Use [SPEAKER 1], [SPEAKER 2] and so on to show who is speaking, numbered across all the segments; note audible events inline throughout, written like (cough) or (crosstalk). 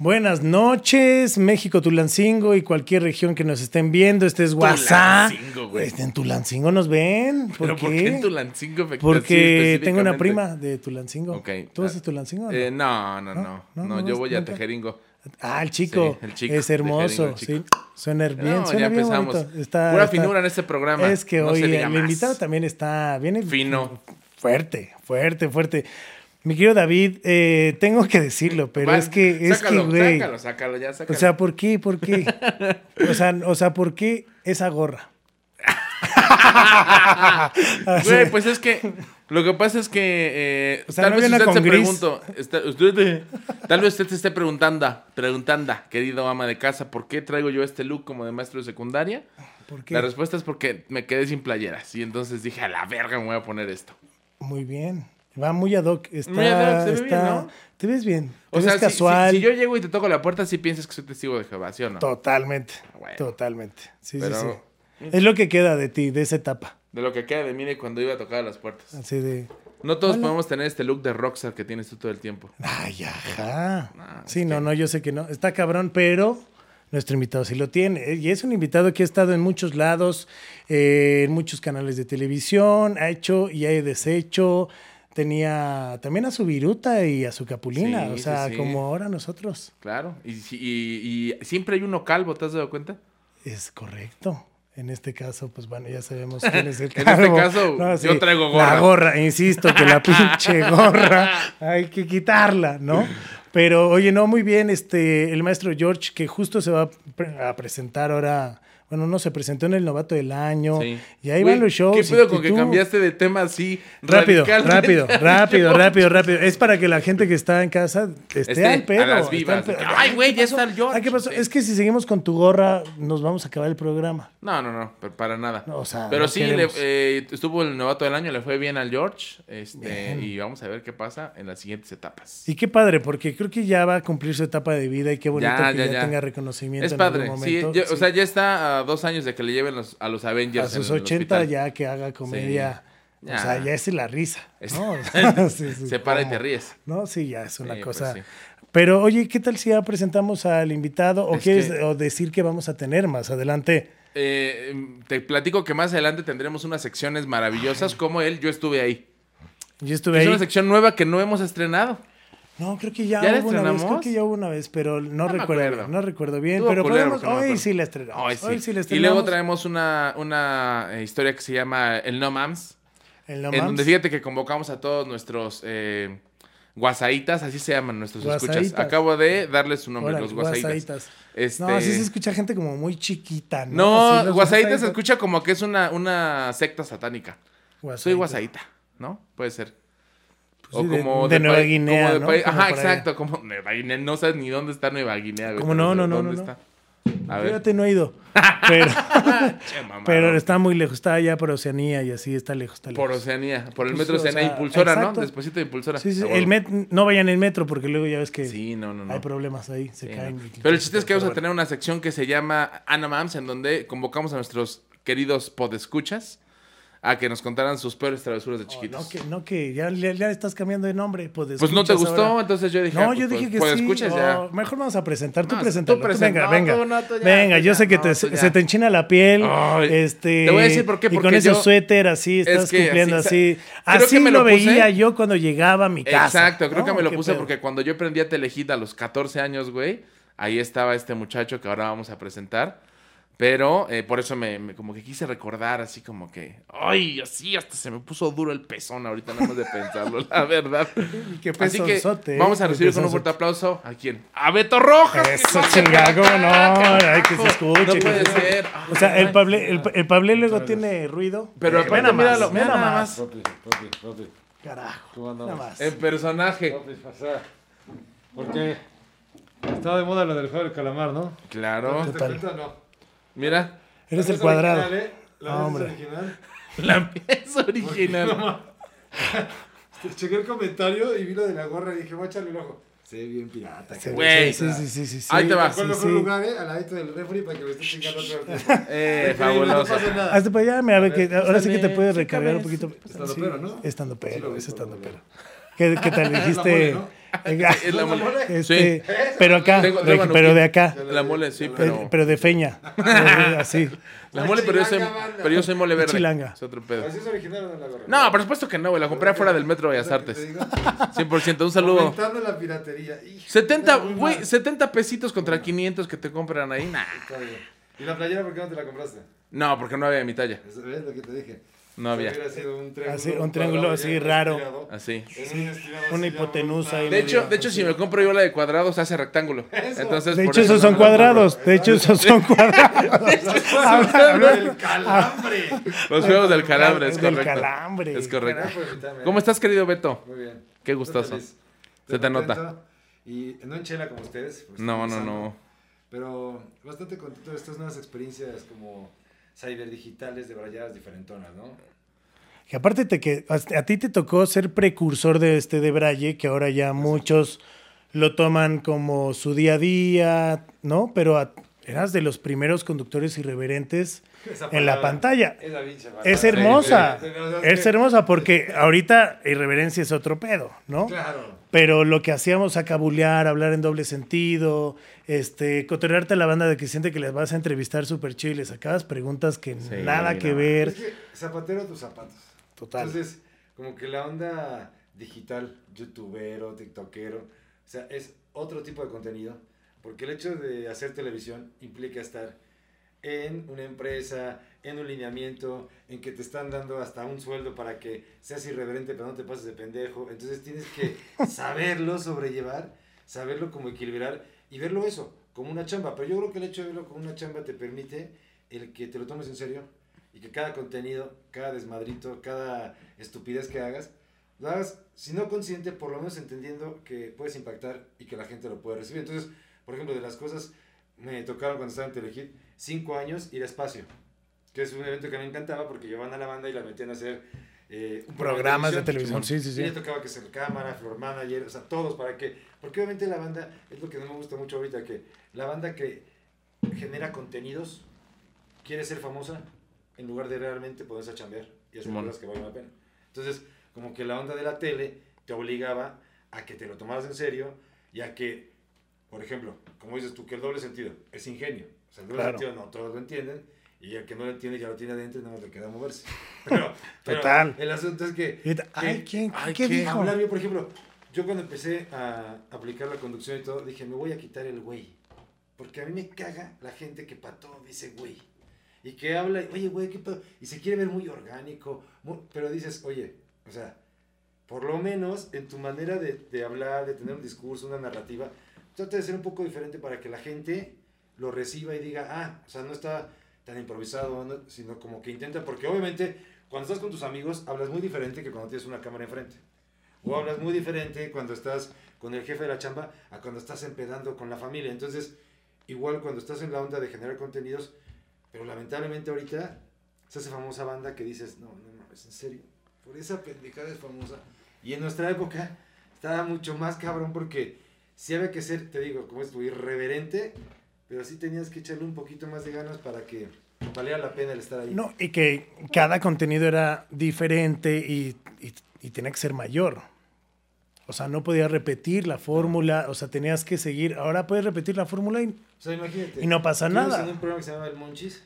[SPEAKER 1] Buenas noches, México, Tulancingo y cualquier región que nos estén viendo. Este es WhatsApp.
[SPEAKER 2] Tulancingo, güey.
[SPEAKER 1] Este, en Tulancingo nos ven. ¿Por
[SPEAKER 2] ¿Pero
[SPEAKER 1] qué?
[SPEAKER 2] por qué en Tulancingo?
[SPEAKER 1] Porque tengo una prima de Tulancingo. ¿Tú eres
[SPEAKER 2] Ah,
[SPEAKER 1] de Tulancingo? o no?
[SPEAKER 2] Eh, no, no, no.
[SPEAKER 1] No,
[SPEAKER 2] No,
[SPEAKER 1] no, no
[SPEAKER 2] yo voy a. Tejeringo.
[SPEAKER 1] Ah, el chico.
[SPEAKER 2] Sí, el chico,
[SPEAKER 1] Es hermoso.
[SPEAKER 2] Jeringo, el chico.
[SPEAKER 1] Sí. Suena bien.
[SPEAKER 2] No,
[SPEAKER 1] suena
[SPEAKER 2] ya
[SPEAKER 1] bien
[SPEAKER 2] empezamos.
[SPEAKER 1] bonito. Está,
[SPEAKER 2] Pura
[SPEAKER 1] está-
[SPEAKER 2] finura en este programa.
[SPEAKER 1] Es que
[SPEAKER 2] No
[SPEAKER 1] hoy el
[SPEAKER 2] más.
[SPEAKER 1] invitado también está bien
[SPEAKER 2] Fino.
[SPEAKER 1] Fuerte, fuerte, fuerte. Mi querido David, eh, tengo que decirlo, pero es que, es
[SPEAKER 2] sácalo,
[SPEAKER 1] que, güey.
[SPEAKER 2] Sácalo, sácalo, ya,
[SPEAKER 1] O
[SPEAKER 2] sácalo.
[SPEAKER 1] sea, ¿por qué? ¿Por qué? (laughs) O sea, o sea, ¿por qué esa gorra? (laughs)
[SPEAKER 2] Güey, pues es que lo que pasa es que eh,
[SPEAKER 1] O sea,
[SPEAKER 2] tal
[SPEAKER 1] no
[SPEAKER 2] vez usted se está- usted- tal vez usted se esté preguntando, preguntando, querido ama de casa, ¿por qué traigo yo este look como de maestro de secundaria?
[SPEAKER 1] ¿Por qué?
[SPEAKER 2] La respuesta es porque me quedé sin playeras y entonces dije, a la verga me voy a poner esto.
[SPEAKER 1] Muy bien. Va muy ad hoc. Está,
[SPEAKER 2] Muy ad hoc, se ve
[SPEAKER 1] está-
[SPEAKER 2] bien, ¿no?
[SPEAKER 1] Te ves bien. Te
[SPEAKER 2] O
[SPEAKER 1] ves casual.
[SPEAKER 2] Si, si yo llego y te toco la puerta, sí piensas que soy testigo de Jehová, ¿sí o no?
[SPEAKER 1] Totalmente.
[SPEAKER 2] Bueno.
[SPEAKER 1] Totalmente. Sí,
[SPEAKER 2] Pero-
[SPEAKER 1] sí, sí. Es lo que queda de ti, de esa etapa.
[SPEAKER 2] De lo que queda de mí de cuando iba a tocar las puertas.
[SPEAKER 1] Así de.
[SPEAKER 2] No todos podemos tener este look de rockstar que tienes tú todo el tiempo.
[SPEAKER 1] Ay, ajá. Sí, no,
[SPEAKER 2] que-
[SPEAKER 1] no, yo sé que no. Está cabrón, pero nuestro invitado sí lo tiene. Y es un invitado que ha estado en muchos lados, eh, en muchos canales de televisión, ha hecho y ha deshecho. Tenía también a su viruta y a su capulina,
[SPEAKER 2] Sí,
[SPEAKER 1] o sea,
[SPEAKER 2] sí.
[SPEAKER 1] como ahora nosotros.
[SPEAKER 2] Claro. Y, y- y siempre hay uno calvo, ¿te has dado cuenta?
[SPEAKER 1] Es correcto. En este caso, pues bueno, ya sabemos (laughs) quién es el
[SPEAKER 2] En este caso, yo traigo gorra.
[SPEAKER 1] La gorra, insisto, que la (laughs) pinche gorra hay que quitarla, ¿no? Pero, oye, no, muy bien, este, el maestro George, que justo se va a pre- a presentar ahora, bueno, no, se presentó en el Novato del Año,
[SPEAKER 2] Sí.
[SPEAKER 1] y ahí van los shows.
[SPEAKER 2] ¿Qué
[SPEAKER 1] y-
[SPEAKER 2] pedo con que
[SPEAKER 1] tú-
[SPEAKER 2] cambiaste de tema así?
[SPEAKER 1] Rápido, rápido, (laughs) rápido, (laughs) rápido, rápido. Es para que la gente que está en casa esté, al pedo.
[SPEAKER 2] a las
[SPEAKER 1] esté
[SPEAKER 2] vivas.
[SPEAKER 1] al pedo.
[SPEAKER 2] Ay, güey,
[SPEAKER 1] ¿qué
[SPEAKER 2] ya está el George.
[SPEAKER 1] Ay, ¿qué pasó?
[SPEAKER 2] Sí.
[SPEAKER 1] Es que si seguimos con tu gorra, nos vamos a acabar el programa.
[SPEAKER 2] No, no, no, pero para nada.
[SPEAKER 1] No, o sea,
[SPEAKER 2] pero
[SPEAKER 1] no
[SPEAKER 2] sí, le- eh, estuvo el novato del año, le fue bien al George. Este,
[SPEAKER 1] Bien.
[SPEAKER 2] y vamos a ver qué pasa en las siguientes etapas.
[SPEAKER 1] Y qué padre, porque creo que ya va a cumplir su etapa de vida y qué bonito
[SPEAKER 2] Ya,
[SPEAKER 1] que
[SPEAKER 2] ya,
[SPEAKER 1] ya,
[SPEAKER 2] ya.
[SPEAKER 1] tenga reconocimiento.
[SPEAKER 2] Es
[SPEAKER 1] en
[SPEAKER 2] padre,
[SPEAKER 1] algún
[SPEAKER 2] sí,
[SPEAKER 1] momento.
[SPEAKER 2] ya- o
[SPEAKER 1] Sí.
[SPEAKER 2] sea, ya está a dos años de que le lleven los- a los Avengers.
[SPEAKER 1] a
[SPEAKER 2] en
[SPEAKER 1] sus
[SPEAKER 2] el
[SPEAKER 1] 80
[SPEAKER 2] hospital.
[SPEAKER 1] ya que haga comedia. O sea, ya es la risa.
[SPEAKER 2] Es-
[SPEAKER 1] ¿no? (laughs) (laughs) O sea, sí, sí,
[SPEAKER 2] Se para y te ríes.
[SPEAKER 1] No, sí, ya es una
[SPEAKER 2] pues
[SPEAKER 1] cosa. Pero oye, ¿qué tal si ya presentamos al invitado o
[SPEAKER 2] Es
[SPEAKER 1] quieres
[SPEAKER 2] que-
[SPEAKER 1] o decir que vamos a tener más adelante?
[SPEAKER 2] Eh, te platico que más adelante tendremos unas secciones maravillosas como él, yo estuve ahí.
[SPEAKER 1] Yo estuve
[SPEAKER 2] Es
[SPEAKER 1] ahí.
[SPEAKER 2] una sección nueva que no hemos estrenado.
[SPEAKER 1] No, creo que ya,
[SPEAKER 2] ¿Ya
[SPEAKER 1] hubo una vez, creo que ya hubo una vez, pero no, recuerdo, no recuerdo bien,
[SPEAKER 2] Estuvo
[SPEAKER 1] pero podemos, hoy sí la estrenamos.
[SPEAKER 2] Sí.
[SPEAKER 1] Hoy sí la
[SPEAKER 2] y
[SPEAKER 1] estrenamos.
[SPEAKER 2] luego traemos una, una eh, historia que se llama El No Mams.
[SPEAKER 1] El No
[SPEAKER 2] en donde
[SPEAKER 1] Mams.
[SPEAKER 2] fíjate que convocamos a todos nuestros eh, guasaitas, así se llaman nuestros escuchas. Acabo de darles su nombre,
[SPEAKER 1] Órale,
[SPEAKER 2] los guasaitas.
[SPEAKER 1] guasaitas.
[SPEAKER 2] Este...
[SPEAKER 1] No, así se escucha gente como muy chiquita, ¿no?
[SPEAKER 2] No, guasaitas se escucha como que es una, una secta satánica. Soy guasaita, ¿no? Puede ser.
[SPEAKER 1] Pues sí, de- de
[SPEAKER 2] de
[SPEAKER 1] Nueva Guinea,
[SPEAKER 2] como
[SPEAKER 1] ¿no?
[SPEAKER 2] país-
[SPEAKER 1] Como
[SPEAKER 2] Ajá,
[SPEAKER 1] allá.
[SPEAKER 2] exacto, como Nueva Guinea. No sabes ni dónde está Nueva Guinea. güey,
[SPEAKER 1] ¿Cómo
[SPEAKER 2] pero
[SPEAKER 1] no? No, no,
[SPEAKER 2] ¿dónde
[SPEAKER 1] no,
[SPEAKER 2] está? A ver.
[SPEAKER 1] Fíjate, no he ido. (laughs) Pero,
[SPEAKER 2] Che, mamá,
[SPEAKER 1] pero
[SPEAKER 2] no.
[SPEAKER 1] está muy lejos. Está allá por Oceanía y así está lejos. Está lejos.
[SPEAKER 2] Por Oceanía, por el
[SPEAKER 1] Pues,
[SPEAKER 2] metro
[SPEAKER 1] o
[SPEAKER 2] Oceanía,
[SPEAKER 1] sea,
[SPEAKER 2] impulsora,
[SPEAKER 1] exacto.
[SPEAKER 2] ¿no? Despuésito de impulsora.
[SPEAKER 1] Sí, sí,
[SPEAKER 2] A
[SPEAKER 1] el met- no vayan en el metro porque luego ya ves que
[SPEAKER 2] Sí, no, no, no.
[SPEAKER 1] hay problemas ahí, se caen.
[SPEAKER 2] Pero el chiste es que vamos a tener una sección que se llama Ana Mams, en donde convocamos a nuestros queridos podescuchas a que nos contaran sus peores travesuras de
[SPEAKER 1] Oh,
[SPEAKER 2] chiquitos.
[SPEAKER 1] no, que, no, que ya, ya, ya estás cambiando de nombre. Pues,
[SPEAKER 2] Pues no te gustó,
[SPEAKER 1] ahora.
[SPEAKER 2] entonces yo dije.
[SPEAKER 1] No,
[SPEAKER 2] ah,
[SPEAKER 1] yo
[SPEAKER 2] pues,
[SPEAKER 1] dije que
[SPEAKER 2] pues,
[SPEAKER 1] sí.
[SPEAKER 2] escuchas
[SPEAKER 1] Oh,
[SPEAKER 2] ya.
[SPEAKER 1] mejor vamos a presentar. Tú
[SPEAKER 2] No, tú presenta.
[SPEAKER 1] venga,
[SPEAKER 2] No,
[SPEAKER 1] venga.
[SPEAKER 2] no, ya,
[SPEAKER 1] venga, yo sé que te- se te enchina la piel. Este,
[SPEAKER 2] te voy a decir por qué,
[SPEAKER 1] Y con
[SPEAKER 2] porque
[SPEAKER 1] ese
[SPEAKER 2] yo-
[SPEAKER 1] suéter así, estás
[SPEAKER 2] Es que
[SPEAKER 1] cumpliendo
[SPEAKER 2] así,
[SPEAKER 1] así. Así
[SPEAKER 2] que me
[SPEAKER 1] lo,
[SPEAKER 2] puse-
[SPEAKER 1] veía yo cuando llegaba a mi casa.
[SPEAKER 2] Exacto, creo que me lo
[SPEAKER 1] ¿Qué
[SPEAKER 2] puse porque cuando yo aprendí a Telehit a los 14 años, güey, ahí estaba este muchacho que ahora vamos a presentar. Pero eh, por eso me, me- como que quise recordar así como que, ay, así hasta se me puso duro el pezón ahorita nada más de pensarlo, (laughs) la verdad.
[SPEAKER 1] Y qué
[SPEAKER 2] Así que
[SPEAKER 1] ¿eh?
[SPEAKER 2] vamos a recibir con un fuerte aplauso a quién? A Beto Rojas.
[SPEAKER 1] Eso,
[SPEAKER 2] hijo de
[SPEAKER 1] chinga,
[SPEAKER 2] la
[SPEAKER 1] ¿cómo no? (laughs) Ay, que se escuche.
[SPEAKER 2] No puede
[SPEAKER 1] se-
[SPEAKER 2] ser.
[SPEAKER 1] O sea, el
[SPEAKER 2] Ay.
[SPEAKER 1] Pable, el, el Pable luego tiene ruido.
[SPEAKER 2] Pero
[SPEAKER 1] Eh,
[SPEAKER 2] aparte,
[SPEAKER 1] más,
[SPEAKER 2] míralo, mira
[SPEAKER 1] nada más. Carajo.
[SPEAKER 3] ¿Cómo
[SPEAKER 1] Nada más.
[SPEAKER 2] En personaje.
[SPEAKER 3] Porque estaba de moda lo del juego del calamar, ¿no?
[SPEAKER 2] Claro.
[SPEAKER 3] ¿Te No.
[SPEAKER 1] Eres
[SPEAKER 2] Mira,
[SPEAKER 1] el cuadrado.
[SPEAKER 3] original, ¿eh? La
[SPEAKER 1] No,
[SPEAKER 3] mesa
[SPEAKER 1] hombre.
[SPEAKER 3] original. (laughs)
[SPEAKER 2] la pieza original. (laughs)
[SPEAKER 3] Chequé el comentario y vi lo de la gorra y dije, voy a echarle un ojo. Se ve bien pirata.
[SPEAKER 1] Sí,
[SPEAKER 2] Güey.
[SPEAKER 1] sí, sí, sí, sí, sí.
[SPEAKER 2] Ahí te va.
[SPEAKER 3] Fue el
[SPEAKER 1] Sí,
[SPEAKER 3] mejor
[SPEAKER 1] sí.
[SPEAKER 3] lugar, ¿eh? Al ladito del refri para que me esté chingando el tiempo. (laughs)
[SPEAKER 2] Eh,
[SPEAKER 3] No
[SPEAKER 2] fabuloso.
[SPEAKER 3] pasa nada.
[SPEAKER 1] Hazte para allá, mira, a ver, que ahora sí que te puedes recargar un poquito.
[SPEAKER 3] Estando
[SPEAKER 1] Sí,
[SPEAKER 3] pero, ¿no?
[SPEAKER 1] Estando pero, es estando pero. ¿Qué, qué tal
[SPEAKER 3] La
[SPEAKER 1] dijiste? (laughs)
[SPEAKER 2] Es la mole.
[SPEAKER 1] Este,
[SPEAKER 2] Sí.
[SPEAKER 1] Pero acá,
[SPEAKER 2] Tengo-
[SPEAKER 1] de-
[SPEAKER 2] tengo
[SPEAKER 1] pero de acá,
[SPEAKER 2] La mole, sí,
[SPEAKER 1] pero,
[SPEAKER 2] pero.
[SPEAKER 1] pero de feña, (laughs) Eh, así.
[SPEAKER 2] La mole, pero yo soy, pero yo soy mole verde.
[SPEAKER 1] Chilanga.
[SPEAKER 2] Es otro pedo.
[SPEAKER 3] ¿Así es original o no la gorra?
[SPEAKER 2] No, por supuesto que no, güey. La compré afuera del metro de Bellas
[SPEAKER 3] ¿Sabes
[SPEAKER 2] Artes.
[SPEAKER 3] qué te digo? (laughs)
[SPEAKER 2] 100%. Un saludo.
[SPEAKER 3] Aumentando la piratería. Hijo,
[SPEAKER 2] 70,
[SPEAKER 3] está muy
[SPEAKER 2] güey,
[SPEAKER 3] mal.
[SPEAKER 2] 70 pesitos contra 500 que te compran ahí. Nah.
[SPEAKER 3] Está bien. ¿Y la playera por qué no te la compraste?
[SPEAKER 2] No, porque no había mi talla.
[SPEAKER 3] Eso es lo que te dije.
[SPEAKER 2] No había.
[SPEAKER 3] Sido un triángulo,
[SPEAKER 1] Así, un triángulo así raro.
[SPEAKER 3] estirado.
[SPEAKER 2] Así.
[SPEAKER 3] Estirado
[SPEAKER 1] Una hipotenusa ahí
[SPEAKER 2] De hecho, de hecho, si me compro yo la de cuadrado, se hace rectángulo.
[SPEAKER 3] Eso.
[SPEAKER 2] Entonces,
[SPEAKER 1] De hecho,
[SPEAKER 2] eso
[SPEAKER 1] esos
[SPEAKER 2] no
[SPEAKER 1] son cuadrados. De hecho, esos son cuadrados. (laughs)
[SPEAKER 3] El calambre.
[SPEAKER 2] Los juegos del calambre, es
[SPEAKER 1] Del
[SPEAKER 2] correcto.
[SPEAKER 1] calambre.
[SPEAKER 2] Es correcto.
[SPEAKER 3] Invitarme,
[SPEAKER 2] ¿Cómo estás, querido Beto?
[SPEAKER 3] Muy bien.
[SPEAKER 2] Qué gustoso. Se te nota.
[SPEAKER 3] Y no en chela como ustedes. porque
[SPEAKER 2] No, no, no.
[SPEAKER 3] Pero bastante contento de estas nuevas experiencias como cyberdigitales de brayadas diferentonas, ¿no?
[SPEAKER 1] Que aparte te que a, ti te tocó ser precursor de este de Braille, que ahora ya muchos lo toman como su día a día, ¿no? Pero a- eras de los primeros conductores irreverentes en la pantalla.
[SPEAKER 3] Esa
[SPEAKER 1] Es hermosa,
[SPEAKER 3] Sí, sí,
[SPEAKER 1] es hermosa porque ahorita irreverencia es otro pedo, ¿no?
[SPEAKER 3] Claro.
[SPEAKER 1] Pero lo que hacíamos a cabulear, hablar en doble sentido, este, cotorrearte a la banda de que siente que les vas a entrevistar súper chido y le sacabas preguntas que
[SPEAKER 2] Sí,
[SPEAKER 1] nada que
[SPEAKER 2] no.
[SPEAKER 1] ver.
[SPEAKER 3] Es que zapatero a tus zapatos.
[SPEAKER 1] Total.
[SPEAKER 3] Entonces, como que la onda digital, youtubero, tiktokero, o sea, es otro tipo de contenido, porque el hecho de hacer televisión implica estar en una empresa, en un lineamiento, en que te están dando hasta un sueldo para que seas irreverente, pero no te pases de pendejo. Entonces tienes que (laughs) saberlo sobrellevar, saberlo como equilibrar y verlo eso, como una chamba. Pero yo creo que el hecho de verlo como una chamba te permite el que te lo tomes en serio y que cada contenido, cada desmadrito, cada estupidez que hagas, lo hagas, si no consciente, por lo menos entendiendo que puedes impactar y que la gente lo puede recibir. Entonces, por ejemplo, de las cosas me tocaron cuando estaba en Telehit, cinco años ir a espacio, que es un evento que me encantaba porque llevaban a la banda y la metían a hacer eh, un programa
[SPEAKER 1] Programas de televisión, sí, sí,
[SPEAKER 3] Y
[SPEAKER 1] sí.
[SPEAKER 3] le tocaba que ser cámara, floor manager, o sea, todos para que, porque obviamente la banda, es lo que no me gusta mucho ahorita, que la banda que genera contenidos quiere ser famosa en lugar de realmente poderse a chambear y hacer cosas que valen la pena. Entonces, como que la onda de la tele te obligaba a que te lo tomaras en serio y a que, por ejemplo, como dices tú, que el doble sentido es ingenio. O sea, el doble
[SPEAKER 1] Claro.
[SPEAKER 3] sentido no todos lo entienden y el que no lo entiende ya lo tiene adentro y nada más le queda moverse. (laughs) Pero, pero
[SPEAKER 1] Total.
[SPEAKER 3] el asunto es que...
[SPEAKER 1] Ay, ¿quién,
[SPEAKER 2] ay,
[SPEAKER 1] ¿qué
[SPEAKER 2] ¿qué?
[SPEAKER 1] dijo?
[SPEAKER 3] Hablar yo, por ejemplo, yo cuando empecé a aplicar la conducción y todo, dije, me voy a quitar el güey. Porque a mí me caga la gente que para todo dice güey. Y que habla, oye, güey, ¿qué pedo? Y se quiere ver muy orgánico. muy- pero dices, oye, o sea, por lo menos en tu manera de, de hablar, de tener un discurso, una narrativa, trata de ser un poco diferente para que la gente lo reciba y diga, ah, o sea, no está tan improvisado, no- sino como que intenta, porque obviamente cuando estás con tus amigos hablas muy diferente que cuando tienes una cámara enfrente. O hablas muy diferente cuando estás con el jefe de la chamba a cuando estás empedando con la familia. Entonces, igual cuando estás en la onda de generar contenidos, pero lamentablemente ahorita se hace famosa banda que dices, no, no mames, en serio, por esa pendejada es famosa. Y en nuestra época estaba mucho más cabrón porque sí había que ser, te digo, como es tu irreverente, pero sí tenías que echarle un poquito más de ganas para que valiera la pena el estar ahí.
[SPEAKER 1] No, y que cada contenido era diferente y, y, y tenía que ser mayor. O sea, no podías repetir la fórmula, o sea, tenías que seguir. Ahora puedes repetir la fórmula y
[SPEAKER 3] O sea, imagínate.
[SPEAKER 1] Y no pasa nada.
[SPEAKER 3] en un programa que se llama El Monchis,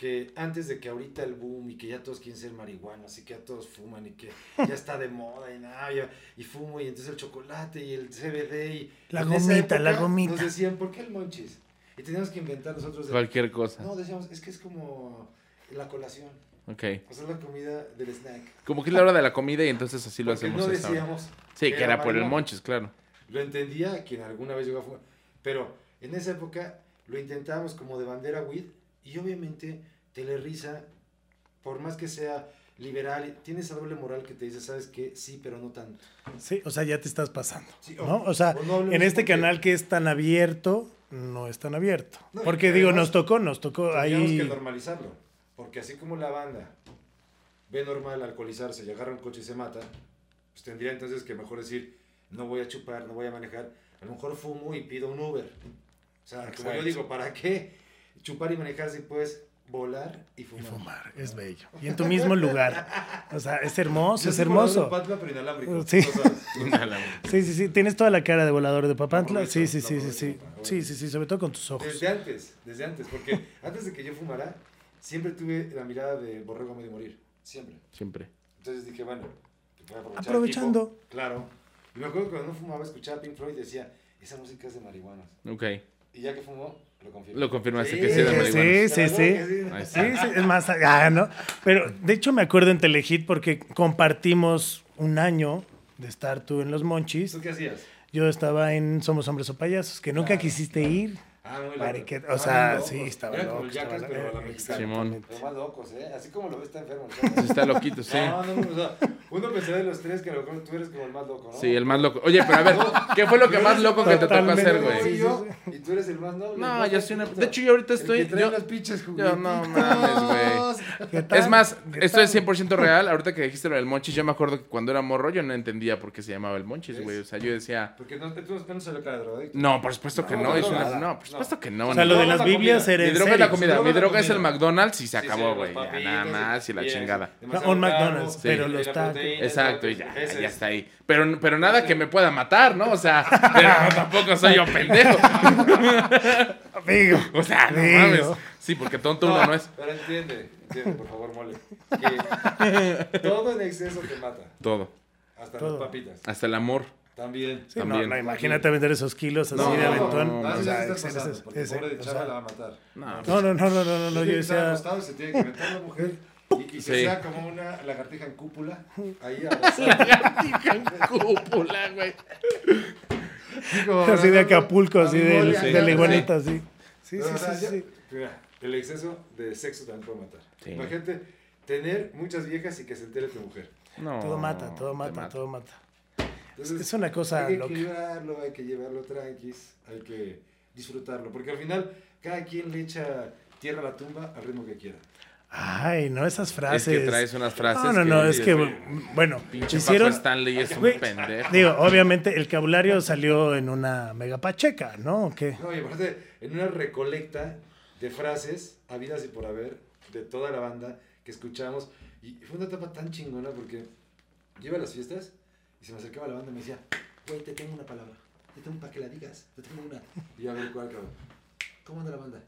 [SPEAKER 3] que antes de que ahorita el boom y que ya todos quieren ser marihuanos y que ya todos fuman y que ya está de moda y nada, ya- y fumo y entonces el chocolate y el CBD y...
[SPEAKER 1] La gomita, la gomita.
[SPEAKER 3] Nos decían, ¿por qué el Monchis? Y teníamos que inventar nosotros... de-
[SPEAKER 2] Cualquier cosa.
[SPEAKER 3] No, decíamos, es que es como la colación,
[SPEAKER 2] Ok.
[SPEAKER 3] o sea, la comida del snack.
[SPEAKER 2] Como que es la hora de la comida y entonces así lo
[SPEAKER 3] Porque
[SPEAKER 2] hacemos.
[SPEAKER 3] no decíamos...
[SPEAKER 2] Sí, que era por el monches, claro.
[SPEAKER 3] Lo entendía quien alguna vez llegó a fumar. Pero en esa época lo intentábamos como de bandera weed y obviamente Telerisa, por más que sea liberal, tiene esa doble moral que te dice, ¿sabes qué? Sí, pero no tanto.
[SPEAKER 1] sí, o sea, ya te estás pasando.
[SPEAKER 3] Sí,
[SPEAKER 1] ¿no?
[SPEAKER 3] o-
[SPEAKER 1] sea,
[SPEAKER 3] o no
[SPEAKER 1] en este
[SPEAKER 3] porque-
[SPEAKER 1] canal que es tan abierto, no es tan abierto.
[SPEAKER 3] No,
[SPEAKER 1] Porque digo,
[SPEAKER 3] además
[SPEAKER 1] nos tocó, nos tocó ahí.
[SPEAKER 3] que normalizarlo. Porque así como la banda ve normal alcoholizarse y agarra un coche y se mata, pues tendría entonces que mejor decir, no voy a chupar, no voy a manejar, a lo mejor fumo y pido un Uber. O sea, como yo
[SPEAKER 1] Exacto.
[SPEAKER 3] digo, ¿para qué chupar y manejar si puedes volar y
[SPEAKER 1] Y
[SPEAKER 3] fumar?
[SPEAKER 1] fumar, es bello. Y en tu mismo lugar. O sea, es hermoso,
[SPEAKER 3] Yo
[SPEAKER 1] es
[SPEAKER 3] soy volador de
[SPEAKER 1] hermoso.
[SPEAKER 3] Papantla, pero inalámbrico.
[SPEAKER 1] Sí. Sí, sí, sí. Tienes toda la cara de volador de Papantla. Sí, sí, sí, sí, sí. Sí, sí, sí, sobre todo con tus ojos.
[SPEAKER 3] Desde antes, desde antes, porque antes de que yo fumara, siempre tuve la mirada de borrego a medio morir. Siempre.
[SPEAKER 2] Siempre.
[SPEAKER 3] Entonces dije, bueno, voy a aprovechar
[SPEAKER 1] Aprovechando.
[SPEAKER 3] tiempo. Claro. Y me acuerdo que cuando no fumaba, escuchaba Pink Floyd y decía, esa música es de marihuanas.
[SPEAKER 2] Ok.
[SPEAKER 3] Y ya que fumó, lo
[SPEAKER 2] confirmaste
[SPEAKER 3] Sí,
[SPEAKER 2] que sí
[SPEAKER 1] Sí,
[SPEAKER 2] marihuana.
[SPEAKER 1] sí, sí, sí. Sí, sí, es más, ah, ¿no? Pero de hecho me acuerdo en Telehit porque compartimos un año de estar tú en Los Monchis.
[SPEAKER 3] ¿Tú qué hacías?
[SPEAKER 1] Yo estaba en Somos Hombres o Payasos, que nunca
[SPEAKER 3] Claro.
[SPEAKER 1] quisiste ir.
[SPEAKER 3] Ah, muy.
[SPEAKER 1] Mariquet- o
[SPEAKER 3] Estaban
[SPEAKER 1] sea, sí, estaba
[SPEAKER 3] Era
[SPEAKER 1] loco.
[SPEAKER 3] como el
[SPEAKER 1] estaba
[SPEAKER 3] Jackass, pero la mexicana.
[SPEAKER 2] Simón.
[SPEAKER 3] Pero más locos, ¿eh? Así como lo ves, está enfermo.
[SPEAKER 2] Sí, está loquito, sí.
[SPEAKER 3] No, (laughs) no, no, o sea, uno de los tres que a lo mejor tú eres como el más loco, ¿no?
[SPEAKER 2] Sí, el más loco. Oye, pero a ver, (laughs) ¿qué fue lo que más loco que te tocó hacer, güey?
[SPEAKER 1] Sí,
[SPEAKER 3] yo,
[SPEAKER 1] sí,
[SPEAKER 3] y tú eres el más noble.
[SPEAKER 2] No, yo soy una... De hecho, yo ahorita
[SPEAKER 3] El
[SPEAKER 2] estoy...
[SPEAKER 3] que
[SPEAKER 2] Yo,
[SPEAKER 3] los pinches
[SPEAKER 2] yo no mames, güey. (laughs) Es más,
[SPEAKER 1] ¿Qué
[SPEAKER 2] esto es
[SPEAKER 1] tal?
[SPEAKER 2] 100% real. Ahorita que dijiste lo del monchis, yo me acuerdo que cuando era morro yo no entendía por qué se llamaba el monchis, güey. O sea, yo decía...
[SPEAKER 3] Porque no, tú no no salió cara.
[SPEAKER 2] No, por supuesto que
[SPEAKER 3] No,
[SPEAKER 2] no.
[SPEAKER 3] no,
[SPEAKER 2] supuesto que no.
[SPEAKER 1] O sea,
[SPEAKER 2] no.
[SPEAKER 1] lo de las
[SPEAKER 3] la
[SPEAKER 1] Biblias era
[SPEAKER 2] Mi droga es la comida. Mi droga es el. McDonald's y se acabó, güey. nada más y la chingada.
[SPEAKER 1] un McDonald's, pero los tacos.
[SPEAKER 2] Exacto, y ya, ya está ahí. Pero, pero nada que me pueda matar, ¿no? O sea, pero (laughs) tampoco soy yo pendejo. (laughs)
[SPEAKER 1] Amigo.
[SPEAKER 2] O sea, no mames. Sí, porque tonto uno no es.
[SPEAKER 3] Pero entiende, entiende, por favor, mole. Que (laughs) todo en exceso te mata.
[SPEAKER 2] Todo.
[SPEAKER 3] Hasta
[SPEAKER 1] Todo.
[SPEAKER 3] las papitas.
[SPEAKER 2] Hasta el amor.
[SPEAKER 3] También.
[SPEAKER 1] Sí, no,
[SPEAKER 2] También.
[SPEAKER 1] no, imagínate vender esos kilos así
[SPEAKER 2] No,
[SPEAKER 1] de
[SPEAKER 2] no,
[SPEAKER 1] aventón.
[SPEAKER 2] no,
[SPEAKER 3] No.
[SPEAKER 2] No,
[SPEAKER 1] No, no, no, no, no, no, no, yo decía...
[SPEAKER 3] se tiene que meter la mujer y, que
[SPEAKER 2] Sí.
[SPEAKER 3] sea como una lagartija en cúpula ahí abrazada.
[SPEAKER 2] Cúpula, güey.
[SPEAKER 3] Como
[SPEAKER 1] Así de Acapulco, así de,
[SPEAKER 3] mole
[SPEAKER 1] de iguanita, así. Sí,
[SPEAKER 3] No,
[SPEAKER 1] sí, sí, sí.
[SPEAKER 3] Mira, el exceso de sexo también puede matar.
[SPEAKER 2] Sí.
[SPEAKER 3] Imagínate tener muchas viejas y que se entere tu mujer.
[SPEAKER 2] No.
[SPEAKER 1] Todo mata, todo mata, todo mata.
[SPEAKER 3] Entonces,
[SPEAKER 1] Es una cosa
[SPEAKER 3] hay que
[SPEAKER 1] loca.
[SPEAKER 3] equilibrarlo, hay que llevarlo tranquis, hay que disfrutarlo, porque al final cada quien le echa tierra a la tumba al ritmo que quiera.
[SPEAKER 1] Ay, no, esas
[SPEAKER 2] Es
[SPEAKER 1] frases.
[SPEAKER 2] que traes unas frases.
[SPEAKER 1] No, no, no, es que, bueno,
[SPEAKER 2] Pinche
[SPEAKER 1] hicieron...
[SPEAKER 2] Stanley es un pendejo.
[SPEAKER 1] Digo, obviamente el vocabulario salió en una mega pacheca, ¿no? ¿O qué?
[SPEAKER 3] No, y aparte, en una recolecta de frases habidas y por haber de toda la banda que escuchamos, y fue una etapa tan chingona porque yo iba a las fiestas y se me acercaba la banda y me decía, güey, te tengo una palabra, te tengo para que la digas, te tengo una. Y yo a ver cuál, cabrón. ¿Cómo anda la banda?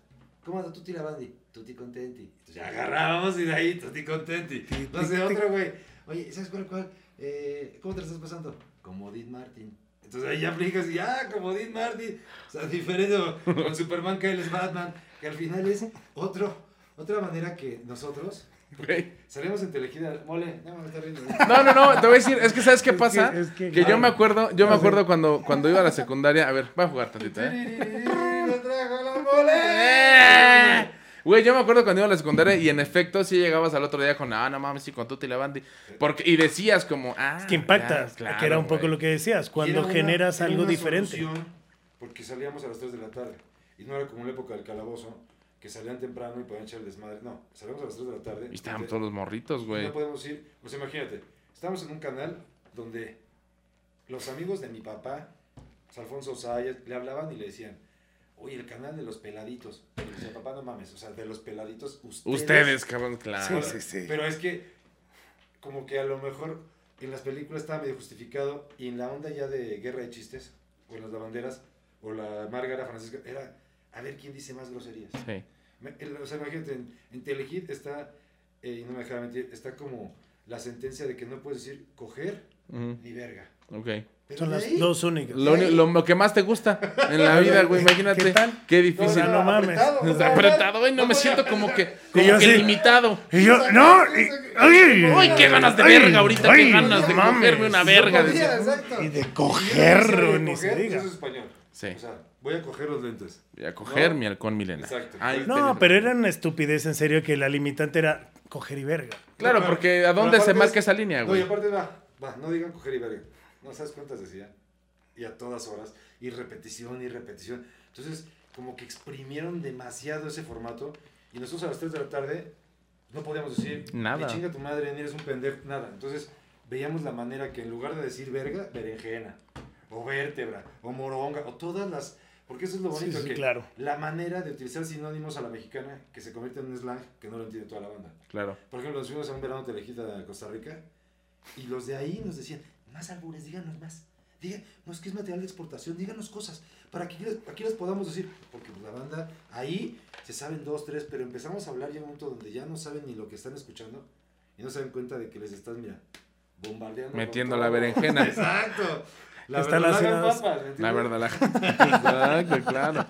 [SPEAKER 3] ¿Cómo anda tutti la bandi? Tutti contenti. Entonces ya agarrábamos y de ahí, tutti contenti. No sé, otro güey. Oye, ¿sabes cuál, cuál? Eh, ¿Cómo te la estás pasando? Como Dean Martin. Entonces ahí ya aplicas y ya, como Dean Martin. O sea, diferente con Superman que él es Batman. Que al final es otro, otra manera que nosotros
[SPEAKER 2] Güey.
[SPEAKER 3] salimos en Telejida. Mole, no me está riendo.
[SPEAKER 2] No, no, no, te voy a decir, es que ¿sabes qué pasa?
[SPEAKER 1] es
[SPEAKER 2] que,
[SPEAKER 1] que-
[SPEAKER 2] yo me acuerdo, yo me
[SPEAKER 1] sé.
[SPEAKER 2] acuerdo cuando, cuando iba a la secundaria, a ver, voy a jugar tantito, ¿eh?
[SPEAKER 3] ¡Me trajo la
[SPEAKER 2] ¡Eh!
[SPEAKER 3] mole!
[SPEAKER 2] Güey, yo me acuerdo cuando iba a la secundaria y en efecto sí llegabas al otro día con, ah, no mames, sí, con Tutti la Bandi. Porque, y decías como, ah.
[SPEAKER 1] Es que impacta,
[SPEAKER 2] ya, claro,
[SPEAKER 1] que era un poco
[SPEAKER 2] güey.
[SPEAKER 1] lo que decías, cuando
[SPEAKER 3] una-
[SPEAKER 1] generas
[SPEAKER 3] era
[SPEAKER 1] algo diferente.
[SPEAKER 3] Porque salíamos a las 3 de la tarde. Y no era como en la época del calabozo, que salían temprano y podían echar el desmadre. No, salíamos a las 3 de la tarde.
[SPEAKER 2] Y estaban todos los morritos, güey.
[SPEAKER 3] No podemos ir. Pues imagínate, estamos en un canal donde los amigos de mi papá, Alfonso Sayas, le hablaban y le decían, oye, el canal de los peladitos. Y le decía, papá, no mames, o sea, de los peladitos, ustedes.
[SPEAKER 2] Ustedes, cabrón, claro.
[SPEAKER 1] Sí, sí, sí.
[SPEAKER 3] Pero es que, como que a lo mejor en las películas estaba medio justificado y en la onda ya de guerra de chistes, o en las lavanderas, o la Márgara Francisca, era a ver quién dice más groserías.
[SPEAKER 2] Sí.
[SPEAKER 3] Me- el- O sea, imagínate, en, en Telehit está, eh, y no me dejará mentir, está como la sentencia de que no puedes decir coger
[SPEAKER 2] Ujú,
[SPEAKER 3] ni verga.
[SPEAKER 2] Ok.
[SPEAKER 3] Pero
[SPEAKER 1] Son
[SPEAKER 3] de
[SPEAKER 1] las
[SPEAKER 3] ahí,
[SPEAKER 1] dos únicas.
[SPEAKER 2] Lo, lo- lo que más te gusta en la vida, güey, (laughs) imagínate.
[SPEAKER 1] ¿Qué tal?
[SPEAKER 2] Qué
[SPEAKER 3] no,
[SPEAKER 2] difícil.
[SPEAKER 1] o sea, no mames.
[SPEAKER 3] apretado, o sea,
[SPEAKER 2] apretado, güey, no me
[SPEAKER 3] podía-
[SPEAKER 2] siento como que, como
[SPEAKER 1] yo
[SPEAKER 2] que
[SPEAKER 1] sí.
[SPEAKER 2] limitado.
[SPEAKER 1] Y yo, no, y, oye,
[SPEAKER 2] Uy, qué ganas de
[SPEAKER 1] ay,
[SPEAKER 2] verga ahorita,
[SPEAKER 1] ay,
[SPEAKER 2] qué ganas de
[SPEAKER 1] mames.
[SPEAKER 2] cogerme una verga.
[SPEAKER 3] No podía,
[SPEAKER 2] decía.
[SPEAKER 3] exacto.
[SPEAKER 1] Y de
[SPEAKER 3] Y yo
[SPEAKER 1] coger, ni se diga.
[SPEAKER 3] Eso es español.
[SPEAKER 2] Sí.
[SPEAKER 3] O sea, voy a coger los lentes.
[SPEAKER 2] Voy a coger
[SPEAKER 3] No.
[SPEAKER 2] mi halcón milenario.
[SPEAKER 3] Exacto.
[SPEAKER 2] Ay,
[SPEAKER 1] No, pero era una estupidez, en serio, que la limitante era coger y verga.
[SPEAKER 2] Claro,
[SPEAKER 3] No,
[SPEAKER 2] porque ¿a dónde se marca
[SPEAKER 3] es-
[SPEAKER 2] esa línea,
[SPEAKER 3] No, y
[SPEAKER 2] güey?
[SPEAKER 3] aparte va, va, no digan coger y verga. No sabes cuántas decían. Y a todas horas. Y repetición y repetición. Entonces, como que exprimieron demasiado ese formato. Y nosotros a las 3 de la tarde no podíamos decir,
[SPEAKER 2] Nada.
[SPEAKER 3] ni chinga tu madre, ni eres un pendejo, nada. Entonces, veíamos la manera que en lugar de decir verga, berenjena, o vértebra, o moronga, o todas las Porque eso es lo
[SPEAKER 1] Sí,
[SPEAKER 3] bonito,
[SPEAKER 1] sí,
[SPEAKER 3] que
[SPEAKER 1] claro.
[SPEAKER 3] la manera de utilizar sinónimos a la mexicana que se convierte en un slang que no lo entiende toda la banda.
[SPEAKER 2] Claro.
[SPEAKER 3] Por ejemplo, nos fuimos a un verano telejita a Costa Rica y los de ahí nos decían, más albures, díganos más. Díganos que es material de exportación, díganos cosas para que aquí les podamos decir. Porque pues, la banda ahí se saben dos, tres, pero empezamos a hablar ya en un momento donde ya no saben ni lo que están escuchando y no se dan cuenta de que les estás, mira, bombardeando.
[SPEAKER 2] Metiendo la berenjena. (laughs)
[SPEAKER 3] Exacto. La
[SPEAKER 1] Están haciendo-
[SPEAKER 3] papas, ¿me
[SPEAKER 2] La verdad, la (laughs) Exacto, claro.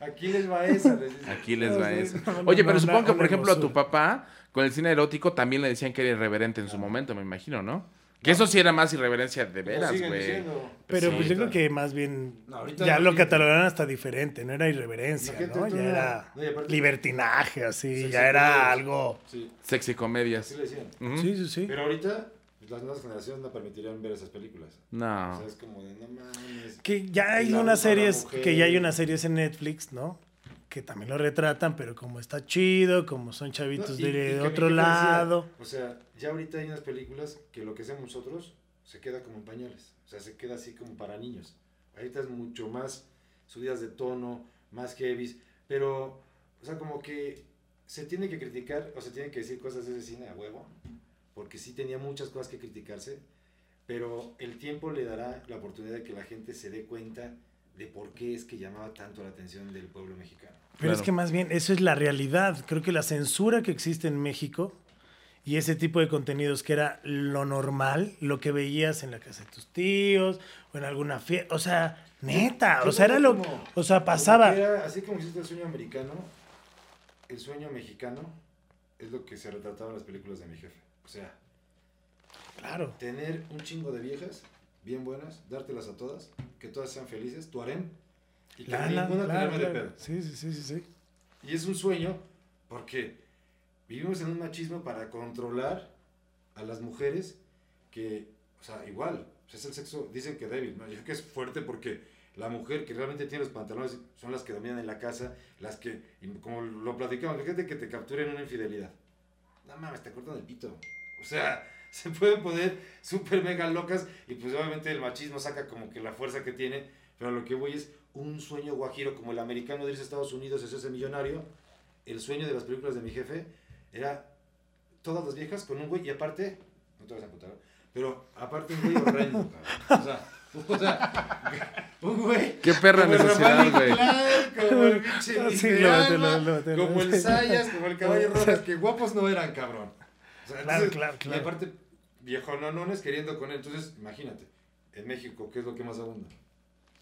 [SPEAKER 3] Aquí les va esa. les.
[SPEAKER 2] Aquí les va
[SPEAKER 1] no,
[SPEAKER 2] Oye, pero supongo que, por ejemplo, a tu papá, con el cine erótico, también le decían que era irreverente en su momento, me imagino, ¿no? Que eso sí era más irreverencia de veras, güey.
[SPEAKER 1] Pero
[SPEAKER 2] Sí,
[SPEAKER 1] pues yo creo que más bien
[SPEAKER 3] No, ahorita
[SPEAKER 1] ya
[SPEAKER 3] no,
[SPEAKER 1] lo catalogaron hasta diferente, no era irreverencia, ¿no? Ya
[SPEAKER 3] una-
[SPEAKER 1] era
[SPEAKER 3] no, y aparte-
[SPEAKER 1] libertinaje, así,
[SPEAKER 3] Sí,
[SPEAKER 1] ya
[SPEAKER 3] sí,
[SPEAKER 1] era
[SPEAKER 3] sí.
[SPEAKER 1] algo...
[SPEAKER 3] Sí,
[SPEAKER 2] Sexy comedias.
[SPEAKER 3] así le decían.
[SPEAKER 2] Ujú.
[SPEAKER 1] Sí, sí, sí.
[SPEAKER 3] Pero ahorita las nuevas generaciones no permitirían ver esas películas. O
[SPEAKER 2] No.
[SPEAKER 3] sea, es como de no mames.
[SPEAKER 1] Que ya hay unas series, que ya hay unas series en Netflix, ¿no? Que también lo retratan, pero como está chido, como son chavitos
[SPEAKER 3] No, y- y
[SPEAKER 1] de
[SPEAKER 3] mi
[SPEAKER 1] otro
[SPEAKER 3] jefe decía,
[SPEAKER 1] lado.
[SPEAKER 3] o sea, ya ahorita hay unas películas que lo que hacemos nosotros se queda como en pañales. O sea, se queda así como para niños. Ahorita es mucho más subidas de tono, más heavy. Pero, o sea, como que se tiene que criticar o se tiene que decir cosas de ese cine a huevo. Porque sí tenía muchas cosas que criticarse. Pero el tiempo le dará la oportunidad de que la gente se dé cuenta de por qué es que llamaba tanto la atención del pueblo mexicano.
[SPEAKER 1] Pero es
[SPEAKER 2] Claro.
[SPEAKER 1] que más bien, eso es la realidad. Creo que la censura que existe en México y ese tipo de contenidos que era lo normal, lo que veías en la casa de tus tíos o en alguna fiesta, o sea, neta, o sea, era lo, o sea, pasaba.
[SPEAKER 3] era- así como existe el sueño americano, el sueño mexicano es lo que se retrataba en las películas de mi jefe. O sea,
[SPEAKER 1] Claro.
[SPEAKER 3] tener un chingo de viejas bien buenas, dártelas a todas, que todas sean felices, tu harem, y que
[SPEAKER 1] Lana,
[SPEAKER 3] ninguna te arme de pedo.
[SPEAKER 1] Sí, sí, sí, sí, sí.
[SPEAKER 3] Y es un sueño porque vivimos en un machismo para controlar a las mujeres que, o sea, igual, sea, es el sexo, dicen que débil, ¿no? Yo creo que es fuerte porque la mujer que realmente tiene los pantalones son las que dominan en la casa, las que, como lo platicamos, fíjate que te capturen una infidelidad. No mames, te cortan el pito. O sea, (laughs) se pueden poner súper mega locas y pues obviamente el machismo saca como que la fuerza que tiene, pero lo que voy es un sueño guajiro como el americano de irse a Estados Unidos, es ese millonario. El sueño de las películas de mi jefe era todas las viejas con un güey y aparte, no te vas a pero aparte un güey horrendo, cabrón. O sea, o sea, (laughs) un güey.
[SPEAKER 2] Qué perra necesidad, güey.
[SPEAKER 3] Como el (laughs) pinche
[SPEAKER 1] Sí,
[SPEAKER 3] como el Sayas, como el Caballo Rojas, que guapos no eran, cabrón. O sea,
[SPEAKER 1] Claro,
[SPEAKER 3] entonces,
[SPEAKER 1] claro,
[SPEAKER 3] Y
[SPEAKER 1] claro.
[SPEAKER 3] aparte, viejononones queriendo con él. Entonces, imagínate, en México, ¿qué es lo que más abunda?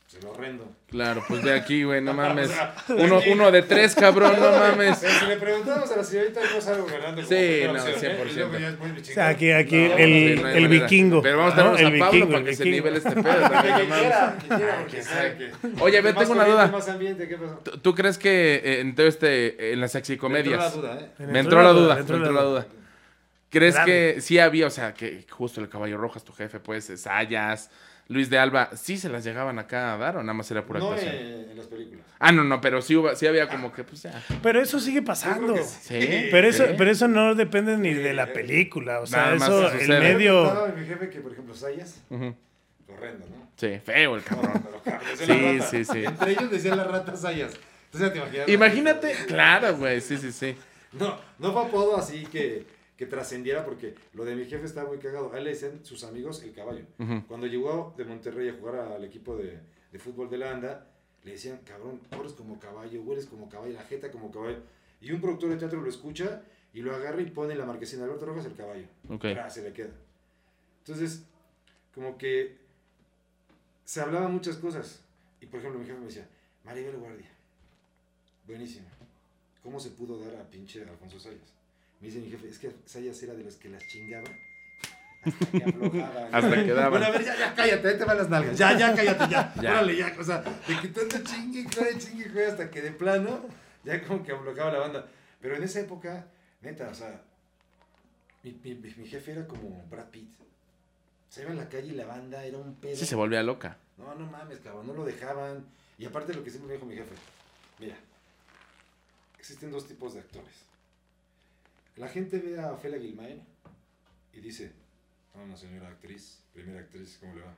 [SPEAKER 3] Se lo horrendo.
[SPEAKER 2] Claro, pues de aquí, güey, no mames. (laughs)
[SPEAKER 3] O sea,
[SPEAKER 2] Uno,
[SPEAKER 3] aquí-
[SPEAKER 2] uno de tres, cabrón, no mames.
[SPEAKER 3] Pero si le preguntamos a la señorita, no salgo ganando.
[SPEAKER 2] Sí, no,
[SPEAKER 3] opción, ¿eh?
[SPEAKER 2] 100%.
[SPEAKER 3] Y luego ya después me
[SPEAKER 1] O sea, aquí, aquí
[SPEAKER 3] No,
[SPEAKER 1] el,
[SPEAKER 2] no
[SPEAKER 1] el vikingo.
[SPEAKER 2] Pero vamos a
[SPEAKER 1] ¿no?
[SPEAKER 2] traernos
[SPEAKER 1] El
[SPEAKER 2] a Pablo
[SPEAKER 1] vikingo,
[SPEAKER 2] para que se nivele este pedo. Ah, (laughs) Oye, a ver, tengo una duda.
[SPEAKER 3] Más ambiente, ¿qué pasó?
[SPEAKER 2] ¿Tú- ¿Tú crees que eh, en todo este, en las sexicomedias,
[SPEAKER 3] Me entró la duda, ¿eh?
[SPEAKER 2] me entró la duda,
[SPEAKER 1] me
[SPEAKER 2] entró la duda.
[SPEAKER 3] ¿Eh?
[SPEAKER 2] ¿Crees
[SPEAKER 1] Grave.
[SPEAKER 2] que sí había, o sea, que justo el caballo rojas, tu jefe, pues, Sayas, Luis de Alba, sí se las llegaban acá a dar o nada más era pura
[SPEAKER 3] No
[SPEAKER 2] actuación?
[SPEAKER 3] eh, en las películas.
[SPEAKER 2] Ah, no, no, pero sí, hubo, sí había como que, pues ya.
[SPEAKER 1] Pero eso sigue pasando.
[SPEAKER 3] sí.
[SPEAKER 2] Sí. (laughs)
[SPEAKER 1] Pero eso, pero eso no depende ni de la película. O sea,
[SPEAKER 2] Nada más
[SPEAKER 1] eso, el medio.
[SPEAKER 3] mi jefe que, por ejemplo, Sayas,
[SPEAKER 2] Ujú.
[SPEAKER 3] horrendo, ¿no?
[SPEAKER 2] Sí, feo el
[SPEAKER 3] No,
[SPEAKER 2] cabrón. Sí, sí, sí.
[SPEAKER 3] Entre ellos decían las ratas Sayas. Entonces, te imaginas.
[SPEAKER 2] Imagínate, claro, güey, sí, sí, sí.
[SPEAKER 3] No, no fue apodo así que, que trascendiera porque lo de mi jefe estaba muy cagado. A él le decían sus amigos el caballo. Cuando llegó de Monterrey a jugar al equipo de, de fútbol de la ANDA, le decían, cabrón, corres como caballo, hueles como caballo, la jeta como caballo. Y un productor de teatro lo escucha y lo agarra y pone en la marquesina Alberto Rojas el caballo.
[SPEAKER 2] Ok.
[SPEAKER 3] Tra, se le queda. Entonces, como que se hablaban muchas cosas. Y por ejemplo, mi jefe me decía, Maribel Guardia, buenísimo. ¿Cómo se pudo dar a pinche Alfonso Sayas? Me dice mi jefe, es que Sayas era de los que las chingaba (laughs) hasta que aflojaba.
[SPEAKER 2] Hasta que daban.
[SPEAKER 3] Bueno, a ver, ya, ya, cállate, ahí te van las nalgas. Ya, ya, cállate, ya. (laughs)
[SPEAKER 2] Ya.
[SPEAKER 3] Órale, ya. O sea, de que tanto chingue, juegue, chingue, juegue, hasta que de plano, ya como que aflojaba la banda. Pero en esa época, neta, o sea, mi, mi, mi- mi jefe era como Brad Pitt. Se iba en la calle y la banda era un pedo.
[SPEAKER 2] Sí se volvía loca.
[SPEAKER 3] No, no mames, cabrón, no lo dejaban. Y aparte lo que siempre me dijo mi jefe, mira, existen dos tipos de actores. La gente ve a Ofelia Guilmain y dice, no, una señora actriz, primera actriz, ¿cómo le va?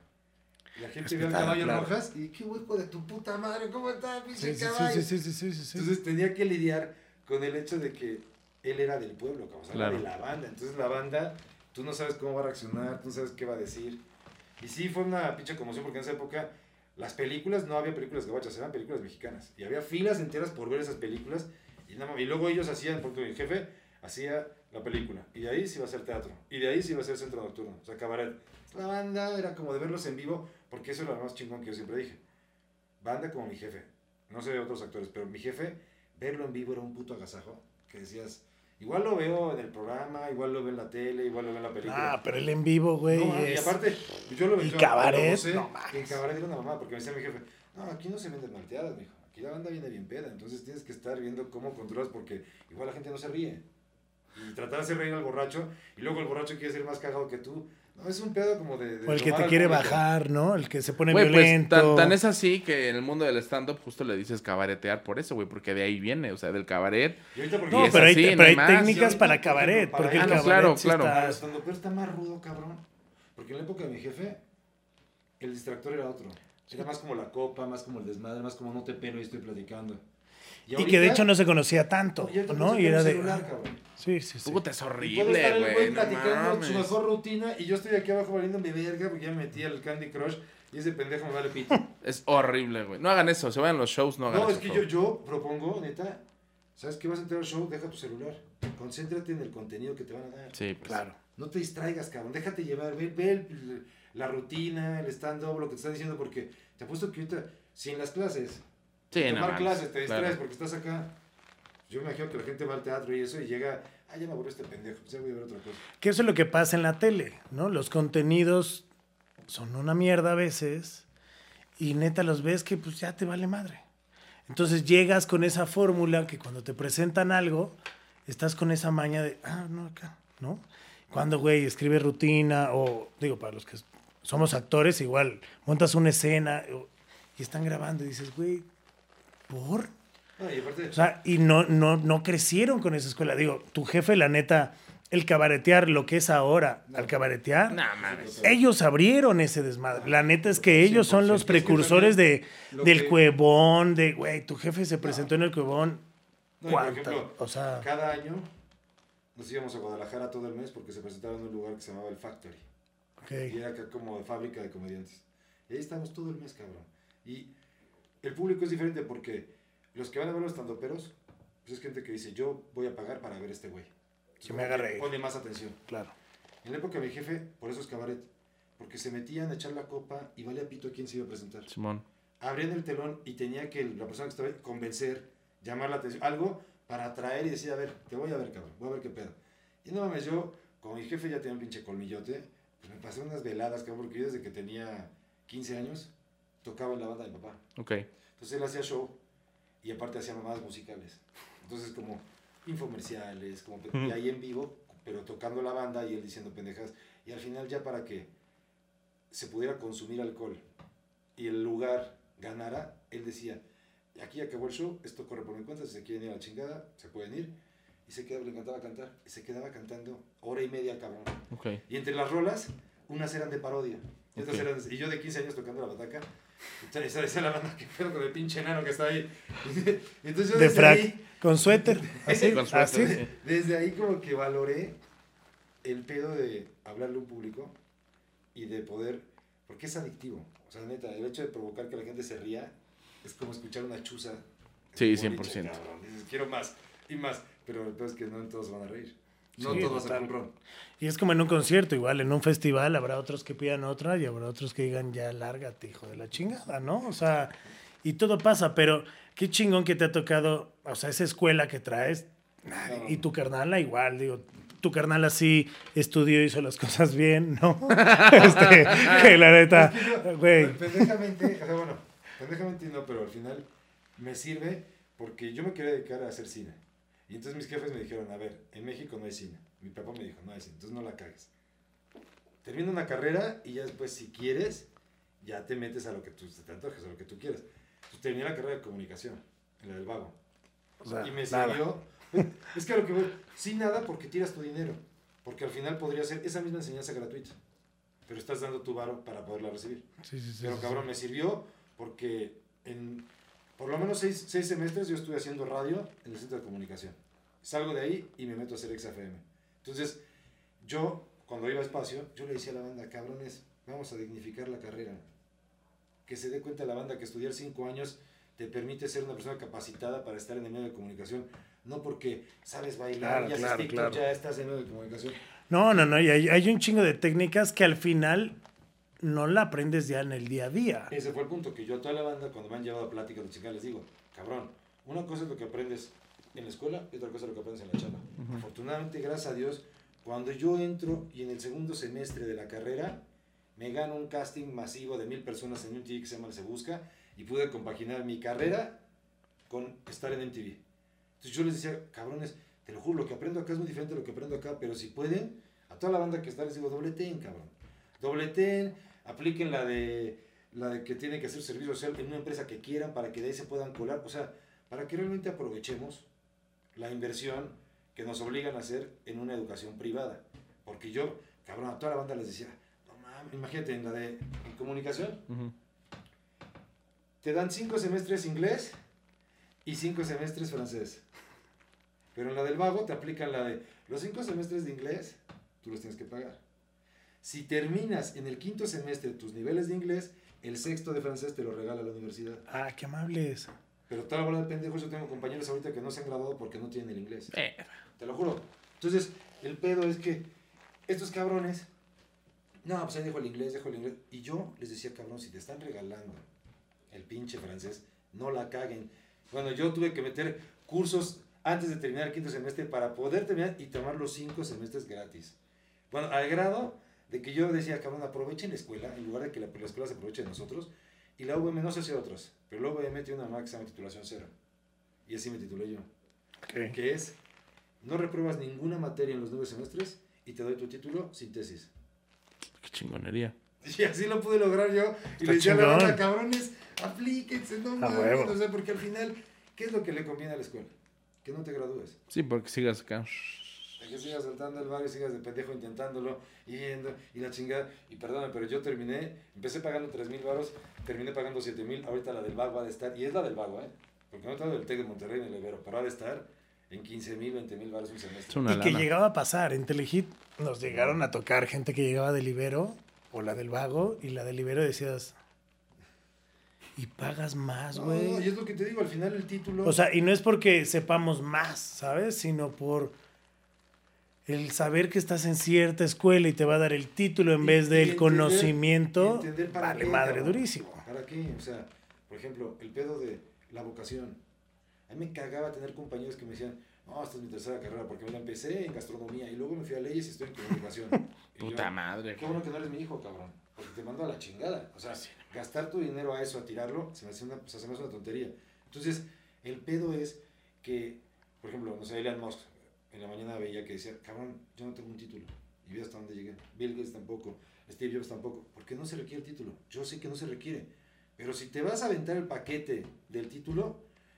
[SPEAKER 3] Y la gente ve al caballo
[SPEAKER 1] claro.
[SPEAKER 3] rojas y qué hueco de tu puta madre, ¿cómo está, pinche
[SPEAKER 1] Sí,
[SPEAKER 3] caballo?
[SPEAKER 1] sí, sí.
[SPEAKER 3] Entonces tenía que lidiar con el hecho de que él era del pueblo, o sea,
[SPEAKER 2] Claro.
[SPEAKER 3] de la banda. Entonces la banda, tú no sabes cómo va a reaccionar, tú no sabes qué va a decir. Y sí, fue una pinche conmoción porque en esa época las películas, no había películas gabachas, eran películas mexicanas. Y había filas enteras por ver esas películas. Y, nada más- y luego ellos hacían, porque mi jefe hacía la película. Y de ahí se iba a hacer teatro. Y de ahí se iba a hacer centro nocturno, o sea, cabaret. La banda era como de verlos en vivo, porque eso era lo más chingón que yo siempre dije. Banda como mi jefe. No sé de otros actores, pero mi jefe, verlo en vivo era un puto agasajo. Que decías, igual lo veo en el programa, igual lo veo en la tele, igual lo veo en la película.
[SPEAKER 1] Ah, pero el en vivo, güey.
[SPEAKER 3] No, mames, y
[SPEAKER 1] es-
[SPEAKER 3] aparte, yo lo
[SPEAKER 1] y
[SPEAKER 3] yo-
[SPEAKER 1] cabaret,
[SPEAKER 3] lo sé,
[SPEAKER 1] no.
[SPEAKER 3] En cabaret era una mamá, porque me decía mi jefe, no, aquí no se venden malteadas, mijo. Aquí la banda viene bien peda, entonces tienes que estar viendo cómo controlas, porque igual la gente no se ríe. Y tratar de hacer reír al borracho, y luego el borracho quiere ser más cagado que tú. No, es un pedo como de. de
[SPEAKER 1] O el que te quiere
[SPEAKER 3] público.
[SPEAKER 1] bajar, ¿no? El que se pone
[SPEAKER 2] Güey, pues
[SPEAKER 1] violento.
[SPEAKER 2] tan, tan es así que en el mundo del stand-up justo le dices cabaretear por eso, güey, porque de ahí viene, o sea, del cabaret.
[SPEAKER 3] Y ahorita porque
[SPEAKER 1] No,
[SPEAKER 2] es
[SPEAKER 1] pero hay,
[SPEAKER 2] así,
[SPEAKER 1] pero
[SPEAKER 2] hay
[SPEAKER 1] hay técnicas para cabaret,
[SPEAKER 3] para-
[SPEAKER 1] porque el
[SPEAKER 2] Ah, no,
[SPEAKER 1] cabaret
[SPEAKER 2] claro,
[SPEAKER 1] sí
[SPEAKER 2] claro.
[SPEAKER 1] Está-
[SPEAKER 3] los estandoperos está más rudo, cabrón. Porque en la época de mi jefe, el distractor era otro. Era más como la copa, más como el desmadre, más como no te pelo y estoy platicando.
[SPEAKER 1] Y que de hecho no se conocía tanto,
[SPEAKER 3] y ahorita
[SPEAKER 1] ¿no? Y era de...
[SPEAKER 3] el celular, cabrón.
[SPEAKER 1] Sí, sí, sí.
[SPEAKER 2] Puta, es
[SPEAKER 3] Y
[SPEAKER 2] horrible,
[SPEAKER 3] estar el
[SPEAKER 2] güey.
[SPEAKER 3] güey
[SPEAKER 2] no
[SPEAKER 3] platicando su mejor rutina y yo estoy aquí abajo valiendo mi verga porque ya me metí al Candy Crush y ese pendejo me vale pito. (laughs)
[SPEAKER 2] Es horrible, güey. No hagan eso, se vayan los shows, no hagan
[SPEAKER 3] No,
[SPEAKER 2] eso.
[SPEAKER 3] es que yo, yo propongo, neta, ¿sabes qué vas a entrar al show? Deja tu celular. Concéntrate en el contenido que te van a dar.
[SPEAKER 2] Sí, pues.
[SPEAKER 1] Claro.
[SPEAKER 3] No te distraigas, cabrón. Déjate llevar. Ve, ve el- la rutina, el stand-up, lo que te están diciendo, porque te apuesto que ahorita, si en las clases,
[SPEAKER 2] Sí,
[SPEAKER 3] tomar
[SPEAKER 2] mames,
[SPEAKER 3] clases, te distraes
[SPEAKER 2] claro.
[SPEAKER 3] porque estás acá. Yo me imagino que la gente va al teatro y eso y llega, ah, ya me aburrió este pendejo, pues ya voy a ver otra cosa.
[SPEAKER 1] Que eso es lo que pasa en la tele, ¿no? Los contenidos son una mierda a veces y neta los ves que pues ya te vale madre. Entonces llegas con esa fórmula que cuando te presentan algo, estás con esa maña de, ah, no, acá, ¿no? Cuando, güey, escribes rutina o, digo, para los que somos actores, igual, montas una escena o- y están grabando y dices, güey, ¿por?
[SPEAKER 3] No, y aparte,
[SPEAKER 1] O sea, y no, no, no crecieron con esa escuela. Digo, tu jefe, la neta, el cabaretear, lo que es ahora, al cabaretear,
[SPEAKER 2] No mames.
[SPEAKER 1] ellos abrieron ese desmadre. La neta es que ellos son los
[SPEAKER 3] 100%. Es que
[SPEAKER 1] precursores de,
[SPEAKER 3] lo
[SPEAKER 1] del
[SPEAKER 3] que-
[SPEAKER 1] cuevón, de, güey, tu jefe se presentó en el cuevón.
[SPEAKER 3] no, y por
[SPEAKER 1] ¿Cuántas?
[SPEAKER 3] ejemplo,
[SPEAKER 1] O sea,
[SPEAKER 3] cada año nos íbamos a Guadalajara todo el mes porque se presentaba en un lugar que se llamaba el Factory. Y
[SPEAKER 1] ok.
[SPEAKER 3] era acá como de fábrica de comediantes. Y ahí estamos todo el mes, cabrón. Y el público es diferente porque los que van a ver los estandoperos, pues es gente que dice, yo voy a pagar para ver a este güey.
[SPEAKER 1] Que me haga reír.
[SPEAKER 3] Pone más atención.
[SPEAKER 1] claro.
[SPEAKER 3] En la época de mi jefe, por eso es cabaret. Porque se metían a echar la copa y valía pito quién se iba a presentar.
[SPEAKER 2] Simón.
[SPEAKER 3] Abrían el telón y tenía que la persona que estaba ahí convencer, llamar la atención, algo para atraer y decir, a ver, te voy a ver, cabrón, voy a ver qué pedo. Y no mames, yo, como mi jefe ya tenía un pinche colmillote, pues me pasé unas veladas, cabrón, porque yo desde que tenía 15 años tocaba en la banda de mi papá.
[SPEAKER 2] Ok.
[SPEAKER 3] Entonces él hacía show y aparte hacía mamadas musicales. Entonces como infomerciales, como y ahí en vivo, pero tocando la banda y él diciendo pendejas. Y al final ya para que se pudiera consumir alcohol y el lugar ganara, él decía, aquí acabó el show, esto corre por mi cuenta, si se quieren ir a la chingada, se pueden ir. Y se quedaba, le encantaba cantar, y se quedaba cantando hora y media, cabrón.
[SPEAKER 2] Ok.
[SPEAKER 3] Y entre las rolas, unas eran de parodia. Y, otras
[SPEAKER 2] Ok.
[SPEAKER 3] eran, y yo de 15 años tocando la bataca. Esa esa la banda que pedo con el pinche enano que está ahí. (laughs) Y entonces yo
[SPEAKER 1] De
[SPEAKER 3] desde
[SPEAKER 1] frac,
[SPEAKER 3] ahí,
[SPEAKER 1] con suéter. (laughs) Así,
[SPEAKER 2] Con suéter,
[SPEAKER 1] así.
[SPEAKER 2] sí.
[SPEAKER 3] desde ahí como que valoré el pedo de hablarle a un público y de poder, porque es adictivo. O sea, neta, el hecho de provocar que la gente se ría es como escuchar una chuza.
[SPEAKER 2] Sí,
[SPEAKER 3] en un boliche,
[SPEAKER 2] 100%.
[SPEAKER 3] cabrón. Dices, quiero más y más, pero el pedo es que no en todos van a reír. No
[SPEAKER 1] Sí,
[SPEAKER 3] ser un ron.
[SPEAKER 1] Y es como en un concierto, igual, en un festival habrá otros que pidan otra y habrá otros que digan, ya lárgate, hijo de la chingada, ¿no? O sea, y todo pasa, pero qué chingón que te ha tocado, o sea, esa escuela que traes, y tu carnala igual, digo, tu carnal así estudió, hizo las (laughs) cosas bien, ¿no? (laughs) este, que la neta,
[SPEAKER 3] Es que yo,
[SPEAKER 1] güey,
[SPEAKER 3] Pendejamente, o sea, bueno, pendejamente no, pero al final me sirve porque yo me quería dedicar a hacer cine. Y entonces mis jefes me dijeron, a ver, en México no hay cine. Mi papá me dijo, no hay cine, entonces no la cagues. Termina una carrera y ya después, si quieres, ya te metes a lo que tú te antojes, a lo que tú quieras. Entonces terminé la carrera de comunicación, en la del vago.
[SPEAKER 1] o sea,
[SPEAKER 3] Y me
[SPEAKER 1] nada.
[SPEAKER 3] sirvió. Es que a lo que voy, sin nada porque tiras tu dinero. Porque al final podría ser esa misma enseñanza gratuita. pero estás dando tu varo para poderla recibir.
[SPEAKER 1] Sí, sí, sí.
[SPEAKER 3] Pero
[SPEAKER 1] sí,
[SPEAKER 3] cabrón,
[SPEAKER 1] sí.
[SPEAKER 3] me sirvió porque en por lo menos seis, seis semestres yo estuve haciendo radio en el centro de comunicación. Salgo de ahí y me meto a hacer XFM. Entonces, yo, cuando iba a espacio, yo le decía a la banda, cabrones, vamos a dignificar la carrera. Que se dé cuenta la banda que estudiar cinco años te permite ser una persona capacitada para estar en el medio de comunicación. No porque sabes bailar,
[SPEAKER 1] Claro,
[SPEAKER 3] ya
[SPEAKER 1] claro, claro.
[SPEAKER 3] ya estás en el medio de comunicación.
[SPEAKER 1] No, no, no. Y hay, hay un chingo de técnicas que al final no la aprendes ya en el día a día.
[SPEAKER 3] Ese fue el punto que yo a toda la banda, cuando me han llevado a pláticas de chingada, les digo, cabrón, una cosa es lo que aprendes en la escuela y otra cosa es lo que aprendes en la chamba. Afortunadamente, gracias a Dios, cuando yo entro y en el segundo semestre de la carrera, me gano un casting masivo de mil personas en un MTV que se llama Se Busca y pude compaginar mi carrera con estar en MTV. Entonces yo les decía, cabrones, te lo juro, lo que aprendo acá es muy diferente a lo que aprendo acá, pero si pueden, a toda la banda que está les digo, dobleten, cabrón. Dobleten, apliquen la de la de que tienen que hacer servicio social en una empresa que quieran para que de ahí se puedan colar, o sea, para que realmente aprovechemos la inversión que nos obligan a hacer en una educación privada. Porque yo, cabrón, a toda la banda les decía, no mames, imagínate en la de en comunicación, te dan cinco semestres inglés y cinco semestres francés. Pero en la del vago te aplican la de los cinco semestres de inglés, tú los tienes que pagar. Si terminas en el quinto semestre tus niveles de inglés, el sexto de francés te lo regala la universidad.
[SPEAKER 1] Ah, qué amables.
[SPEAKER 3] Pero toda la bola de pendejos, yo tengo compañeros ahorita que no se han graduado porque no tienen el inglés.
[SPEAKER 2] Eh,
[SPEAKER 3] Te lo juro. Entonces, el pedo es que estos cabrones, no, pues ahí dejo el inglés, dejo el inglés. Y yo les decía, cabrón, si te están regalando el pinche francés, no la caguen. Bueno, yo tuve que meter cursos antes de terminar el quinto semestre para poder terminar y tomar los cinco semestres gratis. Bueno, al grado de que yo decía, cabrón, aprovechen la escuela, en lugar de que la, la escuela se aproveche de nosotros. Y la UVM, no sé si otros, pero la UVM tiene una máxima titulación cero. Y así me titulé yo
[SPEAKER 1] Ok.
[SPEAKER 3] que es no repruebas ninguna materia en los nueve semestres y te doy tu título sin tesis.
[SPEAKER 2] qué chingonería. (laughs)
[SPEAKER 3] Y así lo pude lograr yo. Y le decía a la banda, cabrones, aplíquense, no mames.
[SPEAKER 1] huevo.
[SPEAKER 3] O sea, porque al final, ¿qué es lo que le conviene a la escuela? Que no te gradúes.
[SPEAKER 2] Sí, porque sigas acá.
[SPEAKER 3] Que sigas saltando el barrio y sigas de pendejo intentándolo y yendo y la chingada. Y perdóname, pero yo terminé, empecé pagando 3 mil baros, terminé pagando 7 mil. Ahorita la del vago ha de estar, y es la del vago, ¿eh? Porque no tengo del TEC de Monterrey en el Ibero, pero ha de estar en 15 mil, 20 mil baros un semestre.
[SPEAKER 2] Una
[SPEAKER 1] Y que llegaba a pasar. En Telehit nos llegaron a tocar gente que llegaba del Ibero o la del Vago y la del Ibero decías, y pagas más,
[SPEAKER 3] No,
[SPEAKER 1] güey.
[SPEAKER 3] y es lo que te digo, al final el título.
[SPEAKER 1] O sea, y no es porque sepamos más, ¿sabes? Sino por el saber que estás en cierta escuela y te va a dar el título en
[SPEAKER 3] Y-
[SPEAKER 1] vez del
[SPEAKER 3] entender-
[SPEAKER 1] conocimiento,
[SPEAKER 3] para
[SPEAKER 1] vale
[SPEAKER 3] qué,
[SPEAKER 1] madre
[SPEAKER 3] cabrón.
[SPEAKER 1] durísimo.
[SPEAKER 3] ¿Para qué? O sea, por ejemplo, el pedo de la vocación. A mí me cagaba tener compañeros que me decían, no, esta es mi tercera carrera, porque me la empecé en gastronomía y luego me fui a leyes y estoy en comunicación. (laughs) Y yo,
[SPEAKER 2] Puta madre.
[SPEAKER 3] Qué bueno que no eres mi hijo, cabrón. Porque te mando a la chingada. O sea, gastar tu dinero a eso, a tirarlo, se me hace una, o sea, se me hace una tontería. Entonces, el pedo es que, por ejemplo, no sé, Elon Musk, en la mañana veía que decía, cabrón, yo no tengo un título. Y vi hasta dónde llegué. Bill Gates tampoco. Steve Jobs tampoco. Porque no se requiere el título. Yo sé que no se requiere. Pero si te vas a aventar el paquete del título,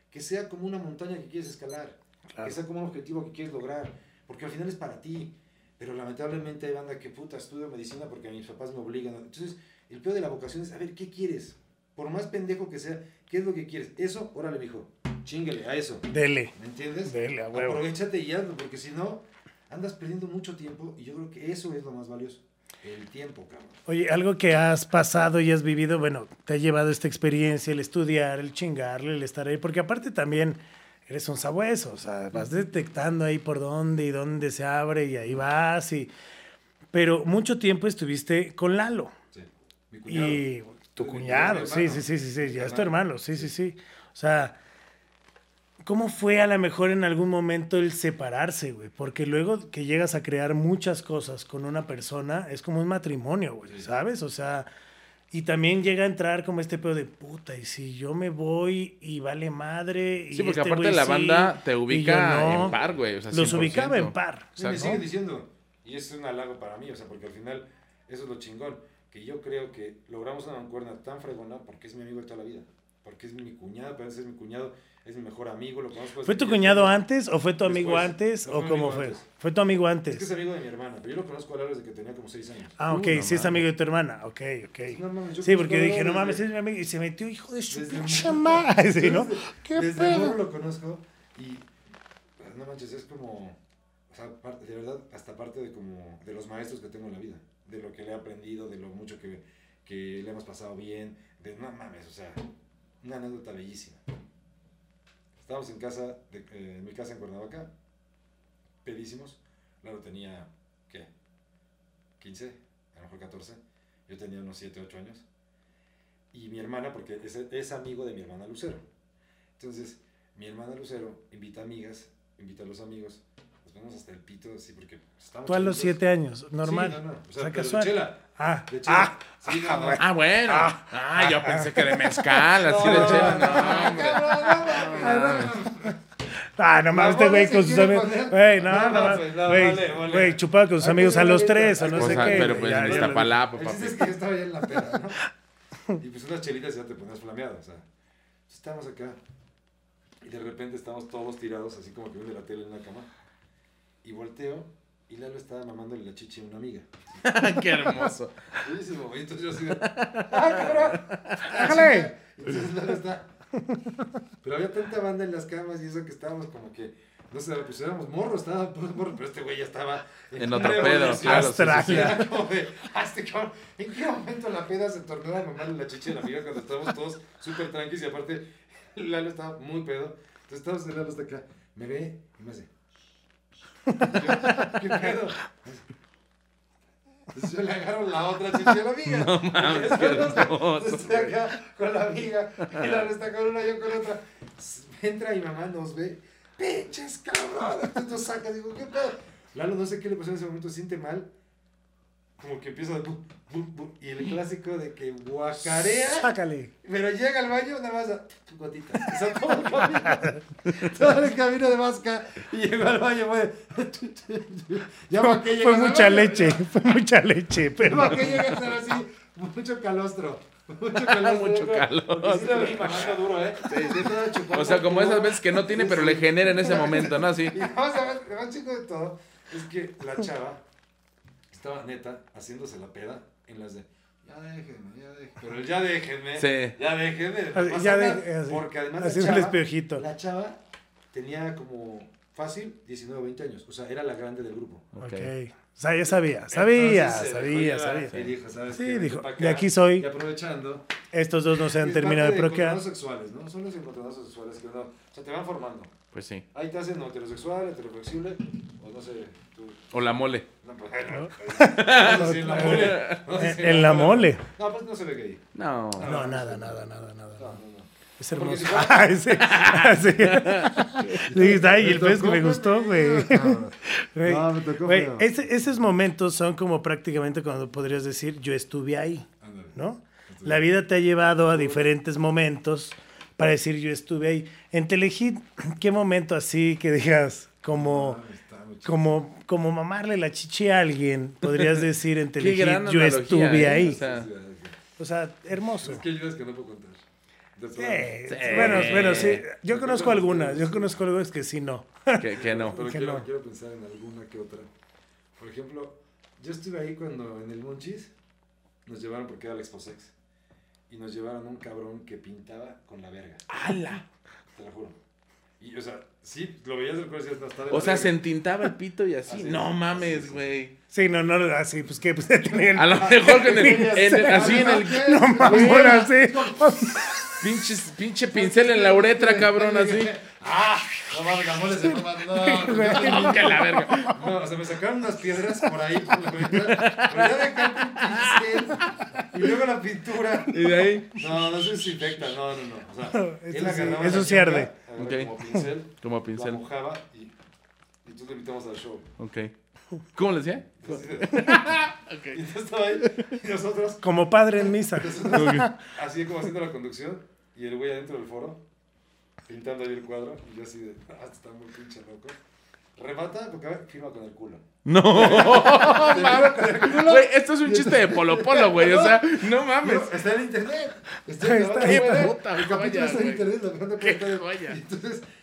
[SPEAKER 3] que sea como una montaña que quieres escalar.
[SPEAKER 1] Claro.
[SPEAKER 3] Que sea como un objetivo que quieres lograr. Porque al final es para ti. Pero lamentablemente hay banda que puta estudio medicina porque mis papás me obligan. Entonces, el peor de la vocación es, a ver, ¿qué quieres? Por más pendejo que sea, ¿qué es lo que quieres? Eso, órale, mijo. Chinguele a eso.
[SPEAKER 1] Dele.
[SPEAKER 3] ¿Me entiendes?
[SPEAKER 1] Dele, a huevo.
[SPEAKER 3] Aprovechate y hazlo, porque si no, andas perdiendo mucho tiempo y yo creo que eso es lo más valioso. El tiempo, cabrón.
[SPEAKER 1] Oye, algo que has pasado y has vivido, bueno, te ha llevado esta experiencia, el estudiar, el chingarle, el estar ahí, porque aparte también eres un sabueso, o sea, vas detectando ahí por dónde y dónde se abre y ahí vas y... Pero mucho tiempo estuviste con Lalo
[SPEAKER 3] Sí. Mi cuñado.
[SPEAKER 1] y tu cuñado, sí, sí, sí, sí, sí, ya es tu
[SPEAKER 3] hermano,
[SPEAKER 1] sí, sí, sí. O sea, ¿cómo fue a lo mejor en algún momento el separarse, güey? Porque luego que llegas a crear muchas cosas con una persona, es como un matrimonio, güey. ¿sabes? O sea, y también llega a entrar como este pedo de puta, y si yo me voy y vale madre. Y
[SPEAKER 2] Sí, porque
[SPEAKER 1] este
[SPEAKER 2] aparte
[SPEAKER 1] güey
[SPEAKER 2] la
[SPEAKER 1] sí,
[SPEAKER 2] banda te ubica
[SPEAKER 1] no.
[SPEAKER 2] en par, güey. O sea,
[SPEAKER 1] Los
[SPEAKER 2] 100%.
[SPEAKER 1] ubicaba en par.
[SPEAKER 3] Sí, me
[SPEAKER 2] Exacto.
[SPEAKER 3] sigue diciendo. Y eso es un halago para mí, o sea, porque al final eso es lo chingón. Que yo creo que logramos una mancuerna tan fregona porque es mi amigo de toda la vida. Porque es mi cuñado, pero es mi cuñado, es mi mejor amigo, lo conozco.
[SPEAKER 1] ¿Fue tu cuñado antes o fue tu amigo
[SPEAKER 3] Después.
[SPEAKER 1] antes
[SPEAKER 3] No,
[SPEAKER 1] o
[SPEAKER 3] fue
[SPEAKER 1] cómo
[SPEAKER 3] amigo
[SPEAKER 1] fue?
[SPEAKER 3] antes.
[SPEAKER 1] Fue tu amigo
[SPEAKER 3] Es que
[SPEAKER 1] antes.
[SPEAKER 3] es amigo de mi hermana, pero yo lo conozco a Lalo desde que tenía como 6 años.
[SPEAKER 1] Ah,
[SPEAKER 2] Uh,
[SPEAKER 1] ok,
[SPEAKER 2] no
[SPEAKER 1] sí es amigo de tu hermana. Ok, ok.
[SPEAKER 3] No mames, yo
[SPEAKER 1] Sí, porque dije, no mames,
[SPEAKER 3] desde-
[SPEAKER 1] es mi amigo. Y se metió, hijo de su
[SPEAKER 3] Desde
[SPEAKER 1] pinche madre, (laughs) ¿sí, ¿no?
[SPEAKER 3] Desde-
[SPEAKER 1] ¿Qué
[SPEAKER 3] Desde
[SPEAKER 1] pedo?
[SPEAKER 3] lo conozco y pues, no manches, es como, o sea, parte, de verdad, hasta parte de como de los maestros que tengo en la vida, de lo que le he aprendido, de lo mucho que, que le hemos pasado bien, de no mames, o sea, una anécdota bellísima. Estábamos en casa, eh, en mi casa en Cuernavaca, pedísimos, Lalo tenía, ¿qué? 15, a lo mejor 14, yo tenía unos 7, 8 años, y mi hermana, porque es, es amigo de mi hermana Lucero. Entonces, mi hermana Lucero invita amigas, invita a los amigos, nos vemos hasta el pito, así, porque estamos.
[SPEAKER 1] Tú a los siete años, normal.
[SPEAKER 3] Sí, no, no, o
[SPEAKER 1] O
[SPEAKER 3] sea, pero de
[SPEAKER 1] casual.
[SPEAKER 3] chela,
[SPEAKER 1] Ah,
[SPEAKER 3] de chela. sí, no, no.
[SPEAKER 2] Ah, bueno.
[SPEAKER 1] Ah.
[SPEAKER 2] Ah, yo pensé que de mezcal, así de
[SPEAKER 3] No,
[SPEAKER 2] chela.
[SPEAKER 3] no,
[SPEAKER 1] ah, no mames, este güey con sus amigos. Güey, no,
[SPEAKER 3] No, pues,
[SPEAKER 1] güey,
[SPEAKER 3] vale, vale.
[SPEAKER 1] güey, chupaba con sus amigos a los tres o no sé qué.
[SPEAKER 2] pero pues
[SPEAKER 1] ya,
[SPEAKER 2] en Iztapalapa, papi.
[SPEAKER 3] es que yo estaba ya en la peda, ¿no? Y pues unas chelitas ya te ponías flameado, o sea. Estamos acá y de repente estamos todos tirados, así como que viendo la tele en la cama. Y volteo y Lalo estaba mamándole la chichi a una amiga. (laughs)
[SPEAKER 2] Qué hermoso.
[SPEAKER 3] Bellísimo, y entonces yo así de, (laughs) ¡ah, cabrón!
[SPEAKER 1] ¡Déjale!
[SPEAKER 3] Entonces Lalo está. Pero había tanta banda en las camas y eso que estábamos como que, no sé, pues éramos morros, estábamos puros morros, pero este güey ya estaba
[SPEAKER 2] En otro
[SPEAKER 3] una
[SPEAKER 2] pedo, claro. sí, sí, sí.
[SPEAKER 1] Astral.
[SPEAKER 3] Era como de, "Ah, este cabrón, ¿en qué momento la peda se tornó a mamarle la chicha a la amiga cuando estábamos todos súper tranquilos y aparte Lalo estaba muy pedo? Entonces estábamos en Lalo hasta acá, me ve y me hace, ¿qué pedo? Entonces yo le agarro la otra chicha a la amiga. No mames,
[SPEAKER 2] qué hermoso,
[SPEAKER 3] acá con la amiga y Lalo está con una, yo con otra. Entra mi mamá, nos ve, pinches cabrón. Entonces nos saca, digo, ¿qué pedo? Lalo no sé qué le pasó en ese momento, se siente mal. Como que empieza de bu, bu, bu, y el clásico de que guacarea,
[SPEAKER 1] Sácale.
[SPEAKER 3] pero llega al baño nada más a tu gotita. O sea, todo el camino, todo el camino de Vasca y llegó al baño, fue. (laughs) Ya
[SPEAKER 1] Fue
[SPEAKER 3] llegas al
[SPEAKER 1] mucha
[SPEAKER 3] baño,
[SPEAKER 1] leche, fue mucha leche,
[SPEAKER 3] Ya
[SPEAKER 1] pero.
[SPEAKER 3] para qué llegas a estar así, mucho calostro. Mucho (laughs) calostro.
[SPEAKER 2] Mucho
[SPEAKER 3] Porque sí duro, ¿eh? Sí, estaba chupando
[SPEAKER 2] O sea, como esas veces que no tiene, pero le genera en ese momento, ¿no? Así. (laughs)
[SPEAKER 3] Y vamos a ver, lo más chico de todo es que la chava estaba neta haciéndose la peda en las de ya déjenme, ya déjenme. Pero el (laughs) ya déjenme,
[SPEAKER 2] Sí.
[SPEAKER 3] ya déjenme.
[SPEAKER 1] Así, ya de- así,
[SPEAKER 3] porque además la
[SPEAKER 1] haciendo el
[SPEAKER 3] chava,
[SPEAKER 1] espiojito.
[SPEAKER 3] la chava tenía como fácil 19 o 20 años. O sea, era la grande del grupo.
[SPEAKER 1] Ok.
[SPEAKER 2] Ok.
[SPEAKER 1] O sea, ya sabía, sabía,
[SPEAKER 3] Entonces,
[SPEAKER 1] sabía, sabía.
[SPEAKER 3] Y dijo, ¿sabes
[SPEAKER 1] Sí,
[SPEAKER 3] qué?
[SPEAKER 1] Dijo,
[SPEAKER 3] acá.
[SPEAKER 1] de aquí soy.
[SPEAKER 3] Y aprovechando.
[SPEAKER 1] Estos dos no se han terminado de
[SPEAKER 3] parte
[SPEAKER 1] procrear.
[SPEAKER 3] encontronados sexuales, ¿no? Son los encontronados sexuales que no. O sea, te van formando.
[SPEAKER 2] Pues sí.
[SPEAKER 3] Ahí te hacen heterosexual, heteroflexible, o no sé, tú.
[SPEAKER 2] O la mole.
[SPEAKER 3] No, pues, no, (laughs) si en la mole. No sé si
[SPEAKER 1] En en la mole.
[SPEAKER 3] No, pues no se ve gay.
[SPEAKER 2] No.
[SPEAKER 1] No, nada, nada, nada, nada.
[SPEAKER 3] No, no, no.
[SPEAKER 1] Es hermoso.
[SPEAKER 3] si fuera- (laughs)
[SPEAKER 1] Ay, sí. sí. (laughs) Dijiste, ay, el pez que me gustó, güey.
[SPEAKER 3] No, me tocó
[SPEAKER 1] güey, ese- esos momentos son como prácticamente cuando podrías decir, yo estuve ahí. ¿no? La vida te ha llevado a diferentes momentos para decir, yo estuve ahí. En Telehit, (clears throat) ¿qué momento así que digas, como,
[SPEAKER 3] Ah, está
[SPEAKER 1] como, como mamarle la chichi a alguien, podrías (laughs) decir en Telehit, yo
[SPEAKER 2] analogía,
[SPEAKER 1] estuve
[SPEAKER 2] ¿eh?
[SPEAKER 1] ahí?
[SPEAKER 2] O sea.
[SPEAKER 1] O hermoso.
[SPEAKER 3] Es que hay ideas que no puedo contar. De
[SPEAKER 1] Sí.
[SPEAKER 2] Sí.
[SPEAKER 1] Bueno, bueno, sí. Yo conozco algunas, yo conozco algunas que sí no.
[SPEAKER 2] que, que no.
[SPEAKER 3] Pero
[SPEAKER 1] que
[SPEAKER 3] quiero,
[SPEAKER 1] no.
[SPEAKER 3] quiero pensar en alguna que otra. Por ejemplo, yo estuve ahí cuando en el Monchis nos llevaron, porque era el Exposex, y nos llevaron a un cabrón que pintaba con la verga.
[SPEAKER 1] ¡Hala!
[SPEAKER 3] Y, o sea, sí, lo veías del cuerpo y decías, de
[SPEAKER 2] O sea, se entintaba el pito y así.
[SPEAKER 3] Así
[SPEAKER 2] No
[SPEAKER 3] es.
[SPEAKER 2] mames, güey.
[SPEAKER 1] Sí, no, no, así, pues que pues (laughs) tenían.
[SPEAKER 2] A lo mejor que en el, (laughs) en el- así en el
[SPEAKER 1] No mamón, así.
[SPEAKER 2] pinche, pinche pincel en la uretra, cabrón, así.
[SPEAKER 3] ¡Ah! No mames, la mole se toma. No, no,
[SPEAKER 2] Que la verga.
[SPEAKER 3] no, o sea, me sacaron unas piedras por ahí, por la verga, pero ya dejaste pincel y luego la pintura.
[SPEAKER 2] Y de ahí,
[SPEAKER 3] No, no se desinfecta, no, no, no. O sea,
[SPEAKER 1] Eso
[SPEAKER 3] él agarraba
[SPEAKER 1] eso
[SPEAKER 3] la
[SPEAKER 1] sí arde.
[SPEAKER 3] Como pincel,
[SPEAKER 2] como
[SPEAKER 3] la
[SPEAKER 2] pincel.
[SPEAKER 3] mojaba y, y tú te invitamos al show.
[SPEAKER 2] Ok. ¿Cómo le decía? (laughs)
[SPEAKER 3] Y entonces estaba ahí y nosotros,
[SPEAKER 1] Como padre en misa.
[SPEAKER 3] nosotros (laughs) así como haciendo la conducción y el güey adentro del foro pintando ahí el cuadro y yo así de, (laughs) ah, está muy pinche loco. remata, porque a ver, firma con el culo.
[SPEAKER 2] No, (laughs)
[SPEAKER 3] Firma con el culo.
[SPEAKER 2] güey, esto es un chiste de Polo Polo, güey. O sea, (laughs) no mames.
[SPEAKER 3] No, está en internet. Está en
[SPEAKER 1] está,
[SPEAKER 2] está.
[SPEAKER 3] Está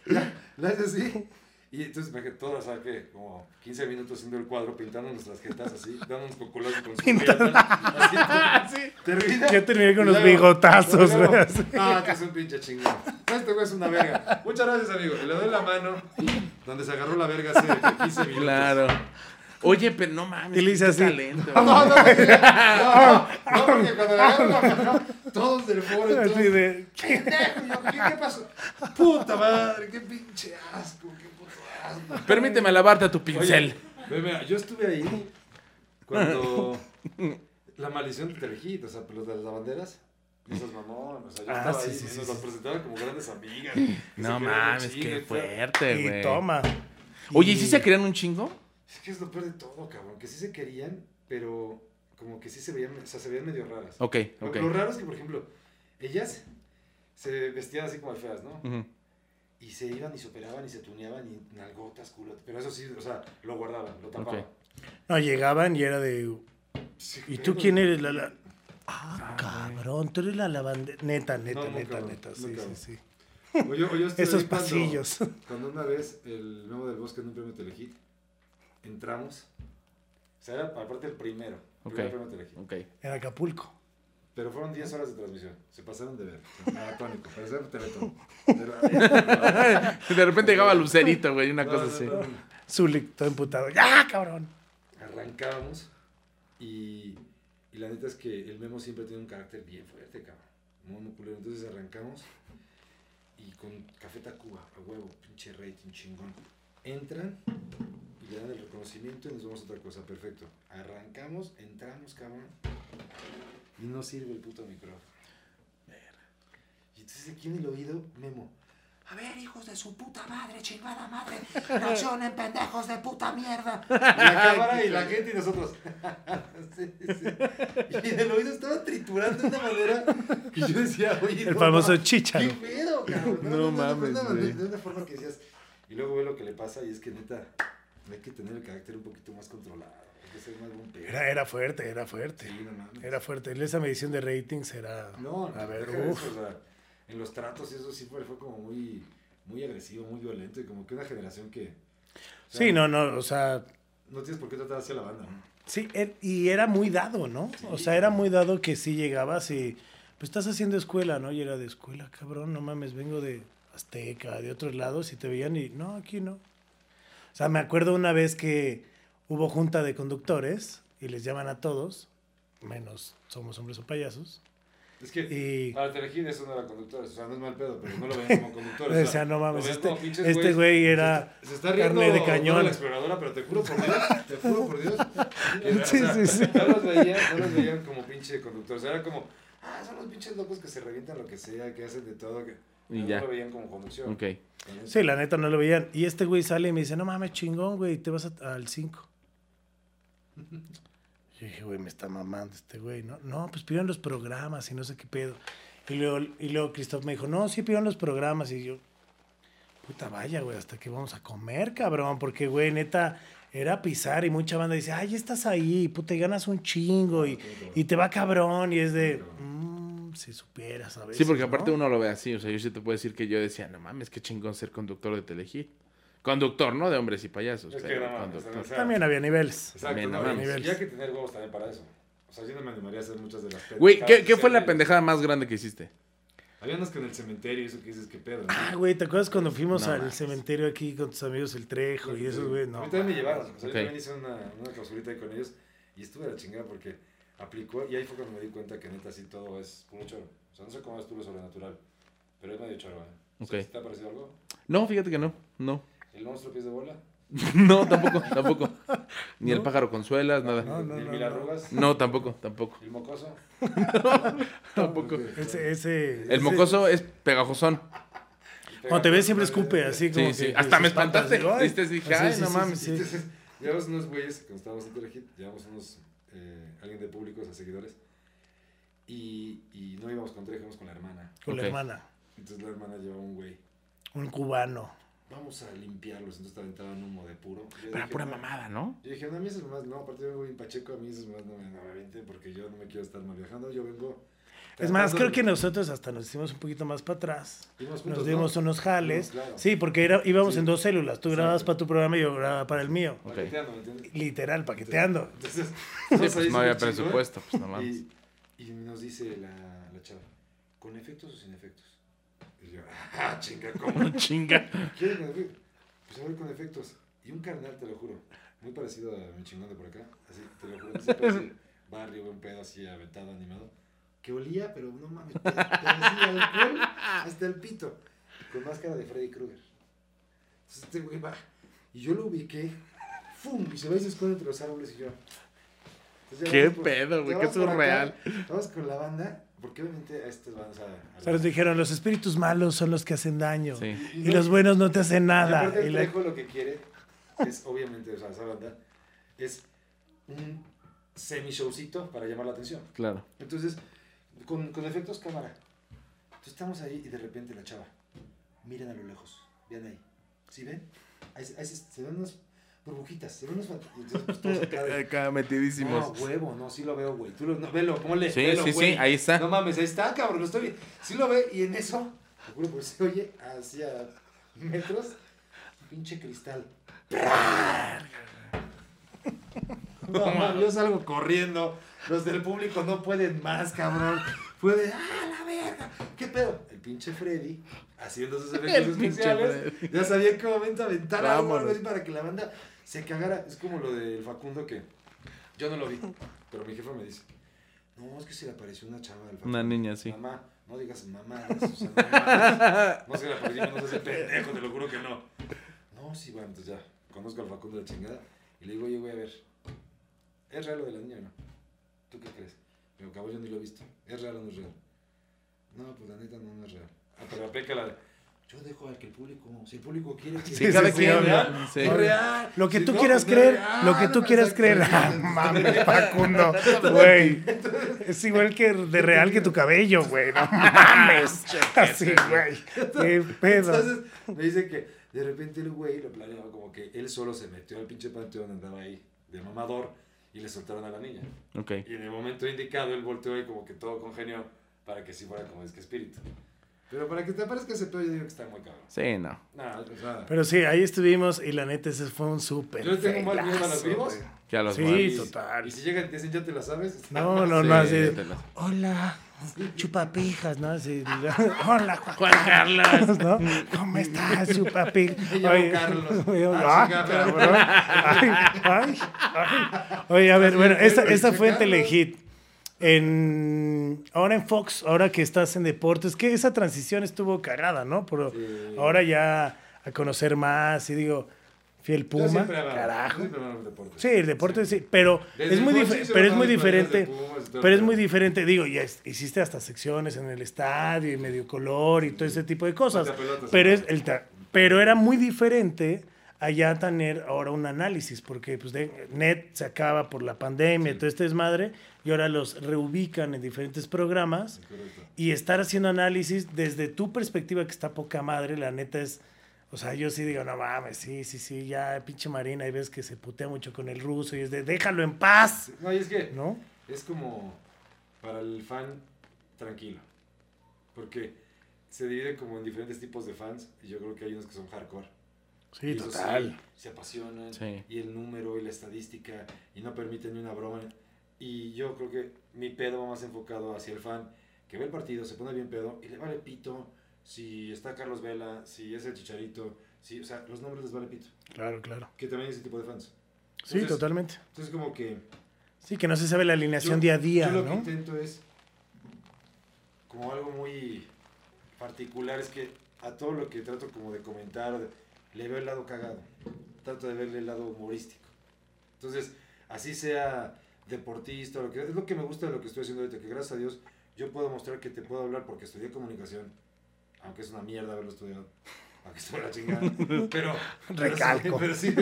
[SPEAKER 3] ya, la haces así. Y entonces me sea, que como 15 minutos haciendo el cuadro, pintando nuestras jetas así, (laughs) dándonos cocolazos con su
[SPEAKER 1] Pintando. (laughs)
[SPEAKER 3] Así,
[SPEAKER 2] Sí.
[SPEAKER 3] termina.
[SPEAKER 1] Yo terminé con los bigotazos, güey.
[SPEAKER 3] Ah, que es un pinche chingón. Este güey es una verga. Muchas gracias, amigo. Y le doy la mano donde se agarró la verga hace 15 minutos.
[SPEAKER 2] Claro. Oye, pero no mames.
[SPEAKER 1] Y le hice así.
[SPEAKER 2] talento,
[SPEAKER 3] No, no, no, no, no, porque cuando le agarro la mano, todos del foro, todos,
[SPEAKER 1] Así de.
[SPEAKER 3] ¿qué, ¿qué pasó? Puta madre, qué pinche asco, qué.
[SPEAKER 2] Permíteme lavarte tu pincel.
[SPEAKER 3] Oye, ve, mira, yo estuve ahí cuando la maldición de Telehit, o sea, los de las lavanderas, esas mamón, o sea, yo
[SPEAKER 1] Ah,
[SPEAKER 3] estaba
[SPEAKER 1] sí,
[SPEAKER 3] ahí
[SPEAKER 1] sí,
[SPEAKER 3] y
[SPEAKER 1] sí,
[SPEAKER 3] nos
[SPEAKER 1] sí.
[SPEAKER 3] las presentaron como grandes amigas.
[SPEAKER 2] No mames, qué
[SPEAKER 3] fue-
[SPEAKER 2] fuerte,
[SPEAKER 1] Y
[SPEAKER 2] güey.
[SPEAKER 1] toma.
[SPEAKER 2] Oye, ¿y sí se querían un chingo?
[SPEAKER 3] Es que es lo peor de todo, cabrón, que sí se querían, pero como que sí se veían, o sea, se veían medio raras.
[SPEAKER 2] Ok,
[SPEAKER 3] Lo-
[SPEAKER 2] ok.
[SPEAKER 3] Lo, raro es que, por ejemplo, ellas se vestían así como feas, ¿no?
[SPEAKER 2] Ujú.
[SPEAKER 3] Y se iban y se operaban y se tuneaban y nalgotas, culo. Pero eso sí, o sea, lo guardaban, lo tapaban.
[SPEAKER 1] No, llegaban y era de.
[SPEAKER 3] Sí,
[SPEAKER 1] ¿Y tú quién eres? La, la- Ah, cabrón, tú eres la lavandera. Neta, neta,
[SPEAKER 3] No,
[SPEAKER 1] neta, neta. Sí,
[SPEAKER 3] nunca.
[SPEAKER 1] sí, sí.
[SPEAKER 3] O yo, o yo
[SPEAKER 1] Esos
[SPEAKER 3] cuando-
[SPEAKER 1] pasillos.
[SPEAKER 3] Cuando una vez el Memo del Bosque en un premio Telehit, entramos. O sea, era aparte el primero. El primer premio Telehit.
[SPEAKER 2] Ok.
[SPEAKER 1] En Acapulco.
[SPEAKER 3] Pero fueron 10 horas de transmisión. Se pasaron de ver. (laughs) Maratónico. Parecía teletón.
[SPEAKER 2] De repente llegaba Lucerito, güey, una
[SPEAKER 3] No,
[SPEAKER 2] cosa
[SPEAKER 3] no,
[SPEAKER 2] así.
[SPEAKER 3] no.
[SPEAKER 1] Zulik, todo emputado. ¡Ya, cabrón!
[SPEAKER 3] Arrancábamos y, y la neta es que el Memo siempre tiene un carácter bien fuerte, cabrón. Muy, muy culero. Entonces arrancamos y con Café Tacuba, a huevo, pinche rating chingón. Entran y le dan el reconocimiento y nos vamos a otra cosa. Perfecto. Arrancamos, entramos, cabrón. Y no sirve el puto micrófono. Y entonces aquí en el oído, Memo. A ver, hijos de su puta madre, chingada madre, (laughs) reaccionen, pendejos de puta mierda. (laughs) Y la cámara y la gente y nosotros. (laughs) Sí, sí. Y en el oído estaba triturando de una manera que yo decía, oye,
[SPEAKER 1] El
[SPEAKER 3] no
[SPEAKER 1] famoso chícharo.
[SPEAKER 3] ¿Qué pedo, cabrón?
[SPEAKER 2] No mames,
[SPEAKER 3] De una,
[SPEAKER 2] güey.
[SPEAKER 3] de una forma que decías. Y luego ve lo que le pasa y es que neta, hay que tener el carácter un poquito más controlado. Hay que ser más pedo.
[SPEAKER 1] Era, era fuerte, era fuerte.
[SPEAKER 3] Sí, no mames.
[SPEAKER 1] Era fuerte. Esa medición de ratings era.
[SPEAKER 3] No,
[SPEAKER 1] a ver,
[SPEAKER 3] eso, o sea, en los tratos y eso sí fue, fue como muy, muy agresivo, muy violento y como que una generación que... o sea,
[SPEAKER 1] Sí, no, no, o sea,
[SPEAKER 3] No tienes por qué tratar hacia la banda,
[SPEAKER 1] sí, él- y era muy dado, ¿no? O sea, era muy dado que sí llegabas y, pues estás haciendo escuela, ¿no? Y era de escuela, cabrón, no mames, vengo de Azteca, de otros lados, y te veían y, no, aquí no. O sea, me acuerdo una vez que hubo junta de conductores y les llaman a todos, menos somos hombres o payasos,
[SPEAKER 3] Es que
[SPEAKER 1] y...
[SPEAKER 3] para Telehit eso no era conductores, o sea, no es mal pedo, pero no lo veían como conductores. (laughs)
[SPEAKER 1] O sea, no mames, este,
[SPEAKER 3] pinches
[SPEAKER 1] este güey era
[SPEAKER 3] Se está riendo
[SPEAKER 1] carne de cañón.
[SPEAKER 3] la exploradora, pero te juro por Dios, te juro por Dios. (laughs) que, o
[SPEAKER 1] Sí,
[SPEAKER 3] sea,
[SPEAKER 1] sí, sí.
[SPEAKER 3] No los veían, no los veían como pinche conductores, era como, ah, son los pinches locos que se revientan lo que sea, que hacen de todo, que
[SPEAKER 2] Y
[SPEAKER 3] no
[SPEAKER 2] ya.
[SPEAKER 3] lo veían como conducción.
[SPEAKER 2] Ok.
[SPEAKER 1] Sí, la neta no lo veían. Y este güey sale y me dice, no mames, chingón, güey, te vas a- al 5. Yo dije, güey, me está mamando este güey, ¿no? No, pues pidieron los programas y no sé qué pedo. Y luego, y luego Christoph me dijo, no, sí pidieron los programas. Y yo, puta vaya, güey, hasta que vamos a comer, cabrón. Porque, güey, neta, era pisar y mucha banda dice, ay, estás ahí, puta, y ganas un chingo y, y te va cabrón. Y es de, mmm, si supieras, ¿sabes?
[SPEAKER 2] Sí, porque aparte uno lo ve así. O sea, yo sí te puedo decir que yo decía, no mames, qué chingón ser conductor de Telehit. Conductor, ¿no? De hombres y payasos.
[SPEAKER 3] Es que no
[SPEAKER 2] conductor.
[SPEAKER 3] o sea,
[SPEAKER 1] También había niveles.
[SPEAKER 3] Exacto,
[SPEAKER 2] También,
[SPEAKER 3] no, y-
[SPEAKER 1] mames.
[SPEAKER 3] y hay que tener huevos también para eso. O sea, yo no me animaría a hacer muchas de las
[SPEAKER 2] Güey, ¿qué,
[SPEAKER 3] pendejadas
[SPEAKER 2] qué
[SPEAKER 3] que
[SPEAKER 2] fue la pendejada más grande que hiciste?
[SPEAKER 3] Había unos que en el cementerio, eso que dices, qué pedo. ¿no?
[SPEAKER 1] Ah, güey, ¿te acuerdas cuando fuimos
[SPEAKER 2] No
[SPEAKER 1] al cementerio aquí con tus amigos El Trejo y esos, güey?
[SPEAKER 3] A
[SPEAKER 1] No.
[SPEAKER 3] mí también me llevaron. O sea, yo también hice una, una clausurita ahí con ellos y estuve a la chingada porque aplicó y ahí fue cuando me di cuenta que neta así todo es puro choro. O sea, no sé cómo es tú lo sobrenatural, pero es medio choro, ¿eh? O sea,
[SPEAKER 2] Ok.
[SPEAKER 3] ¿Te ha parecido algo?
[SPEAKER 2] No, fíjate que no. No.
[SPEAKER 3] ¿El monstruo pies de bola? (laughs)
[SPEAKER 2] No, tampoco, tampoco. Ni el
[SPEAKER 1] ¿No?
[SPEAKER 2] pájaro con suelas, nada.
[SPEAKER 1] No, no,
[SPEAKER 3] ¿Ni el
[SPEAKER 1] no,
[SPEAKER 3] mil
[SPEAKER 1] no.
[SPEAKER 3] arrugas?
[SPEAKER 2] No, tampoco, tampoco.
[SPEAKER 3] ¿El mocoso? (laughs)
[SPEAKER 2] Tampoco.
[SPEAKER 3] Ok.
[SPEAKER 1] Ese, ese,
[SPEAKER 2] El
[SPEAKER 1] ese-
[SPEAKER 2] mocoso es pegajosón.
[SPEAKER 1] Cuando te ves siempre escupe, así como
[SPEAKER 2] Sí, sí.
[SPEAKER 1] que-
[SPEAKER 2] Hasta me espantaste. Viste, dije,
[SPEAKER 1] Sí,
[SPEAKER 2] ay,
[SPEAKER 1] sí,
[SPEAKER 2] no
[SPEAKER 1] sí,
[SPEAKER 2] mames.
[SPEAKER 1] sí, sí.
[SPEAKER 3] Llevamos unos güeyes, cuando estábamos en Telehit, llevamos unos, eh, alguien de públicos a seguidores y, y no íbamos con Trejo, íbamos con la hermana.
[SPEAKER 1] Con la hermana.
[SPEAKER 3] Entonces la hermana llevaba un güey.
[SPEAKER 1] Un cubano.
[SPEAKER 3] vamos a limpiarlos. Entonces te aventaban humo de puro. Yo
[SPEAKER 2] Pero
[SPEAKER 3] dije,
[SPEAKER 2] pura
[SPEAKER 3] no.
[SPEAKER 2] mamada, ¿no?
[SPEAKER 3] Yo dije, no, a mí esas mamás, no, aparte yo vengo bien pacheco, a mí esas mamás no me, no me porque yo no me quiero estar mal viajando. Yo vengo.
[SPEAKER 1] Es más, creo que nosotros hasta nos hicimos un poquito más para atrás.
[SPEAKER 3] Juntos,
[SPEAKER 1] Nos dimos
[SPEAKER 3] ¿no?
[SPEAKER 1] unos jales.
[SPEAKER 3] No, claro.
[SPEAKER 1] Sí, porque era, íbamos
[SPEAKER 3] Sí.
[SPEAKER 1] en dos células. Tú grababas para tu programa y yo grababa para el mío.
[SPEAKER 3] Paqueteando, ¿me entiendes?
[SPEAKER 1] Literal, paqueteando.
[SPEAKER 3] Entonces,
[SPEAKER 2] Sí, pues no había presupuesto, pues no mames.
[SPEAKER 3] Y, y nos dice la, la chava, ¿con efectos o sin efectos? Y yo, (laughs) ah, chinga, ¿cómo? (laughs)
[SPEAKER 2] Chinga.
[SPEAKER 3] ¿Quieres con efectos? Pues a ver, con efectos. Y un carnal, te lo juro, muy parecido a mi chingón de por acá, así, te lo juro, parece (laughs) barrio, buen pedo, así aventado, animado, que olía, pero no mames, pero alcohol hasta el pito, con máscara de Freddy Krueger. Entonces este güey va, y yo lo ubiqué, ¡fum! Y se va y se esconde entre los árboles y yo. Entonces
[SPEAKER 2] Qué
[SPEAKER 3] por-
[SPEAKER 2] pedo, güey, qué surreal.
[SPEAKER 3] Vamos con la banda, porque obviamente a estas bandas a, a
[SPEAKER 1] O sea, nos dijeron, los espíritus malos son los que hacen daño.
[SPEAKER 2] Sí.
[SPEAKER 1] Y los buenos no te hacen nada. Y
[SPEAKER 3] el
[SPEAKER 1] la-
[SPEAKER 3] lo que quiere es, obviamente, o sea, esa banda, es un semi-showcito para llamar la atención.
[SPEAKER 2] Claro.
[SPEAKER 3] Entonces, con, con efectos cámara. Entonces estamos ahí y de repente la chava, miren a lo lejos, vean ahí. ¿Sí ven? Ahí, se- ahí se, se ven unas burbujitas, se ven unos... Entonces, pues todos acá de, (laughs)
[SPEAKER 2] Acá
[SPEAKER 3] no,
[SPEAKER 2] metidísimos.
[SPEAKER 3] huevo, no, sí lo veo, güey. Tú lo, no, velo, ponle,
[SPEAKER 2] Sí,
[SPEAKER 3] velo,
[SPEAKER 2] sí,
[SPEAKER 3] güey.
[SPEAKER 2] sí, ahí está.
[SPEAKER 3] No mames, ahí está, cabrón, lo estoy viendo. Sí lo ve y en eso, te juro, pues se oye hacia metros, pinche cristal. (laughs) No, mames, yo salgo corriendo. Los del público no pueden más, cabrón. Fue de, ¡ah, la verga! ¿Qué pedo? El pinche Freddy, haciendo sus (laughs) efectos especiales, ya sabía en qué momento aventar algo, para que la banda se cagara. Es como lo del Facundo que yo no lo vi, pero mi jefe me dice, no, es que se le apareció una chava al Facundo.
[SPEAKER 2] Una niña, sí.
[SPEAKER 3] Mamá, no digas mamá, sea, no, se le apareció, no seas el pendejo, te lo juro que no. No, sí, bueno, entonces ya, conozco al Facundo de la chingada y le digo, oye, voy a ver, ¿es real lo de la niña o no? ¿Tú qué crees? Me digo, cabrón, yo ni lo he visto, ¿es real o no es real? No, pues la neta no, no es real. Ah, pero aplica la de, yo dejo a que el público, si el público quiere que
[SPEAKER 2] Sí, cada
[SPEAKER 3] es
[SPEAKER 2] quien,
[SPEAKER 3] real,
[SPEAKER 2] sí.
[SPEAKER 3] es real.
[SPEAKER 1] Lo que
[SPEAKER 3] Si
[SPEAKER 1] tú
[SPEAKER 3] no,
[SPEAKER 1] quieras
[SPEAKER 3] pues no
[SPEAKER 1] creer,
[SPEAKER 3] real,
[SPEAKER 1] lo que tú
[SPEAKER 3] no,
[SPEAKER 1] quieras creer. Ah, (laughs) mames, Facundo, (laughs) güey. Es igual que de real que tu cabello, güey. No (laughs) mames. Así, güey. Qué pedo.
[SPEAKER 3] Entonces me dice que de repente el güey lo planeaba como que él solo se metió al pinche panteón, andaba ahí de mamador y le soltaron a la niña.
[SPEAKER 2] Ok.
[SPEAKER 3] Y en el momento indicado él volteó y como que todo congenió para que sí fuera como es que espíritu. Pero para que te aparezca ese pedo yo digo que está muy cabrón.
[SPEAKER 2] Sí, no.
[SPEAKER 3] Nada, o sea,
[SPEAKER 1] Pero sí, ahí estuvimos y la neta ese fue un súper.
[SPEAKER 3] Yo tengo mal miedo a los vivos.
[SPEAKER 2] Ya los
[SPEAKER 1] Sí,
[SPEAKER 3] y-
[SPEAKER 1] total.
[SPEAKER 3] Y si llegan y te dicen, ya te la sabes.
[SPEAKER 1] No, no,
[SPEAKER 2] Sí,
[SPEAKER 1] no, así. Hola, chupapijas, ¿no? Así, hola, Juan
[SPEAKER 2] Carlos.
[SPEAKER 1] ¿no? ¿Cómo estás, chupapijas? (laughs)
[SPEAKER 3] Me llamo Carlos. (laughs)
[SPEAKER 1] Oye,
[SPEAKER 3] Ah,
[SPEAKER 1] ah, cabrón. Ay, ay, ay. Oye, a ver, bueno, esta, esta fue en Telehit. En, ahora en Fox, ahora que estás en deportes, que esa transición estuvo cagada, ¿no? Pero
[SPEAKER 3] Sí.
[SPEAKER 1] ahora ya a conocer más y digo, fiel Puma, carajo.
[SPEAKER 3] amaba el deporte.
[SPEAKER 1] Sí, el deporte sí, pero
[SPEAKER 3] Desde
[SPEAKER 1] es muy, pero es muy diferente.
[SPEAKER 3] Pumas
[SPEAKER 1] Pero es muy diferente, digo, ya es- hiciste hasta secciones en el estadio y medio color y todo ese tipo de cosas. Pero es el pero era muy diferente allá tener ahora un análisis, porque pues de, net se acaba por la pandemia, todo este desmadre, y ahora los reubican en diferentes programas
[SPEAKER 3] Correcto.
[SPEAKER 1] y estar haciendo análisis desde tu perspectiva que está poca madre, la neta es, o sea, yo sí digo, no mames, sí, sí, sí, ya pinche Marina, y ves que se putea mucho con el ruso y es de, déjalo en paz,
[SPEAKER 3] No, y es que
[SPEAKER 1] ¿no?
[SPEAKER 3] es como para el fan tranquilo. Porque se divide como en diferentes tipos de fans y yo creo que hay unos que son hardcore.
[SPEAKER 1] Sí,
[SPEAKER 3] Y
[SPEAKER 1] total.
[SPEAKER 3] sí se apasionan
[SPEAKER 2] Sí.
[SPEAKER 3] y el número y la estadística y no permiten ni una broma. Y yo creo que mi pedo va más enfocado hacia el fan que ve el partido, se pone bien pedo y le vale pito si está Carlos Vela, si es el Chicharito, si, o sea, los nombres les vale pito.
[SPEAKER 1] Claro, claro.
[SPEAKER 3] Que también hay ese tipo de fans.
[SPEAKER 1] Sí, totalmente.
[SPEAKER 3] Entonces como que...
[SPEAKER 1] Sí, que no se sabe la alineación
[SPEAKER 3] Yo-
[SPEAKER 1] día a día,
[SPEAKER 3] Yo lo que
[SPEAKER 1] ¿no?
[SPEAKER 3] intento es, como algo muy particular, es que a todo lo que trato como de comentar, le veo el lado cagado. Trato de verle el lado humorístico. Entonces, así sea deportista, lo que, es lo que me gusta de lo que estoy haciendo ahorita, que gracias a Dios yo puedo mostrar que te puedo hablar porque estudié comunicación, aunque es una mierda haberlo estudiado, aunque estuve la chingada, (laughs) pero, pero sí-
[SPEAKER 1] Recalco.
[SPEAKER 3] pero sí,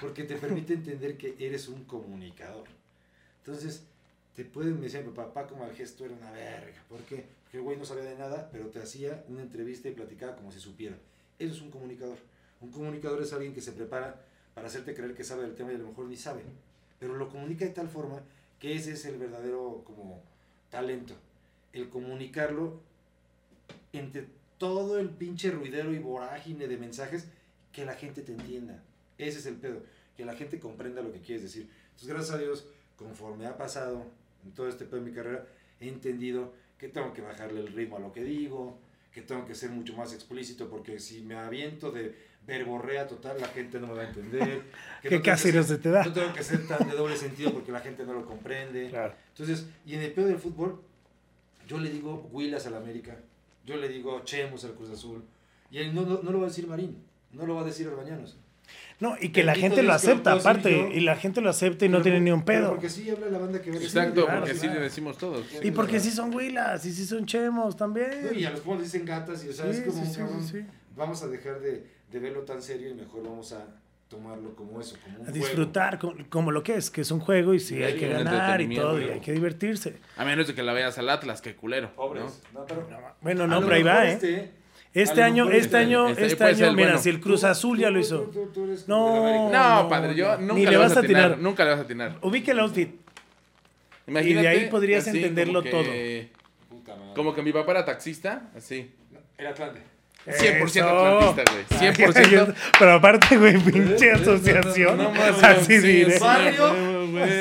[SPEAKER 3] porque te permite entender que eres un comunicador. Entonces, te pueden decir, mi papá como al gesto era una verga. ¿Por qué? Porque el güey no sabía de nada, pero te hacía una entrevista y platicaba como si supiera. Eso es un comunicador. Un comunicador es alguien que se prepara para hacerte creer que sabe del tema y a lo mejor ni sabe. Pero lo comunica de tal forma que ese es el verdadero como talento. El comunicarlo entre todo el pinche ruidero y vorágine de mensajes que la gente te entienda. Ese es el pedo, que la gente comprenda lo que quieres decir. Entonces, gracias a Dios, conforme ha pasado en todo este pedo de mi carrera, he entendido que tengo que bajarle el ritmo a lo que digo, que tengo que ser mucho más explícito, porque si me aviento de verborrea total, la gente no me va a entender. (laughs) Que
[SPEAKER 1] ¿Qué
[SPEAKER 3] no
[SPEAKER 1] se te da?
[SPEAKER 3] No tengo que ser tan de doble sentido porque la gente no lo comprende.
[SPEAKER 1] Claro.
[SPEAKER 3] Entonces, y en el pedo del fútbol, yo le digo Willas al América, yo le digo Chemos al Cruz Azul, y él no, no, no lo va a decir Marín, no lo va a decir Orbañanos.
[SPEAKER 1] No, y que la gente lo acepta, aparte,
[SPEAKER 3] yo.
[SPEAKER 1] y la gente lo acepta y no tiene ni un pedo.
[SPEAKER 3] Porque sí habla la banda que decir.
[SPEAKER 2] Exacto, porque
[SPEAKER 1] claro.
[SPEAKER 2] le decimos todos.
[SPEAKER 1] Y porque sí son huilas, y sí son chemos también.
[SPEAKER 3] No, y a los pueblos dicen gatas, y o sea,
[SPEAKER 1] Sí,
[SPEAKER 3] es como
[SPEAKER 1] sí,
[SPEAKER 3] un
[SPEAKER 1] sí,
[SPEAKER 3] cabrón.
[SPEAKER 1] sí, sí.
[SPEAKER 3] Vamos a dejar de, de verlo tan serio y mejor vamos a tomarlo como eso, como un
[SPEAKER 1] A disfrutar co- como, lo que es, que es un juego y sí
[SPEAKER 3] Y
[SPEAKER 1] hay
[SPEAKER 3] hay
[SPEAKER 1] que ganar y todo, y hay que divertirse.
[SPEAKER 2] A menos de que la veas al Atlas, qué culero.
[SPEAKER 3] Pobres. No, pero,
[SPEAKER 1] Bueno, no,
[SPEAKER 3] lo
[SPEAKER 1] pero ahí va, ¿eh?
[SPEAKER 3] Este,
[SPEAKER 1] Este año,
[SPEAKER 3] mejor
[SPEAKER 1] este año,
[SPEAKER 2] este
[SPEAKER 1] este
[SPEAKER 2] puede ser
[SPEAKER 1] año, mira,
[SPEAKER 2] bueno.
[SPEAKER 1] si el Cruz Azul ya lo hizo.
[SPEAKER 3] tú- tú eres
[SPEAKER 1] No.
[SPEAKER 2] No,
[SPEAKER 1] no,
[SPEAKER 2] padre, yo nunca
[SPEAKER 1] Ni
[SPEAKER 2] le vas
[SPEAKER 1] vas
[SPEAKER 2] a atinar.
[SPEAKER 1] atinar.
[SPEAKER 2] Nunca le vas a atinar.
[SPEAKER 1] Ubica el outfit.
[SPEAKER 2] Imagínate,
[SPEAKER 1] ahí podrías
[SPEAKER 2] así
[SPEAKER 1] entenderlo
[SPEAKER 2] como que-
[SPEAKER 3] Puta madre.
[SPEAKER 2] Como que mi papá era taxista, así.
[SPEAKER 3] El Atlante.
[SPEAKER 2] 100%
[SPEAKER 1] Eso.
[SPEAKER 2] atlantista, güey. 100%.
[SPEAKER 1] Pero aparte, güey, pinche asociación. (laughs)
[SPEAKER 2] No más,
[SPEAKER 1] así
[SPEAKER 2] sí,
[SPEAKER 1] diré.
[SPEAKER 2] sí.
[SPEAKER 3] Barrio.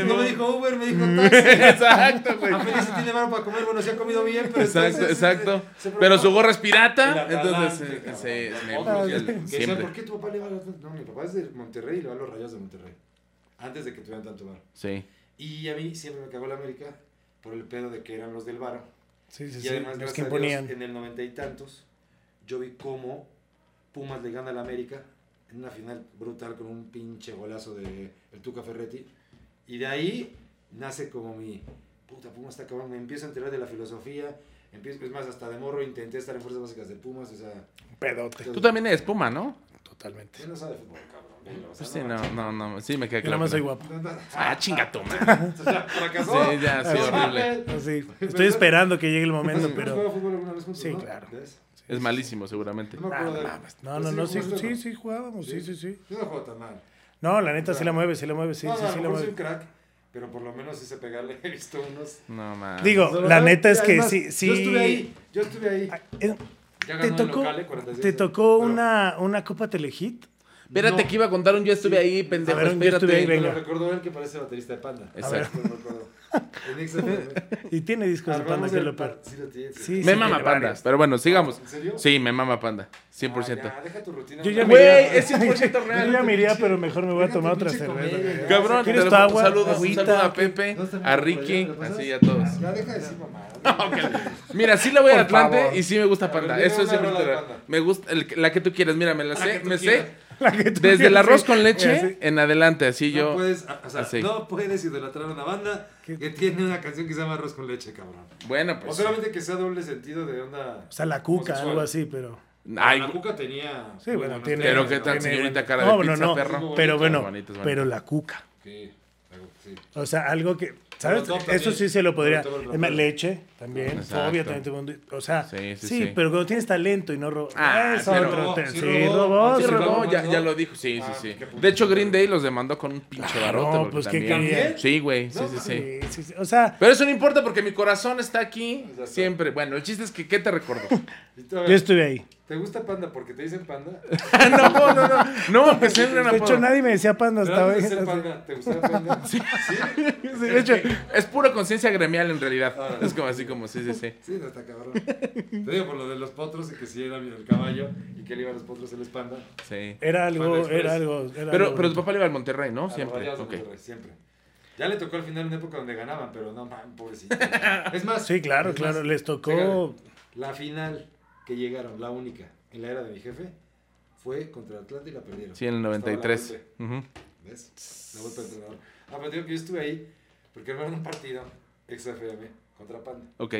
[SPEAKER 3] No me dijo Uber, me dijo taxi. (laughs)
[SPEAKER 2] Exacto, güey.
[SPEAKER 3] A Feliz tiene mano para comer, bueno, se ha comido bien, pero
[SPEAKER 2] Exacto,
[SPEAKER 3] entonces,
[SPEAKER 2] exacto.
[SPEAKER 3] se- se
[SPEAKER 2] Pero su gorra es pirata, entonces eh, se-
[SPEAKER 3] que decía,
[SPEAKER 2] siempre.
[SPEAKER 3] ¿Por qué tu papá le va al Atlante? No, mi papá es de Monterrey y le va a los rayos de Monterrey. Antes de que tuvieran tanto bar.
[SPEAKER 2] Sí.
[SPEAKER 3] Y a mí siempre me cagó la América por el pedo de que eran los del bar.
[SPEAKER 1] Sí, sí,
[SPEAKER 3] Y
[SPEAKER 1] sí.
[SPEAKER 3] además,
[SPEAKER 1] Los
[SPEAKER 3] gracias
[SPEAKER 1] que
[SPEAKER 3] a Dios,
[SPEAKER 1] imponían.
[SPEAKER 3] en el noventa y tantos, yo vi cómo Pumas le gana al América en una final brutal con un pinche golazo de el Tuca Ferretti. Y de ahí nace como mi puta Pumas está cabrón. Me empiezo a enterar de la filosofía. Empiezo, es más, hasta de morro intenté estar en fuerzas básicas de Pumas. O sea,
[SPEAKER 1] Pedote.
[SPEAKER 2] Tú también eres Puma, ¿no?
[SPEAKER 1] Totalmente.
[SPEAKER 3] yo no sabe de fútbol, cabrón. velo, o sea,
[SPEAKER 2] Pues sí, no, no, no. Sí, me queda
[SPEAKER 1] Yo nada
[SPEAKER 2] claro.
[SPEAKER 1] más
[SPEAKER 2] que
[SPEAKER 1] soy
[SPEAKER 2] no.
[SPEAKER 1] guapo.
[SPEAKER 3] no, no.
[SPEAKER 2] Ah, chinga tu madre. (laughs)
[SPEAKER 3] O sea, fracasó.
[SPEAKER 2] Sí, ya, sí, horrible.
[SPEAKER 1] Así. Estoy esperando que llegue el momento,
[SPEAKER 3] ¿Hemos jugado
[SPEAKER 1] pero.
[SPEAKER 3] fútbol alguna vez juntos,
[SPEAKER 1] Sí,
[SPEAKER 3] no?
[SPEAKER 1] claro.
[SPEAKER 3] ¿Ves?
[SPEAKER 2] Es malísimo, seguramente.
[SPEAKER 3] No me acuerdo
[SPEAKER 1] no, no, no,
[SPEAKER 3] sí,
[SPEAKER 1] no, sí, sí, sí, jugábamos, sí, sí, sí.
[SPEAKER 3] Yo no juego tan mal.
[SPEAKER 1] No, la neta sí la mueve, sí la mueve, sí,
[SPEAKER 3] no,
[SPEAKER 1] sí, sí
[SPEAKER 3] lo
[SPEAKER 1] la
[SPEAKER 3] soy un
[SPEAKER 1] mueve.
[SPEAKER 3] crack, pero por lo menos ese pegarle (laughs) he visto unos.
[SPEAKER 2] No, man.
[SPEAKER 1] Digo, la neta es que
[SPEAKER 3] además,
[SPEAKER 1] sí, sí.
[SPEAKER 3] Yo estuve ahí, yo estuve ahí.
[SPEAKER 1] Ah,
[SPEAKER 3] Ya
[SPEAKER 1] Te tocó,
[SPEAKER 3] locales, 46,
[SPEAKER 1] te tocó
[SPEAKER 3] pero-
[SPEAKER 1] una, una Copa Telehit.
[SPEAKER 2] Espérate
[SPEAKER 3] No.
[SPEAKER 2] que iba a contar un yo estuve ahí, pendejo.
[SPEAKER 1] A ver, un yo
[SPEAKER 2] espérate.
[SPEAKER 1] estuve ahí,
[SPEAKER 3] Me
[SPEAKER 1] venga.
[SPEAKER 3] lo recordó él que parece baterista de Panda.
[SPEAKER 2] Exacto.
[SPEAKER 3] No me. (laughs)
[SPEAKER 1] Y tiene discos de panda que lo.
[SPEAKER 3] Sí, lo tiene.
[SPEAKER 1] Sí,
[SPEAKER 2] Me
[SPEAKER 1] sí,
[SPEAKER 2] mama
[SPEAKER 1] tiene
[SPEAKER 2] panda.
[SPEAKER 1] varios.
[SPEAKER 2] Pero bueno, sigamos.
[SPEAKER 3] ¿En serio?
[SPEAKER 2] Sí, me mama panda. 100%.
[SPEAKER 3] Ah, ya, deja tu rutina.
[SPEAKER 1] Yo ya
[SPEAKER 3] güey.
[SPEAKER 1] me
[SPEAKER 2] es 100% (laughs) real.
[SPEAKER 1] Yo ya me iría, pero mejor me voy a tomar otra cerveza.
[SPEAKER 2] Cabrón,
[SPEAKER 1] ¿Quieres tu agua?
[SPEAKER 2] Saludos,
[SPEAKER 1] Agüita,
[SPEAKER 2] saludos a. Pepe,
[SPEAKER 3] ¿No está
[SPEAKER 2] a Ricky, así a todos.
[SPEAKER 3] Ya deja de decir mamá. (laughs)
[SPEAKER 2] Mira, sí le voy
[SPEAKER 1] Por
[SPEAKER 2] Atlante y sí me gusta
[SPEAKER 3] A
[SPEAKER 2] Panda. Eso es
[SPEAKER 3] una rola
[SPEAKER 2] siempre
[SPEAKER 3] de
[SPEAKER 2] real.
[SPEAKER 3] Panda.
[SPEAKER 2] Me gusta la que tú quieras. Mira, me la
[SPEAKER 3] La
[SPEAKER 2] sé, me sé. (laughs)
[SPEAKER 1] La que tú
[SPEAKER 2] Desde el arroz con leche
[SPEAKER 1] Sí.
[SPEAKER 2] en adelante, así
[SPEAKER 3] No
[SPEAKER 2] yo.
[SPEAKER 3] puedes, o sea,
[SPEAKER 2] así.
[SPEAKER 3] no puedes idolatrar a una banda
[SPEAKER 1] ¿Qué?
[SPEAKER 3] que tiene una canción que se llama Arroz con leche, cabrón.
[SPEAKER 2] Bueno,
[SPEAKER 3] O
[SPEAKER 2] pues.
[SPEAKER 3] solamente que sea doble sentido de onda.
[SPEAKER 1] O sea, la cuca,
[SPEAKER 3] homosexual.
[SPEAKER 1] algo así, pero.
[SPEAKER 2] Ay,
[SPEAKER 3] la cuca tenía.
[SPEAKER 1] Sí, bueno, tiene.
[SPEAKER 2] Pero qué
[SPEAKER 3] ¿no?
[SPEAKER 1] tiene
[SPEAKER 2] señorita cara de
[SPEAKER 1] no, bueno,
[SPEAKER 2] pizza,
[SPEAKER 1] no,
[SPEAKER 2] perro.
[SPEAKER 1] Pero bueno,
[SPEAKER 2] Bonito, es bonito.
[SPEAKER 1] pero la cuca.
[SPEAKER 3] Sí, sí.
[SPEAKER 1] O sea, algo que. Eso
[SPEAKER 3] también.
[SPEAKER 1] sí se lo podría. Es leche también.
[SPEAKER 2] Exacto.
[SPEAKER 1] Fobia también. tuvo un- O sea,
[SPEAKER 2] Sí,
[SPEAKER 1] sí,
[SPEAKER 2] sí, sí.
[SPEAKER 1] pero cuando tienes talento y no robas.
[SPEAKER 2] Ah,
[SPEAKER 1] es
[SPEAKER 2] pero-
[SPEAKER 1] otro
[SPEAKER 3] robó, sí
[SPEAKER 1] Sí,
[SPEAKER 3] robó,
[SPEAKER 1] robó.
[SPEAKER 2] Sí,
[SPEAKER 3] sí
[SPEAKER 1] sí
[SPEAKER 2] robó,
[SPEAKER 3] robó,
[SPEAKER 2] ya,
[SPEAKER 3] ¿no?
[SPEAKER 2] ya lo dijo, sí,
[SPEAKER 3] Ah,
[SPEAKER 2] sí, sí.
[SPEAKER 3] qué puto
[SPEAKER 2] De hecho. Green Day los demandó con un pinche barote. porque
[SPEAKER 1] pues, ¿qué
[SPEAKER 2] también-
[SPEAKER 1] quería?
[SPEAKER 2] Sí, güey, sí,
[SPEAKER 3] No,
[SPEAKER 2] sí, sí.
[SPEAKER 1] Sí, sí, sí. O sea,
[SPEAKER 2] Pero eso no importa porque mi corazón está aquí siempre. Bueno, el chiste es que, ¿qué te recordó? (laughs)
[SPEAKER 1] Yo estuve ahí.
[SPEAKER 3] ¿Te gusta Panda porque te dicen Panda? (laughs)
[SPEAKER 2] no, no, no. No, un gran
[SPEAKER 1] De hecho, nadie me decía panda
[SPEAKER 3] ¿Pero
[SPEAKER 1] hasta hoy.
[SPEAKER 3] ¿Te gustaba (laughs) Panda? Sí.
[SPEAKER 1] Sí, de hecho,
[SPEAKER 2] Es pura conciencia gremial en realidad.
[SPEAKER 3] Ah.
[SPEAKER 2] Es como así como, sí, sí, sí.
[SPEAKER 3] Sí, no está cabrón. Te digo por lo de los potros y que si era el caballo y que le iba a los potros él es Panda.
[SPEAKER 2] sí.
[SPEAKER 1] era algo, era algo. era
[SPEAKER 2] Pero,
[SPEAKER 1] algo-
[SPEAKER 2] pero tu papá le iba al Monterrey, ¿no? Siempre.
[SPEAKER 3] Monterrey, siempre. Ya le tocó al final una época donde ganaban, pero no, man, pobrecito. (laughs) Es más.
[SPEAKER 1] Sí, claro, claro. Les tocó.
[SPEAKER 3] La final que llegaron, la única, en la era de mi jefe, fue contra Atlanta y la perdieron.
[SPEAKER 2] Sí, en el 93.
[SPEAKER 3] Estaba la
[SPEAKER 2] Ujú.
[SPEAKER 3] Volpe, ¿Ves? La vuelta de entrenador. Ah, pero digo que yo estuve ahí porque armaron un partido XFM contra Panda.
[SPEAKER 2] Ok.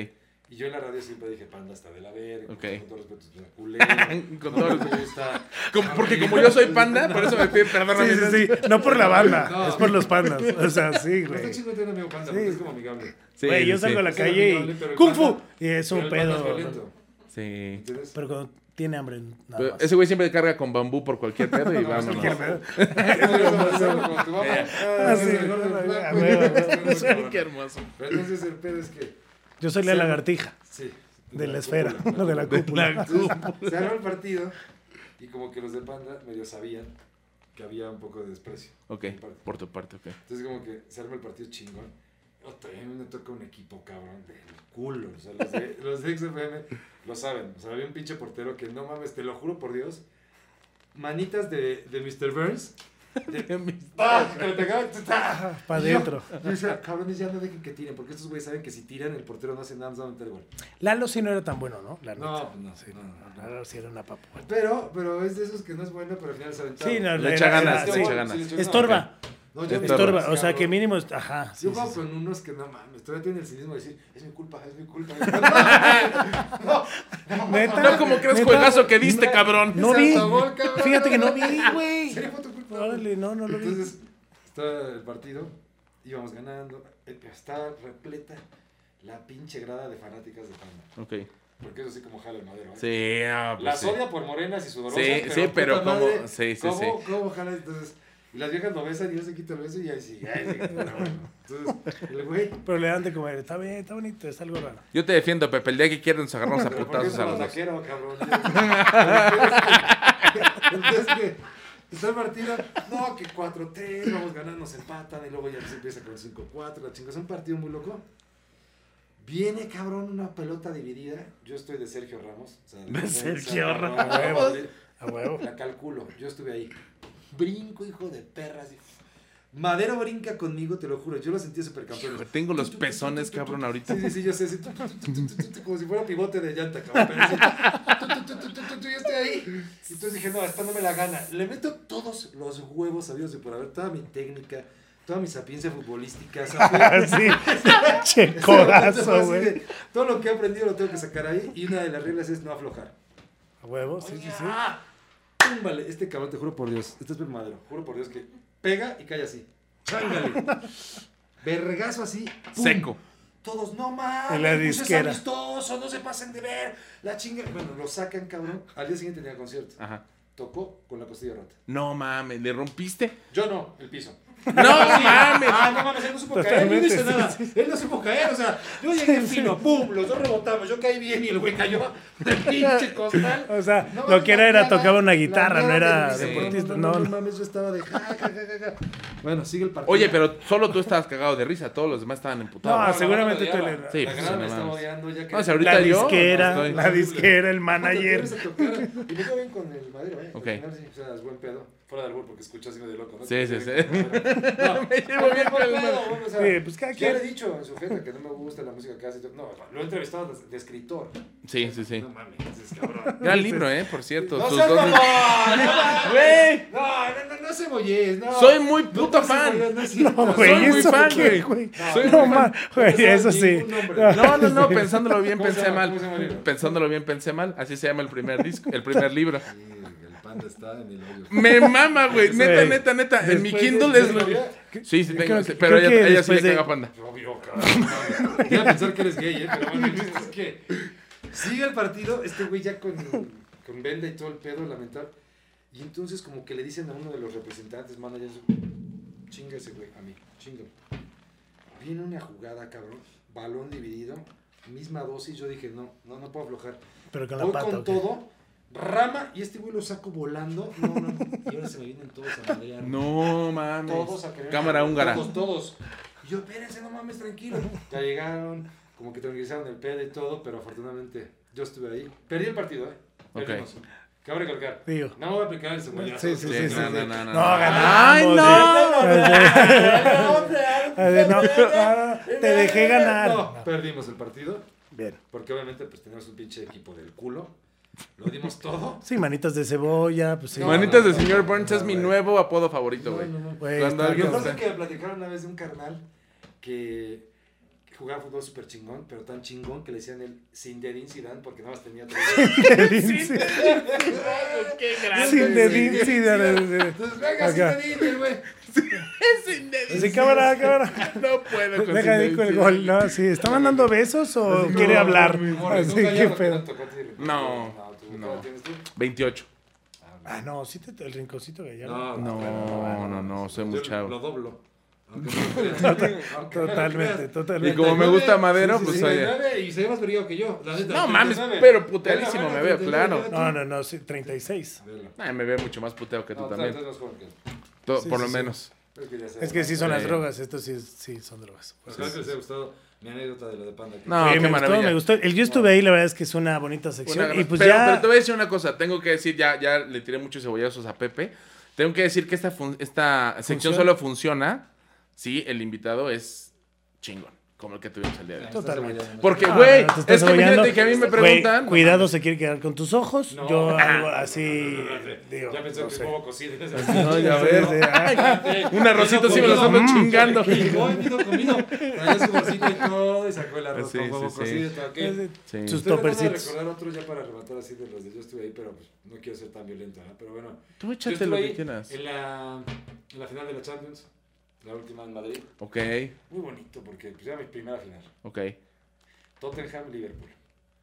[SPEAKER 3] Y yo en la radio siempre dije, Panda está de la verga.
[SPEAKER 2] Ok.
[SPEAKER 3] Con todo respeto, es una (laughs) culera.
[SPEAKER 2] Con todo
[SPEAKER 3] no me gusta.
[SPEAKER 2] Como- porque como yo soy panda, por eso me piden perdón
[SPEAKER 1] Sí, sí, sí. No por la banda,
[SPEAKER 3] No.
[SPEAKER 1] es por los pandas. O sea, sí,
[SPEAKER 3] Pero está
[SPEAKER 1] güey.
[SPEAKER 3] chido tener amigo Panda
[SPEAKER 1] Sí.
[SPEAKER 3] porque es como amigable.
[SPEAKER 2] Sí,
[SPEAKER 1] Güey, yo
[SPEAKER 2] sí,
[SPEAKER 1] salgo a la
[SPEAKER 3] Es
[SPEAKER 1] calle
[SPEAKER 3] amigable,
[SPEAKER 1] y. ¡Kung Fu! Y es un
[SPEAKER 3] es
[SPEAKER 1] pedo.
[SPEAKER 3] violento,
[SPEAKER 2] Sí.
[SPEAKER 3] ¿entiendes?
[SPEAKER 1] Pero cuando tiene hambre. Nada
[SPEAKER 2] Pero
[SPEAKER 1] más.
[SPEAKER 2] Ese güey siempre carga con bambú por cualquier pedo y (laughs) vámonos.
[SPEAKER 1] Cualquier pedo.
[SPEAKER 2] Qué hermoso.
[SPEAKER 3] Pero entonces el pedo es que,
[SPEAKER 1] Yo soy la lagartija
[SPEAKER 3] sí.
[SPEAKER 1] de la esfera,
[SPEAKER 3] cúpula.
[SPEAKER 1] no de la cúpula.
[SPEAKER 3] Entonces, se armó el partido y como que los de Panda medio sabían que había un poco de desprecio.
[SPEAKER 2] Ok, por tu parte, ok.
[SPEAKER 3] Entonces como que se arma el partido chingón. Otra vez me toca un equipo cabrón del culo. O sea, los de, (laughs) los de XFM lo saben. O sea, había un pinche portero que no mames, te lo juro por Dios. Manitas de, de Mr. Burns. De, ¡Ah! Que le pegaban. ¡tá!
[SPEAKER 1] Pa'
[SPEAKER 3] Y yo-
[SPEAKER 1] dentro.
[SPEAKER 3] Yo decía, cabrones, ya no dejen que tiren, porque estos güeyes saben que si tiran, el portero no hace nada a meter gol.
[SPEAKER 1] Lalo sí no era tan bueno, ¿no? La
[SPEAKER 3] No, no,
[SPEAKER 1] Sí,
[SPEAKER 3] no,
[SPEAKER 1] no,
[SPEAKER 3] no.
[SPEAKER 1] Lalo sí era una papa.
[SPEAKER 3] Pero, pero es de esos que no es bueno, pero al final se aventaba.
[SPEAKER 1] Sí, no,
[SPEAKER 2] Le echa ganas,
[SPEAKER 1] sí.
[SPEAKER 2] le echa ganas.
[SPEAKER 1] Estorba,
[SPEAKER 3] No, yo me-
[SPEAKER 1] estorba.
[SPEAKER 3] cabrón.
[SPEAKER 1] O sea, que mínimo, ajá. sí,
[SPEAKER 3] Yo
[SPEAKER 1] sí,
[SPEAKER 3] juego
[SPEAKER 1] sí.
[SPEAKER 3] con unos que no mames, todavía tienen el cinismo de decir, es mi culpa, es mi culpa. (laughs) (laughs)
[SPEAKER 1] Neta,
[SPEAKER 2] No, como crees juegazo que diste, cabrón.
[SPEAKER 1] No vi.
[SPEAKER 3] cabrón.
[SPEAKER 1] Fíjate que no vi, güey.
[SPEAKER 3] ¿Sería fue tu culpa?
[SPEAKER 1] Órale, no, no lo vi.
[SPEAKER 3] Entonces, está el partido, íbamos ganando, eh, está repleta la pinche grada de fanáticas de Panda.
[SPEAKER 2] Ok.
[SPEAKER 3] Porque eso sí como jala el madero. ¿eh?
[SPEAKER 2] Sí, ah, pues
[SPEAKER 3] Las
[SPEAKER 2] sí.
[SPEAKER 3] odia por morenas y sudorosas.
[SPEAKER 2] Sí, sí, pero como-
[SPEAKER 3] madre,
[SPEAKER 2] sí, sí,
[SPEAKER 3] ¿cómo,
[SPEAKER 2] sí.
[SPEAKER 3] ¿Cómo jala? Entonces, y las viejas lo besan y él se quita el beso y ahí sí, ahí sí. pero bueno. Entonces, el güey.
[SPEAKER 1] Pero le dan de comer. Está bien, está bonito, es algo raro.
[SPEAKER 2] Yo te defiendo, Pepe. El día que quieran nos agarramos a
[SPEAKER 3] Pero ¿por qué
[SPEAKER 2] putazos a
[SPEAKER 3] somos
[SPEAKER 2] los dos.
[SPEAKER 3] vaqueros, cabrón? Entonces, (laughs) que está el partido, no, que 4-3, vamos ganando, nos empatan y luego ya se empieza con 5-4, la chingada. Es un partido muy loco. Viene, cabrón, una pelota dividida. Yo estoy de Sergio Ramos. o sea,
[SPEAKER 1] De Sergio Ramos. A huevo.
[SPEAKER 3] La calculo, yo estuve ahí. Brinco, hijo de perras. Madero brinca conmigo, te lo juro. Yo lo sentí súper campeón.
[SPEAKER 2] Hijo, tengo los pezones, cabrón, ahorita.
[SPEAKER 3] Sí, sí, sí, yo sé. sí, como si fuera pivote de llanta, cabrón. Yo estoy ahí. Y entonces dije, no, esta no me la gana. Le meto todos los huevos sabidos de por haber, toda mi técnica, toda mi sapiencia futbolística.
[SPEAKER 1] Sí, che codazo, güey.
[SPEAKER 3] Todo lo que he aprendido lo tengo que sacar ahí. Y una de las reglas es no aflojar.
[SPEAKER 1] A huevo, sí, sí, sí.
[SPEAKER 3] Pum, Vale, este cabrón, te juro por Dios. Este es el madero. Juro por Dios que pega y cae así. Chángale. Vergazo así. pum.
[SPEAKER 2] Seco.
[SPEAKER 3] Todos, no mames.
[SPEAKER 1] En la
[SPEAKER 3] pues es
[SPEAKER 1] disquera.
[SPEAKER 3] amistoso, no se pasen de ver. La chinga. Bueno, lo sacan, cabrón. Al día siguiente tenía concierto.
[SPEAKER 2] Ajá.
[SPEAKER 3] Tocó con la costilla rota.
[SPEAKER 2] No mames, ¿le rompiste?
[SPEAKER 3] Yo no, el piso.
[SPEAKER 2] No mames.
[SPEAKER 3] Ah, no mames, él no supo caer. Él no hizo nada. Él no supo caer. O sea, yo llegué fino, pum, los dos rebotamos. Yo caí bien y el güey cayó del pinche costal.
[SPEAKER 1] O sea,
[SPEAKER 3] No,
[SPEAKER 1] lo que era era tocaba una guitarra, no era deportista.
[SPEAKER 3] No, no,
[SPEAKER 1] No,
[SPEAKER 3] no,
[SPEAKER 1] no.
[SPEAKER 3] mames, yo estaba de ja, ja, ja, ja, ja. Bueno, sigue el partido.
[SPEAKER 2] Oye, pero solo tú estabas cagado de risa, todos los demás estaban emputados.
[SPEAKER 1] No,
[SPEAKER 3] la
[SPEAKER 1] seguramente tú le-.
[SPEAKER 2] Sí, pues,
[SPEAKER 3] me estaba
[SPEAKER 2] mames.
[SPEAKER 3] odiando ya que
[SPEAKER 2] No, si ahorita
[SPEAKER 1] La
[SPEAKER 2] yo
[SPEAKER 1] disquera,
[SPEAKER 2] estoy-
[SPEAKER 1] la disquera, el manager.
[SPEAKER 3] Y me bien con el madero, ¿eh?
[SPEAKER 2] Ok.
[SPEAKER 3] O sea, es buen pedo. Fuera del albur porque escucho así medio loco, ¿no?
[SPEAKER 2] Sí, sí, sí. (laughs)
[SPEAKER 3] No,
[SPEAKER 2] Me llevo bien con el
[SPEAKER 3] bueno, o sea,
[SPEAKER 1] Sí, pues cada
[SPEAKER 3] Ya le he
[SPEAKER 1] quien.
[SPEAKER 3] dicho en su jeta que no me gusta la música que hace. No, lo he entrevistado de, de escritor.
[SPEAKER 2] Sí, sí, sí.
[SPEAKER 3] No mames, es cabrón. (laughs)
[SPEAKER 2] Gran libro, ¿eh? Por cierto.
[SPEAKER 3] No seas mamón, no, (laughs)
[SPEAKER 2] Güey,
[SPEAKER 3] no, no, no, boyes, no.
[SPEAKER 2] Soy muy puto fan.
[SPEAKER 3] no
[SPEAKER 1] güey, eso
[SPEAKER 2] güey.
[SPEAKER 1] No, güey, eso sí.
[SPEAKER 2] No, no, no, pensándolo bien
[SPEAKER 3] ¿Cómo se
[SPEAKER 2] pensé mal. Pensándolo bien pensé mal. Así se llama el primer disco, el primer libro.
[SPEAKER 3] Sí, panda está en el hoyo.
[SPEAKER 2] Me mama, güey. Neta,
[SPEAKER 1] Güey.
[SPEAKER 2] neta, neta. En mi Kindle es lo Sí, sí, tengo.
[SPEAKER 1] Creo-
[SPEAKER 2] sí,
[SPEAKER 1] creo
[SPEAKER 2] Pero ella, ella sí le
[SPEAKER 1] de-
[SPEAKER 2] caga panda.
[SPEAKER 3] Obvio, cabrón. Voy a pensar que eres gay, ¿eh? Pero bueno, es que sigue el partido, este güey ya con, con venda y todo el pedo, lamentable. Y entonces como que le dicen a uno de los representantes, managers, chinga ese güey, a mí, chinga. Viene una jugada, cabrón, balón dividido, misma dosis, yo dije, no, no, no puedo aflojar.
[SPEAKER 1] Pero con la
[SPEAKER 3] Voy
[SPEAKER 1] pata.
[SPEAKER 3] con
[SPEAKER 1] ¿ok?
[SPEAKER 3] todo, rama, y este güey lo saco volando, no, no, y ahora se me vienen todos a madrear.
[SPEAKER 2] No mames.
[SPEAKER 3] Todos a querer-
[SPEAKER 2] Cámara húngara.
[SPEAKER 3] Todos, todos. Y yo, espérense, no mames, tranquilo. Ya llegaron, como que tranquilizaron el pedo y todo, pero afortunadamente yo estuve ahí. Perdí el partido, ¿eh?
[SPEAKER 2] Ok.
[SPEAKER 3] Perdimos. Cabe recalcar.
[SPEAKER 1] Digo.
[SPEAKER 3] No me voy a aplicar el cebollazo.
[SPEAKER 1] Sí, sí,
[SPEAKER 2] Sí,
[SPEAKER 1] sí,
[SPEAKER 2] no,
[SPEAKER 1] sí.
[SPEAKER 2] no, no, no.
[SPEAKER 1] No,
[SPEAKER 2] ¡Ay,
[SPEAKER 1] ganamos.
[SPEAKER 2] no!
[SPEAKER 1] No, no, te dejé ganar.
[SPEAKER 3] No, perdimos el partido,
[SPEAKER 1] Bien.
[SPEAKER 3] porque obviamente pues teníamos un pinche equipo del culo. Lo dimos todo.
[SPEAKER 1] Sí, manitas de cebolla, pues sí.
[SPEAKER 3] No,
[SPEAKER 2] Manitas
[SPEAKER 3] no,
[SPEAKER 2] de
[SPEAKER 3] no,
[SPEAKER 2] señor
[SPEAKER 3] no,
[SPEAKER 2] Burns
[SPEAKER 3] no,
[SPEAKER 2] es mi nuevo apodo favorito, güey.
[SPEAKER 3] no, no.
[SPEAKER 1] Güey,
[SPEAKER 2] Cuando alguien
[SPEAKER 3] Lo que platicaron una vez de un carnal que, jugaba fútbol súper chingón, pero tan chingón que le decían el Zinedine Zidane porque nada más tenía tres. (laughs)
[SPEAKER 2] Qué
[SPEAKER 1] sí, de- de- de-
[SPEAKER 3] Entonces, venga, güey.
[SPEAKER 1] Sí, cámara, cámara.
[SPEAKER 2] No puedo con
[SPEAKER 1] Deja de ir con el gol. No, sí, ¿está mandando besos o quiere hablar? Así que pedo.
[SPEAKER 2] No,
[SPEAKER 3] tú-
[SPEAKER 2] no. No.
[SPEAKER 3] edad tienes tú?
[SPEAKER 2] 28.
[SPEAKER 1] Ah, no, sí, te, el rinconcito gallardo.
[SPEAKER 3] No,
[SPEAKER 2] No,
[SPEAKER 3] bueno,
[SPEAKER 2] no, no, soy muy chavo.
[SPEAKER 3] Lo doblo. (laughs) No no
[SPEAKER 1] Totalmente, totalmente.
[SPEAKER 2] Y como me gusta Madero, pues oye.
[SPEAKER 3] 39 y se ve más brillo que yo. la neta,
[SPEAKER 2] No mames,
[SPEAKER 3] 39.
[SPEAKER 2] pero puteadísimo me veo,
[SPEAKER 3] 39,
[SPEAKER 2] claro.
[SPEAKER 1] No, no, no, sí, 36.
[SPEAKER 3] Velo.
[SPEAKER 2] Ay, me veo mucho más puteado que tú
[SPEAKER 3] No,
[SPEAKER 2] también.
[SPEAKER 3] tú eres más joven que él.
[SPEAKER 2] To-
[SPEAKER 1] Sí,
[SPEAKER 2] por
[SPEAKER 1] sí,
[SPEAKER 2] lo
[SPEAKER 1] sí.
[SPEAKER 2] menos.
[SPEAKER 3] Es que ya sé.
[SPEAKER 1] Es que sí son las drogas, estos sí, sí son drogas.
[SPEAKER 3] Ojalá que les haya gustado mi anécdota de lo de Panda.
[SPEAKER 2] No, qué
[SPEAKER 1] me gustó,
[SPEAKER 2] maravilla.
[SPEAKER 1] me gustó. El yo estuve ahí, la verdad es que es una bonita sección.
[SPEAKER 2] Una
[SPEAKER 1] y pues
[SPEAKER 2] pero,
[SPEAKER 1] ya.
[SPEAKER 2] pero te voy a decir una cosa, tengo que decir, ya, ya le tiré muchos cebollazos a Pepe. Tengo que decir que esta, fun- esta sección
[SPEAKER 1] ¿Funciona?
[SPEAKER 2] solo funciona si el invitado es chingón, como el que tuvimos el día de hoy.
[SPEAKER 1] Totalmente.
[SPEAKER 2] Porque,
[SPEAKER 1] Ah,
[SPEAKER 2] güey,
[SPEAKER 1] no, estás
[SPEAKER 2] es que fíjate que a mí me preguntan.
[SPEAKER 1] cuidado, se quiere quedar con tus ojos.
[SPEAKER 3] No.
[SPEAKER 1] Yo algo así. Digo,
[SPEAKER 3] Ya pensó
[SPEAKER 1] no
[SPEAKER 3] que es
[SPEAKER 1] sé.
[SPEAKER 3] huevo cocido.
[SPEAKER 2] No, ya ves.
[SPEAKER 1] sí, ah, (laughs)
[SPEAKER 2] Un arrocito sí me lo ando chingando.
[SPEAKER 3] Y llegó y vino comido. Traía su bolsita y todo y sacó el arroz
[SPEAKER 2] Sí,
[SPEAKER 3] con huevo
[SPEAKER 2] sí,
[SPEAKER 3] cocido y todo aquello.
[SPEAKER 2] Sí.
[SPEAKER 1] Sus topercitos.
[SPEAKER 3] recordar otros ya para rematar así de los de yo estuve ahí, pero pues, no quiero ser tan violento, ¿no? Pero bueno.
[SPEAKER 2] Tú échate lo que quieras.
[SPEAKER 3] En la final de la Champions, la última en Madrid.
[SPEAKER 2] Ok,
[SPEAKER 3] Muy bonito porque pues, era mi primera final.
[SPEAKER 2] ok.
[SPEAKER 3] Tottenham-Liverpool.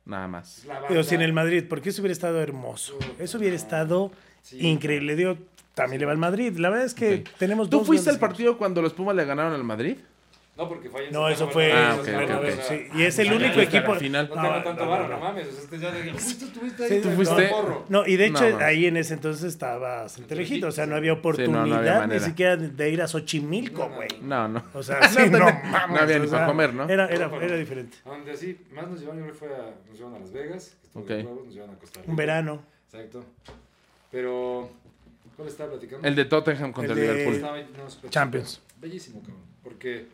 [SPEAKER 2] Nada más.
[SPEAKER 3] La
[SPEAKER 1] Pero si en
[SPEAKER 3] banda-
[SPEAKER 1] el Madrid, porque eso hubiera estado hermoso. Eso hubiera estado
[SPEAKER 3] Sí.
[SPEAKER 1] increíble. Digo, también le va al Madrid. La verdad es que tenemos
[SPEAKER 2] ¿Tú
[SPEAKER 1] dos
[SPEAKER 2] fuiste al partido cuando los Pumas le ganaron al Madrid?
[SPEAKER 3] No, porque fue
[SPEAKER 1] No, eso fue.
[SPEAKER 2] Ah,
[SPEAKER 3] eso
[SPEAKER 2] ok,
[SPEAKER 3] es
[SPEAKER 2] ok,
[SPEAKER 3] Santa
[SPEAKER 2] ok.
[SPEAKER 3] Marta.
[SPEAKER 1] sí, y es el
[SPEAKER 2] Ah,
[SPEAKER 1] único equipo.
[SPEAKER 2] final.
[SPEAKER 3] No,
[SPEAKER 1] No,
[SPEAKER 3] tengo
[SPEAKER 1] no,
[SPEAKER 3] tanto
[SPEAKER 1] no,
[SPEAKER 3] barro,
[SPEAKER 1] no.
[SPEAKER 3] no mames. O sea, este ya de... Tú estuviste ahí.
[SPEAKER 1] Sí,
[SPEAKER 2] ¿Tú fuiste?
[SPEAKER 1] No, y de hecho,
[SPEAKER 2] No,
[SPEAKER 1] ahí en ese entonces estaba bastante lejito. O sea, no había
[SPEAKER 2] Sí, no,
[SPEAKER 1] oportunidad
[SPEAKER 2] no había
[SPEAKER 1] ni siquiera de ir a Xochimilco,
[SPEAKER 3] No, no,
[SPEAKER 1] güey.
[SPEAKER 2] No, no.
[SPEAKER 1] O sea, (laughs) sí, no, mames,
[SPEAKER 2] no había ni
[SPEAKER 1] o
[SPEAKER 2] para comer, ¿no?
[SPEAKER 1] Era, era,
[SPEAKER 3] No,
[SPEAKER 1] era diferente.
[SPEAKER 3] Donde así, más nos llevaron, yo fue a, nos llevaron a Las Vegas, que estuvo
[SPEAKER 2] Ok.
[SPEAKER 3] de huevos, nos llevaron a Costa Rica.
[SPEAKER 1] Un verano.
[SPEAKER 3] Exacto. Pero, ¿cuál estaba platicando?
[SPEAKER 2] El de Tottenham contra
[SPEAKER 1] El
[SPEAKER 2] Liverpool.
[SPEAKER 3] No,
[SPEAKER 1] Champions.
[SPEAKER 3] Bellísimo, cabrón. Porque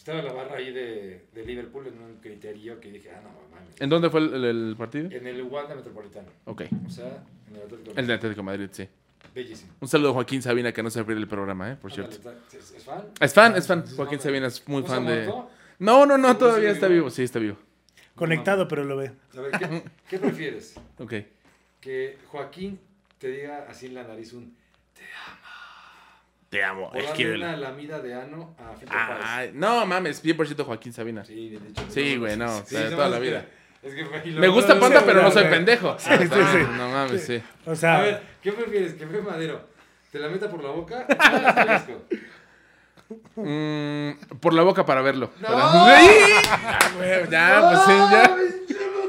[SPEAKER 3] estaba la barra ahí de, de Liverpool en un criterio que dije, ah, no, mames.
[SPEAKER 2] ¿En dónde fue el, el- el partido?
[SPEAKER 3] En el Wanda Metropolitano.
[SPEAKER 2] Ok.
[SPEAKER 3] O sea, en el Atlético.
[SPEAKER 2] El de Atlético de Madrid, sí.
[SPEAKER 3] Bellísimo.
[SPEAKER 2] Un saludo a Joaquín Sabina, que no se pierde el programa, ¿eh? Por cierto.
[SPEAKER 3] ¿Es, es fan?
[SPEAKER 2] Es fan, es fan. Joaquín
[SPEAKER 3] no,
[SPEAKER 2] Sabina es muy
[SPEAKER 3] ¿no se
[SPEAKER 2] fan de... No, no, no,
[SPEAKER 3] ¿Seguro
[SPEAKER 2] todavía está
[SPEAKER 3] vivo?
[SPEAKER 2] vivo. Sí, está vivo.
[SPEAKER 1] Conectado, pero lo ve.
[SPEAKER 3] A ver, ¿qué, qué prefieres?
[SPEAKER 2] Ok.
[SPEAKER 3] Que Joaquín te diga así en la nariz un...
[SPEAKER 2] Te amo.
[SPEAKER 3] O
[SPEAKER 2] Es
[SPEAKER 3] darle
[SPEAKER 2] que...
[SPEAKER 3] una lamida de ano a Fito Páez.
[SPEAKER 2] Ay, no mames, 100% Joaquín Sabina.
[SPEAKER 3] Sí, bien dicho.
[SPEAKER 2] Sí, güey, no, o sea, de
[SPEAKER 3] no,
[SPEAKER 2] toda
[SPEAKER 3] es
[SPEAKER 2] la
[SPEAKER 3] que-
[SPEAKER 2] vida.
[SPEAKER 3] Es que, güey,
[SPEAKER 2] Me
[SPEAKER 3] lo-
[SPEAKER 2] gusta
[SPEAKER 3] lo-
[SPEAKER 2] Panda, pero no soy pendejo. (laughs)
[SPEAKER 1] Sí, sí, sí.
[SPEAKER 2] No mames, sí.
[SPEAKER 1] O sea,
[SPEAKER 3] A ver, ¿qué prefieres? ¿Que Pepe Madero te la meta por la boca o te?
[SPEAKER 2] Mm, por la boca para verlo.
[SPEAKER 3] ¡No!
[SPEAKER 2] Para- (laughs) ¡Sí! Ya, güey, ya, pues sí, ya.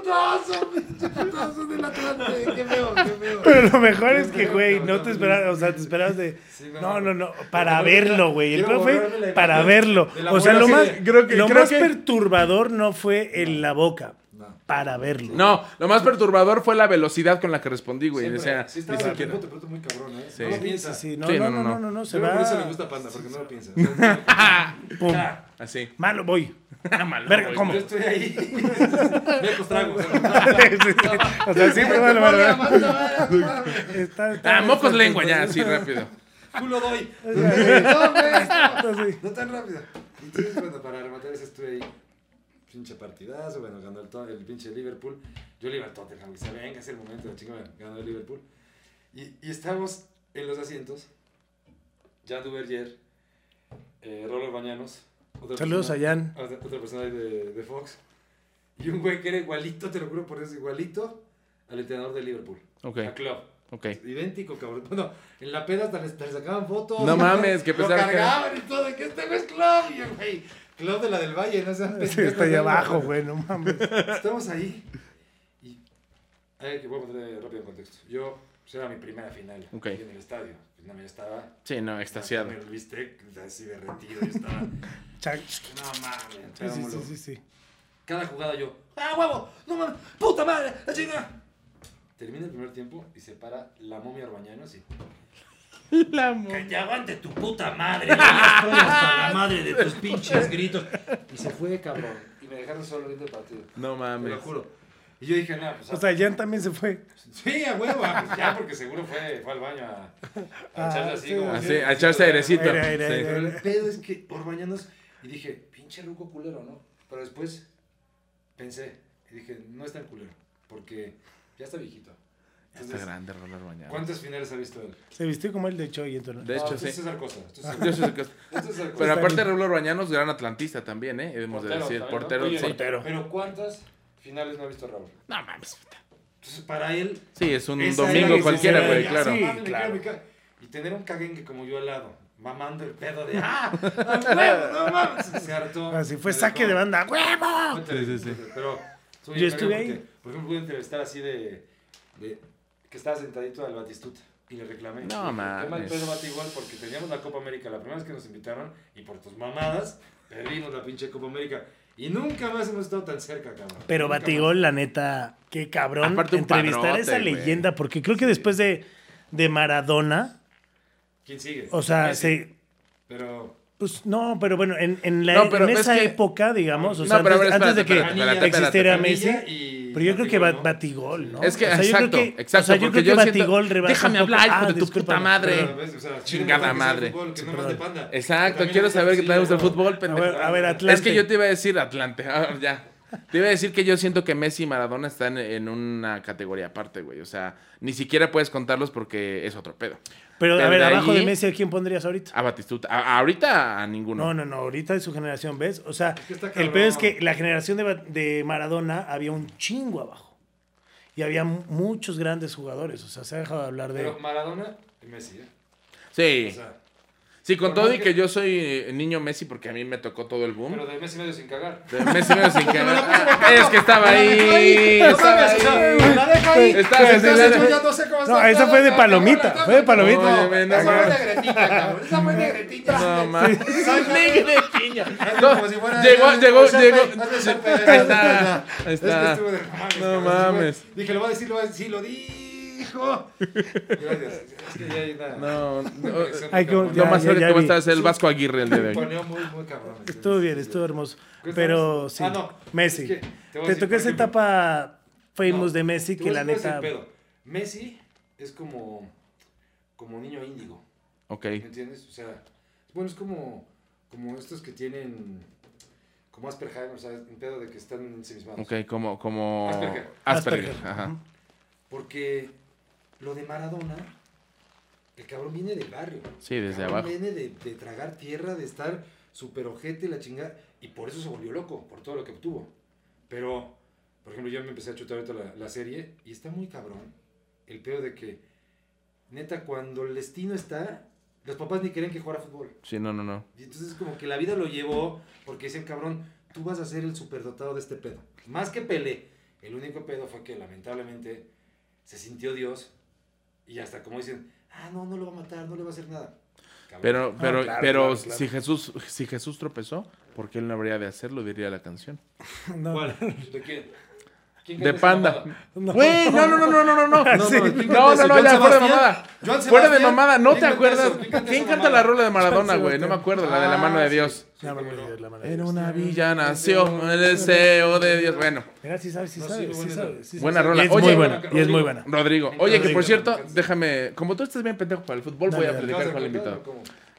[SPEAKER 3] ¡Pinche putazo! ¡Pinche putazo del Atlante! ¡Qué feo, qué feo!
[SPEAKER 1] pero lo mejor es que, güey, no te esperabas, o sea, te esperabas de... No, no, no, para verlo, güey. El
[SPEAKER 3] borrarme
[SPEAKER 1] fue para verlo. O sea, lo más,
[SPEAKER 2] creo que-
[SPEAKER 1] lo
[SPEAKER 2] creo
[SPEAKER 1] más
[SPEAKER 2] que-
[SPEAKER 1] perturbador no fue en la boca,
[SPEAKER 3] No.
[SPEAKER 1] para verlo.
[SPEAKER 2] No, lo más perturbador fue la velocidad con la que respondí, güey. O sea,
[SPEAKER 3] sí
[SPEAKER 2] ni
[SPEAKER 3] estaba
[SPEAKER 2] siquiera.
[SPEAKER 3] te muy cabrón, ¿eh?
[SPEAKER 2] Sí.
[SPEAKER 3] No lo piensa.
[SPEAKER 1] sí, sí. No,
[SPEAKER 2] Sí,
[SPEAKER 1] no,
[SPEAKER 2] no,
[SPEAKER 1] no,
[SPEAKER 2] no.
[SPEAKER 1] no, no, no, se
[SPEAKER 3] que por eso le
[SPEAKER 1] va.
[SPEAKER 3] gusta Panda, porque no lo piensa. (laughs)
[SPEAKER 1] Pum.
[SPEAKER 2] Así.
[SPEAKER 1] Malo, voy. (laughs)
[SPEAKER 2] Malo,
[SPEAKER 1] Verga. ¿cómo?
[SPEAKER 3] Yo estoy ahí. (laughs) Me trago.
[SPEAKER 1] Sí, (laughs) sí. O sea, siempre vale, vale, vale. Está- está-
[SPEAKER 2] Ah, mocos lengua, ya, así rápido.
[SPEAKER 3] Culo doy.
[SPEAKER 1] Sí.
[SPEAKER 3] No,
[SPEAKER 1] Sí.
[SPEAKER 3] No tan rápido. Entonces, bueno, para rematar ese estuve ahí. Pinche partidazo, bueno, ganó el, el pinche Liverpool. Yo le iba al Tottenham, dice, venga, es el momento, la chingada, ganó el Liverpool. Y, y estábamos en los asientos. Jan Duverger, eh, Rolo Bañanos. Otra
[SPEAKER 1] Saludos a
[SPEAKER 3] persona-
[SPEAKER 1] Jan.
[SPEAKER 3] Otra, otra persona de, de Fox. Y un güey que era igualito, te lo juro por eso, igualito al entrenador de Liverpool.
[SPEAKER 2] Ok,
[SPEAKER 3] A Klopp.
[SPEAKER 2] ok.
[SPEAKER 3] Idéntico, cabrón. Bueno, en la peda hasta les, sacaban fotos.
[SPEAKER 2] No mames, que (laughs)
[SPEAKER 3] Lo
[SPEAKER 2] pensaban que-
[SPEAKER 3] cargaban y todo, que este güey es Club. Y yo, güey, Club de la del Valle, no sean
[SPEAKER 1] Sí, está ahí abajo, güey, no mames.
[SPEAKER 3] Estamos ahí. Y. A ver, que voy a poner rápido en contexto. Yo, pues era mi primera final en el estadio. Pues no, yo estaba.
[SPEAKER 2] Sí, no, extasiado.
[SPEAKER 3] El bistec así derretido. Yo estaba. (laughs) No mames.
[SPEAKER 1] Sí, sí, sí, sí, sí.
[SPEAKER 3] Cada jugada yo. ¡Ah, huevo! ¡No mames! ¡Puta madre! ¡La chingada! Termina el primer tiempo y se para la momia Arbañano así. (laughs)
[SPEAKER 2] La
[SPEAKER 3] Que te aguante tu puta madre. Yo ya estoy hasta la madre de tus pinches gritos. Y se fue, cabrón. Y me dejaron solo viendo el partido.
[SPEAKER 2] No
[SPEAKER 3] Te
[SPEAKER 2] mames.
[SPEAKER 3] lo juro. Y yo dije, no, pues.
[SPEAKER 1] O sea, Jan también se fue.
[SPEAKER 3] sí, a huevo. ah, pues ya, porque seguro fue, fue al baño a, a
[SPEAKER 1] Ah,
[SPEAKER 3] echarse así
[SPEAKER 1] sí,
[SPEAKER 3] como.
[SPEAKER 2] Así, a echarse airecito.
[SPEAKER 1] Aire, aire,
[SPEAKER 2] Sí.
[SPEAKER 1] aire.
[SPEAKER 3] Pero el pedo es que Orbañanos. Y dije, pinche ruco culero, ¿no? Pero después pensé. Y dije, no es tan culero. Porque ya está viejito.
[SPEAKER 2] Ya está
[SPEAKER 3] Entonces,
[SPEAKER 2] grande Roller Bañado.
[SPEAKER 3] ¿Cuántas finales ha visto él?
[SPEAKER 1] Se vistió como el de Choi, entonces.
[SPEAKER 2] De hecho,
[SPEAKER 3] No, esto
[SPEAKER 2] sí.
[SPEAKER 3] es César Costa. Esto (laughs) es César
[SPEAKER 2] Yo
[SPEAKER 3] Esto es César Costa.
[SPEAKER 2] Pero aparte. Roller Bañanos, gran atlantista también, ¿eh? Debemos de
[SPEAKER 3] Portero
[SPEAKER 2] decir.
[SPEAKER 3] también, ¿no?
[SPEAKER 2] Portero,
[SPEAKER 3] Oye,
[SPEAKER 2] sí.
[SPEAKER 1] Portero.
[SPEAKER 3] Pero ¿cuántas finales no ha visto Raúl?
[SPEAKER 2] No mames, puta.
[SPEAKER 3] Entonces, para él.
[SPEAKER 2] Sí, es un domingo cualquiera, güey, claro.
[SPEAKER 3] sí,
[SPEAKER 1] claro.
[SPEAKER 3] Y tener un caguengue como yo al lado, mamando el pedo de ¡Ah! (laughs) ¡A huevo, no mames! Se hartó.
[SPEAKER 1] Así fue
[SPEAKER 3] Me
[SPEAKER 1] saque de banda. ¡Huevo!
[SPEAKER 2] Sí, sí,
[SPEAKER 3] Pero
[SPEAKER 1] Yo estuve ahí.
[SPEAKER 3] porque, Por ejemplo, pude entrevistar así de, de que estaba sentadito al Batistuta y le reclamé.
[SPEAKER 2] No, mames.
[SPEAKER 3] pedo Bati igual porque teníamos la Copa América la primera vez que nos invitaron y por tus mamadas perdimos la pinche Copa América. Y nunca más hemos estado tan cerca, cabrón.
[SPEAKER 1] Pero
[SPEAKER 3] Nunca
[SPEAKER 1] Batigol, la neta, qué cabrón
[SPEAKER 2] Aparte
[SPEAKER 1] entrevistar a esa
[SPEAKER 2] güey.
[SPEAKER 1] leyenda, porque creo que después de, de Maradona.
[SPEAKER 3] ¿Quién sigue?
[SPEAKER 1] o sea,
[SPEAKER 3] Messi.
[SPEAKER 1] se,
[SPEAKER 3] Pero
[SPEAKER 1] pues no, pero bueno, en, en, la,
[SPEAKER 2] No, pero
[SPEAKER 1] en
[SPEAKER 2] es
[SPEAKER 1] esa
[SPEAKER 2] que-
[SPEAKER 1] época, digamos, o
[SPEAKER 2] No,
[SPEAKER 1] sea,
[SPEAKER 2] pero
[SPEAKER 1] antes, de que
[SPEAKER 2] espérate, espérate, espérate,
[SPEAKER 1] existiera Messi,
[SPEAKER 3] y
[SPEAKER 1] pero yo creo que
[SPEAKER 3] Batigol,
[SPEAKER 1] Bat-
[SPEAKER 3] ¿no?
[SPEAKER 1] Batigol, ¿no?
[SPEAKER 2] Es que,
[SPEAKER 1] O sea, yo
[SPEAKER 2] exacto,
[SPEAKER 1] creo que-
[SPEAKER 2] exacto,
[SPEAKER 1] o sea, yo
[SPEAKER 2] porque
[SPEAKER 1] creo
[SPEAKER 2] yo
[SPEAKER 1] que
[SPEAKER 2] siento-
[SPEAKER 1] Batigol rebasa
[SPEAKER 2] Déjame hablar, hijo
[SPEAKER 1] Ah,
[SPEAKER 2] de tu puta madre.
[SPEAKER 3] Pero, ¿ves? O sea,
[SPEAKER 2] Chingada madre.
[SPEAKER 3] fútbol, que no
[SPEAKER 1] perdón.
[SPEAKER 3] más de panda.
[SPEAKER 2] Exacto, quiero saber que
[SPEAKER 3] sencillo,
[SPEAKER 2] traemos el
[SPEAKER 3] ¿no?
[SPEAKER 2] fútbol,
[SPEAKER 1] A ver, a ver, Atlante.
[SPEAKER 2] Es que yo te iba a decir Atlante, (laughs) ah, ya. Te iba a decir que yo siento que Messi y Maradona están en una categoría aparte, güey. O sea, ni siquiera puedes contarlos porque es otro pedo.
[SPEAKER 1] Pero, a ver,
[SPEAKER 2] de
[SPEAKER 1] abajo
[SPEAKER 2] ahí-
[SPEAKER 1] de Messi, ¿a quién pondrías ahorita?
[SPEAKER 2] A Batistuta. A- ahorita a ninguno.
[SPEAKER 1] No, no, no, ahorita de su generación, ¿ves? O sea,
[SPEAKER 3] que
[SPEAKER 1] el peor es que la generación de, de Maradona había un chingo abajo. Y había mu- muchos grandes jugadores. O sea, se ha dejado de hablar de.
[SPEAKER 3] Pero Maradona y Messi, ¿eh?
[SPEAKER 2] Sí.
[SPEAKER 3] O sea,
[SPEAKER 2] Sí, con todo y
[SPEAKER 3] que-
[SPEAKER 2] que yo soy eh, niño Messi porque a mí me tocó todo el boom.
[SPEAKER 3] pero de Messi medio sin cagar.
[SPEAKER 2] De Messi medio sin (laughs) que... Ah, Es que estaba ahí.
[SPEAKER 3] No
[SPEAKER 2] Estaba ahí.
[SPEAKER 3] la deja ahí.
[SPEAKER 2] Estaba
[SPEAKER 3] ya no
[SPEAKER 1] esa fue de palomita, (laughs) fue de palomita.
[SPEAKER 3] Esa fue negretita, cabrón. Esa fue negretita.
[SPEAKER 2] No mames.
[SPEAKER 3] Fuera-
[SPEAKER 2] llegó, llegó, llegó. Ahí está. Ahí está. No mames.
[SPEAKER 3] Dije, lo va a decir, lo va a decir, lo Gracias. Es que ya hay una.
[SPEAKER 2] No, no.
[SPEAKER 1] Ay, que-
[SPEAKER 2] Lo más
[SPEAKER 1] ya, ya
[SPEAKER 2] es el Vasco Aguirre el día de (laughs) hoy.
[SPEAKER 3] Poneo muy, muy cabrón.
[SPEAKER 1] Estuvo bien, estuvo hermoso.
[SPEAKER 3] ¿Qué
[SPEAKER 1] Pero sí,
[SPEAKER 3] Ah, no.
[SPEAKER 1] Messi.
[SPEAKER 3] Es que te
[SPEAKER 1] te tocó esa
[SPEAKER 3] ejemplo,
[SPEAKER 1] etapa famous
[SPEAKER 3] No,
[SPEAKER 1] de Messi que la neta.
[SPEAKER 3] pedo. Messi es como, como niño índigo.
[SPEAKER 2] Ok.
[SPEAKER 3] ¿Me entiendes? O sea, bueno, es como, como estos que tienen como Asperger, o sea, un pedo de que están ensimismados.
[SPEAKER 2] Ok, como, como
[SPEAKER 3] Asperger.
[SPEAKER 2] Asperger.
[SPEAKER 1] Asperger.
[SPEAKER 2] Ajá.
[SPEAKER 1] Ujú.
[SPEAKER 3] Porque lo de Maradona, el cabrón viene del barrio.
[SPEAKER 2] Sí, desde
[SPEAKER 3] El
[SPEAKER 2] abajo.
[SPEAKER 3] Viene de, de tragar tierra, de estar súper ojete, la chingada, y por eso se volvió loco, por todo lo que obtuvo. Pero, por ejemplo, yo me empecé a chutar ahorita la, la serie, y está muy cabrón el pedo de que, neta, cuando el destino está, los papás ni querían que jugara fútbol.
[SPEAKER 2] Sí, no, no, no.
[SPEAKER 3] Y entonces como que la vida lo llevó porque dicen, cabrón, tú vas a ser el superdotado de este pedo. Más que Pelé. El único pedo fue que lamentablemente se sintió Dios y hasta como dicen, ah, no, no lo va a matar, no le va a hacer nada. Cabrón.
[SPEAKER 2] Pero, pero,
[SPEAKER 1] claro,
[SPEAKER 2] pero
[SPEAKER 1] claro, claro.
[SPEAKER 2] si Jesús, si Jesús tropezó, ¿por qué él no habría de hacerlo? Diría la canción. (laughs)
[SPEAKER 1] No,
[SPEAKER 3] ¿Cuál? (laughs) ¿De quién? ¿Quién
[SPEAKER 2] De Panda.
[SPEAKER 1] no.
[SPEAKER 2] Güey, no, no, no, no, no, no, no. (laughs)
[SPEAKER 1] Sí.
[SPEAKER 3] ¿quién canta
[SPEAKER 2] No, no, no,
[SPEAKER 3] ¿Joan
[SPEAKER 2] ya, fuera de mamada.
[SPEAKER 3] ¿Joan
[SPEAKER 2] Fuera de mamada, ¿no
[SPEAKER 3] ¿Quién
[SPEAKER 2] te acuerdas?
[SPEAKER 3] ¿Quién canta
[SPEAKER 2] la rola de Maradona, güey? No me acuerdo, la de la mano de
[SPEAKER 3] Ah,
[SPEAKER 2] Dios.
[SPEAKER 1] mano de. Dios, la mano de
[SPEAKER 2] En una villa nació el deseo de Dios. Bueno,
[SPEAKER 1] Mira, sí sabes, sí
[SPEAKER 3] sí,
[SPEAKER 1] sabes,
[SPEAKER 3] buena.
[SPEAKER 2] rola. Oye,
[SPEAKER 1] muy buena, y es muy
[SPEAKER 3] Rodrigo.
[SPEAKER 1] buena.
[SPEAKER 2] Rodrigo. Oye, que por cierto, déjame. Como tú estás bien pendejo para el fútbol, voy a platicar
[SPEAKER 3] ¿Vas a
[SPEAKER 2] con el invitado.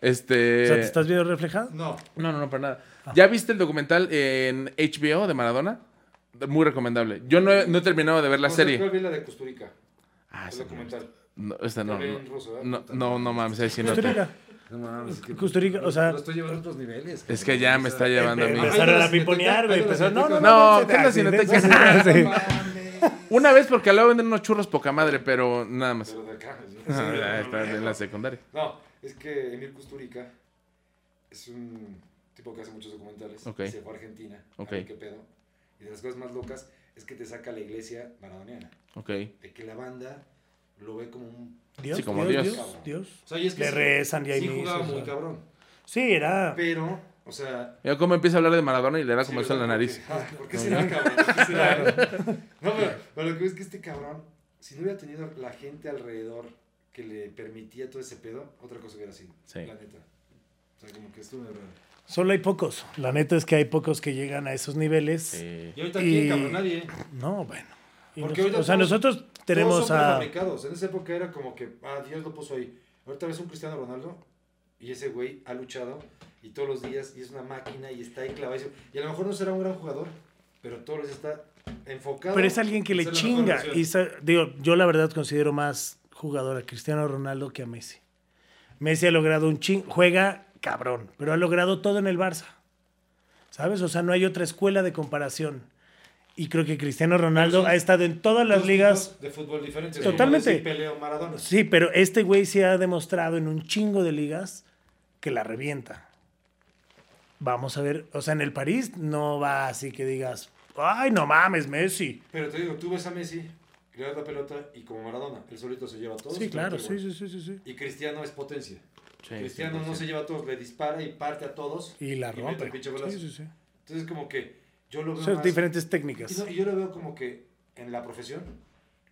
[SPEAKER 2] Este.
[SPEAKER 1] O sea, ¿te estás viendo reflejado?
[SPEAKER 3] No.
[SPEAKER 2] No, no, no, para nada. ¿Ya viste el documental en HBO de Maradona? Muy recomendable. Yo no he, no he terminado de ver la
[SPEAKER 3] O sea,
[SPEAKER 2] serie.
[SPEAKER 3] ¿Cuál vi la de Custurica?
[SPEAKER 2] Ah,
[SPEAKER 3] el
[SPEAKER 2] no,
[SPEAKER 3] documental.
[SPEAKER 2] no, esta no. No,
[SPEAKER 3] ¿eh?
[SPEAKER 2] no, no, no mames, ahí sí no te-.
[SPEAKER 3] No mames, es que
[SPEAKER 1] Costa Rica, o sea-
[SPEAKER 3] Lo estoy llevando a otros niveles.
[SPEAKER 2] Es que ya me está llevando a mí.
[SPEAKER 1] Empezaron a
[SPEAKER 3] la
[SPEAKER 1] piponear, güey. no, no.
[SPEAKER 2] No,
[SPEAKER 1] no.
[SPEAKER 2] ¿qué es la
[SPEAKER 1] sí,
[SPEAKER 2] cineteca?
[SPEAKER 3] No.
[SPEAKER 2] Una vez porque luego venden unos churros poca madre, pero nada más.
[SPEAKER 3] Pero de acá.
[SPEAKER 2] Ah, está en la secundaria.
[SPEAKER 3] No, es que Emir Kusturica es un tipo que hace muchos documentales. Se fue a Argentina.
[SPEAKER 2] Ok.
[SPEAKER 3] qué pedo. Y de las cosas más locas es que te saca la iglesia maradoniana.
[SPEAKER 2] Ok.
[SPEAKER 3] De que la banda lo ve como un...
[SPEAKER 1] Dios,
[SPEAKER 2] Sí, como
[SPEAKER 1] Dios,
[SPEAKER 2] Dios.
[SPEAKER 1] Dios, Dios.
[SPEAKER 3] O sea, y es que
[SPEAKER 1] Le
[SPEAKER 3] sí-
[SPEAKER 1] rezan y hay
[SPEAKER 3] sí jugaba
[SPEAKER 1] o
[SPEAKER 3] muy
[SPEAKER 1] sea.
[SPEAKER 3] cabrón.
[SPEAKER 1] Sí, era.
[SPEAKER 3] Pero, o sea...
[SPEAKER 2] Mira cómo empieza a hablar de Maradona y le da como
[SPEAKER 3] sí,
[SPEAKER 2] eso en la nariz.
[SPEAKER 3] Porque- ah, ¿Por qué será, cabrón? ¿Por qué será? No, pero, pero lo que es que este cabrón, si no hubiera tenido la gente alrededor que le permitía todo ese pedo, otra cosa hubiera sido.
[SPEAKER 2] Sí.
[SPEAKER 3] La neta. O sea, como que estuvo raro.
[SPEAKER 1] Solo hay pocos. La neta es que hay pocos que llegan a esos niveles.
[SPEAKER 2] Sí.
[SPEAKER 3] Y ahorita
[SPEAKER 1] Y-
[SPEAKER 3] aquí, cabrón, nadie.
[SPEAKER 1] No, bueno.
[SPEAKER 3] Porque
[SPEAKER 1] nos- o sea,
[SPEAKER 3] todos-
[SPEAKER 1] nosotros tenemos
[SPEAKER 3] Todos son
[SPEAKER 1] a.
[SPEAKER 3] En esa época era como que, ah, Dios lo puso ahí. Ahorita ves un Cristiano Ronaldo y ese güey ha luchado y todos los días y es una máquina y está ahí clavadísimo. Y a lo mejor no será un gran jugador, pero todos los días está enfocado.
[SPEAKER 1] Pero es alguien que le chinga. Y sa- digo, yo la verdad considero más jugador a Cristiano Ronaldo que a Messi. Messi ha logrado un ching, juega cabrón, pero ha logrado todo en el Barça. ¿Sabes? O sea, no hay otra escuela de comparación. Y creo que Cristiano Ronaldo ha estado en todas las ligas.
[SPEAKER 3] de fútbol diferentes.
[SPEAKER 1] Totalmente.
[SPEAKER 3] Maradona.
[SPEAKER 1] Sí, pero este güey sí ha demostrado en un chingo de ligas que la revienta. Vamos a ver, o sea, en el París no va así que digas, ay, no mames, Messi.
[SPEAKER 3] Pero te digo, tú ves a Messi, le das la pelota y como Maradona, él solito se lleva a todos.
[SPEAKER 1] Sí, claro, sí, sí, sí, sí.
[SPEAKER 3] Y Cristiano es potencia.
[SPEAKER 2] Sí,
[SPEAKER 3] Cristiano no
[SPEAKER 2] 100%.
[SPEAKER 3] se lleva a todos, le dispara y parte a todos.
[SPEAKER 1] Y la rompe. Sí, sí, sí.
[SPEAKER 3] Entonces, como que yo lo veo.
[SPEAKER 1] Son
[SPEAKER 3] más-
[SPEAKER 1] diferentes
[SPEAKER 3] Y,
[SPEAKER 1] técnicas.
[SPEAKER 3] no, y yo lo veo como que en la profesión,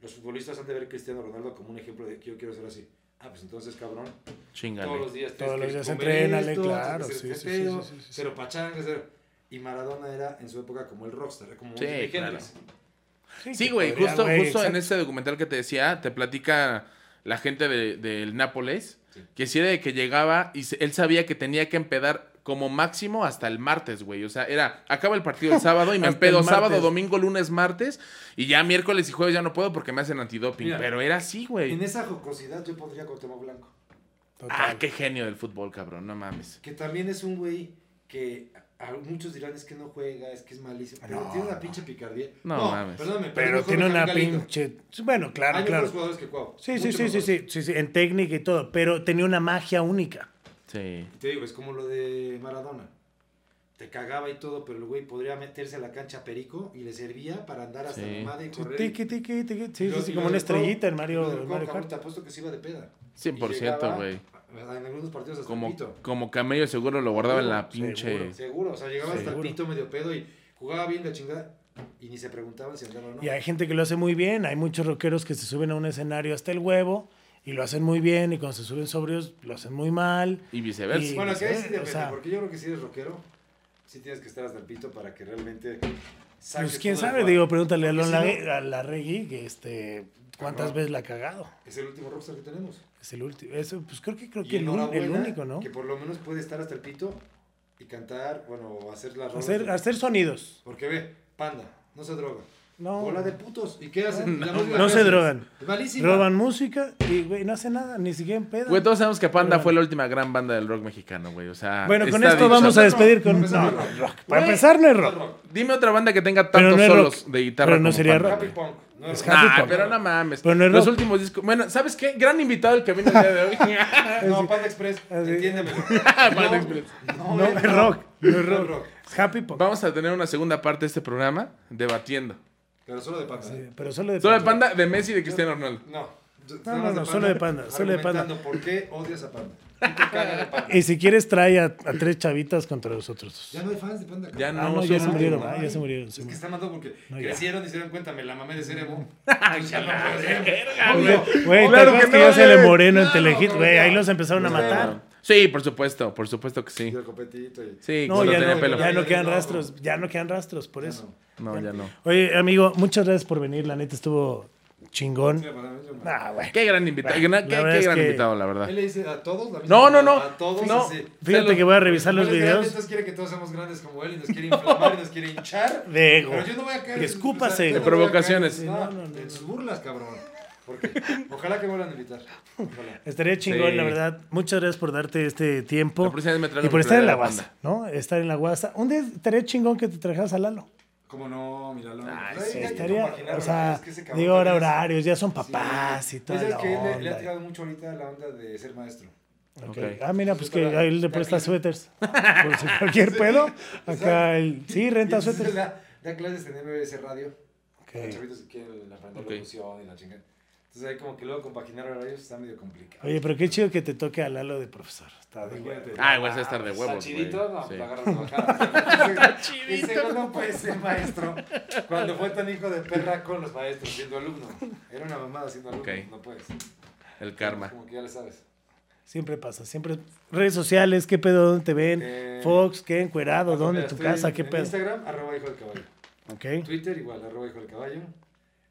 [SPEAKER 3] los futbolistas han de ver a Cristiano Ronaldo como un ejemplo de que yo quiero ser así. Ah, pues entonces, cabrón,
[SPEAKER 2] Chingale.
[SPEAKER 3] todos los días
[SPEAKER 1] Todos los días entrénale,
[SPEAKER 3] esto,
[SPEAKER 1] claro, sí, sí,
[SPEAKER 3] este
[SPEAKER 1] sí, sí, sí, sí.
[SPEAKER 3] Cero cero... Y Maradona era en su época como el rockstar, como
[SPEAKER 2] Sí,
[SPEAKER 3] Jimi
[SPEAKER 2] claro. Sí, güey, justo, justo en ese documental que te decía, te platica la gente de- del Nápoles,
[SPEAKER 3] Sí.
[SPEAKER 2] que si era de que llegaba y se- él sabía que tenía que empedar como máximo hasta el martes, güey. O sea, era, acaba el partido el (laughs) sábado y me empedo sábado, domingo, lunes, martes, y ya miércoles y jueves ya no puedo porque me hacen antidoping.
[SPEAKER 3] Mira,
[SPEAKER 2] pero era así, güey.
[SPEAKER 3] En esa jocosidad yo pondría Cuauhtémoc Blanco.
[SPEAKER 1] Total.
[SPEAKER 2] Ah, qué genio del fútbol, cabrón, no mames.
[SPEAKER 3] Que también es un güey que muchos dirán es que no juega, es que es malísimo. Pero
[SPEAKER 1] No,
[SPEAKER 3] tiene una pinche picardía.
[SPEAKER 2] No mames.
[SPEAKER 3] Perdóname,
[SPEAKER 1] Pero tiene una pinche. Bueno, claro,
[SPEAKER 3] Hay
[SPEAKER 1] claro.
[SPEAKER 3] jugadores que.
[SPEAKER 1] Sí, sí, sí, sí, sí, sí, sí, en técnica y todo, pero tenía una magia única.
[SPEAKER 2] Sí.
[SPEAKER 3] Te digo, es como lo de Maradona. Te cagaba y todo, pero el güey podría meterse a la cancha perico y le servía para andar hasta
[SPEAKER 2] Sí.
[SPEAKER 3] la madre y correr.
[SPEAKER 1] Tiki, tiki, tiki. Sí, sí, sí, como una estrellita en Mario, Mario Kart.
[SPEAKER 3] Te apuesto que se iba de peda.
[SPEAKER 2] 100%,
[SPEAKER 3] Y llegaba,
[SPEAKER 2] güey.
[SPEAKER 3] En algunos partidos hasta
[SPEAKER 2] Como,
[SPEAKER 3] el pito.
[SPEAKER 2] como camello seguro lo guardaba en la pinche...
[SPEAKER 1] seguro.
[SPEAKER 3] Seguro, o sea, llegaba hasta el pito medio pedo y jugaba bien la chingada y ni se preguntaban si andaba o no.
[SPEAKER 1] Y hay gente que lo hace muy bien, hay muchos rockeros que se suben a un escenario hasta el huevo y lo hacen muy bien y cuando se suben sobrios lo hacen muy mal.
[SPEAKER 2] Y viceversa.
[SPEAKER 1] Y-
[SPEAKER 3] Bueno, que ahí sí
[SPEAKER 1] o
[SPEAKER 3] depende,
[SPEAKER 1] sea-
[SPEAKER 3] porque yo creo que si eres rockero, sí tienes que estar hasta el pito para que realmente
[SPEAKER 1] Pues quién sabe, digo, pregúntale a
[SPEAKER 3] si
[SPEAKER 1] Lon
[SPEAKER 3] no,
[SPEAKER 1] a la Reggie que este cuántas veces la ha cagado.
[SPEAKER 3] Es el último rockstar que tenemos.
[SPEAKER 1] Es el último, eso pues creo que creo
[SPEAKER 3] Y
[SPEAKER 1] que el, el único, ¿no?
[SPEAKER 3] Que por lo menos puede estar hasta el pito y cantar, bueno, hacer las rolas.
[SPEAKER 1] Hacer, hacer sonidos.
[SPEAKER 3] Porque ve, panda, no se droga.
[SPEAKER 1] No.
[SPEAKER 3] Bola de putos. ¿Y qué hacen?
[SPEAKER 2] No,
[SPEAKER 3] La
[SPEAKER 1] se drogan.
[SPEAKER 3] Es malísima.
[SPEAKER 1] Roban música y güey, no hace nada, ni siquiera en pedo.
[SPEAKER 2] Güey, todos sabemos que Panda
[SPEAKER 1] Pero
[SPEAKER 2] fue la última gran banda del rock mexicano, güey. O sea,
[SPEAKER 1] Bueno, con esto
[SPEAKER 2] dicho.
[SPEAKER 1] vamos a despedir con. No, rock. Para empezar, no es rock.
[SPEAKER 2] Dime otra banda que tenga tantos solos
[SPEAKER 1] rock.
[SPEAKER 2] de guitarra
[SPEAKER 1] Pero no
[SPEAKER 2] como
[SPEAKER 1] sería
[SPEAKER 2] Panda,
[SPEAKER 1] rock.
[SPEAKER 3] Happy
[SPEAKER 2] güey.
[SPEAKER 3] Punk. No es rock.
[SPEAKER 1] happy
[SPEAKER 2] Nah,
[SPEAKER 1] punk.
[SPEAKER 2] pero no mames.
[SPEAKER 1] Pero no es
[SPEAKER 2] Los
[SPEAKER 1] rock.
[SPEAKER 2] últimos discos. Bueno, ¿sabes qué? Gran invitado el que vino el día de hoy. (laughs)
[SPEAKER 3] No, Panda Express,
[SPEAKER 1] Así.
[SPEAKER 3] entiéndemelo. (laughs)
[SPEAKER 2] Panda
[SPEAKER 3] No,
[SPEAKER 2] Express.
[SPEAKER 3] No,
[SPEAKER 1] No, es rock. No es rock.
[SPEAKER 3] rock.
[SPEAKER 1] Es happy punk.
[SPEAKER 2] Vamos a tener una segunda parte de este programa debatiendo.
[SPEAKER 3] Pero solo de Panda.
[SPEAKER 1] Sí,
[SPEAKER 3] ¿eh?
[SPEAKER 1] pero solo de
[SPEAKER 2] Solo de Panda, de Messi y de Cristiano Ronaldo.
[SPEAKER 3] No.
[SPEAKER 1] No, no, no, solo de Panda, solo de Panda.
[SPEAKER 3] ¿Por qué odias a Panda?
[SPEAKER 1] Y si quieres, trae a, a tres chavitas contra los otros dos.
[SPEAKER 3] Ya no hay fans de Panda.
[SPEAKER 2] Ya
[SPEAKER 1] Ah,
[SPEAKER 2] no,
[SPEAKER 1] no, ya se murieron, ah, ya se murieron. se
[SPEAKER 3] Es que está mandando porque
[SPEAKER 1] No, ya.
[SPEAKER 3] crecieron y se dieron cuenta, me la mamé de ser emo.
[SPEAKER 2] Ay,
[SPEAKER 3] ya no puedo ser.
[SPEAKER 1] Güey,
[SPEAKER 2] Claro
[SPEAKER 1] ¿te acuerdas
[SPEAKER 2] que
[SPEAKER 1] que,
[SPEAKER 2] no,
[SPEAKER 1] ya se le moreno en Telehit? Güey, ahí
[SPEAKER 3] ya.
[SPEAKER 1] los empezaron a matar.
[SPEAKER 2] Sí, por supuesto, por supuesto que sí.
[SPEAKER 3] Y el copetito y...
[SPEAKER 2] Sí,
[SPEAKER 1] No, ya
[SPEAKER 2] tenía
[SPEAKER 1] no,
[SPEAKER 2] pelo.
[SPEAKER 1] ya no
[SPEAKER 3] Ya
[SPEAKER 1] quedan
[SPEAKER 3] no.
[SPEAKER 1] rastros, ya no quedan rastros, por
[SPEAKER 3] Ya
[SPEAKER 1] eso.
[SPEAKER 3] no.
[SPEAKER 2] No, ya no.
[SPEAKER 1] Oye, amigo, muchas gracias por venir, la neta estuvo chingón. Ah, güey.
[SPEAKER 2] Qué gran invitado,
[SPEAKER 1] Bueno,
[SPEAKER 2] qué,
[SPEAKER 1] la
[SPEAKER 2] qué
[SPEAKER 1] es
[SPEAKER 2] gran
[SPEAKER 1] que-
[SPEAKER 2] invitado, la verdad.
[SPEAKER 3] Él le dice a todos la misma
[SPEAKER 2] No, no, no.
[SPEAKER 3] A todos
[SPEAKER 2] No.
[SPEAKER 3] así.
[SPEAKER 1] Fíjate que voy a revisar los
[SPEAKER 3] él
[SPEAKER 1] videos
[SPEAKER 3] Entonces quiere que todos seamos grandes como él y nos quiere inflamar y nos quiere hinchar. (laughs)
[SPEAKER 1] de ego.
[SPEAKER 3] Pero yo no voy a caer. en-
[SPEAKER 1] Escúpase.
[SPEAKER 3] yo
[SPEAKER 1] De
[SPEAKER 2] provocaciones.
[SPEAKER 3] en-
[SPEAKER 1] Sí,
[SPEAKER 3] No,
[SPEAKER 1] no,
[SPEAKER 3] en sus burlas, cabrón. Porque ojalá que vuelvan a invitar. Ojalá.
[SPEAKER 1] Estaría chingón,
[SPEAKER 2] Sí.
[SPEAKER 1] la verdad. Muchas gracias por darte este tiempo. Y por estar en la guasa, ¿no? Estar en la guasa. Un día estaría chingón que te trajeras a Lalo.
[SPEAKER 3] ¿Cómo no? Míralo.
[SPEAKER 2] Ay,
[SPEAKER 3] Pues
[SPEAKER 2] sí,
[SPEAKER 1] Estaría, o sea,
[SPEAKER 3] que
[SPEAKER 1] digo ahora horarios, ya son
[SPEAKER 3] Sí.
[SPEAKER 1] papás y
[SPEAKER 3] Pues
[SPEAKER 1] toda
[SPEAKER 3] es
[SPEAKER 1] la
[SPEAKER 3] que él le, le ha
[SPEAKER 1] onda.
[SPEAKER 3] tirado mucho ahorita la onda de ser maestro.
[SPEAKER 1] Ah, mira, pues que
[SPEAKER 3] Para-
[SPEAKER 1] él le presta suéteres. (laughs) Por si cualquier pedo.
[SPEAKER 3] Exacto.
[SPEAKER 1] Acá, el, sí, renta suéteres.
[SPEAKER 3] Da, da clases en MBS Radio.
[SPEAKER 1] Ok.
[SPEAKER 3] Los chavitos que quieren aprender
[SPEAKER 2] Ok.
[SPEAKER 3] locución y la chingada. Entonces ahí como que luego compaginar horarios está medio complicado.
[SPEAKER 1] Oye, pero qué chido que te toque a Lalo de profesor. Está de
[SPEAKER 3] Imagínate.
[SPEAKER 2] Ah, igual se estar de huevos,
[SPEAKER 3] Está chidito,
[SPEAKER 2] güey.
[SPEAKER 3] no,
[SPEAKER 2] Sí.
[SPEAKER 3] lo agarras de bajada. Y segundo, no puede ser maestro cuando fue tan hijo de perra con los maestros siendo alumno. Era una mamada siendo alumno, no puedes.
[SPEAKER 2] El karma.
[SPEAKER 3] Como que ya le sabes.
[SPEAKER 1] Siempre pasa, siempre. Redes sociales, ¿qué pedo? ¿Dónde te ven?
[SPEAKER 3] Eh,
[SPEAKER 1] Fox, ¿qué? ¿Encuerado?
[SPEAKER 3] Ah, pues
[SPEAKER 1] ¿Dónde?
[SPEAKER 3] mira,
[SPEAKER 1] ¿Tu casa?
[SPEAKER 3] en-
[SPEAKER 1] ¿Qué
[SPEAKER 3] en
[SPEAKER 1] pedo?
[SPEAKER 3] Instagram, arroba hijo del caballo.
[SPEAKER 1] Ok.
[SPEAKER 3] Twitter igual, arroba hijo del caballo.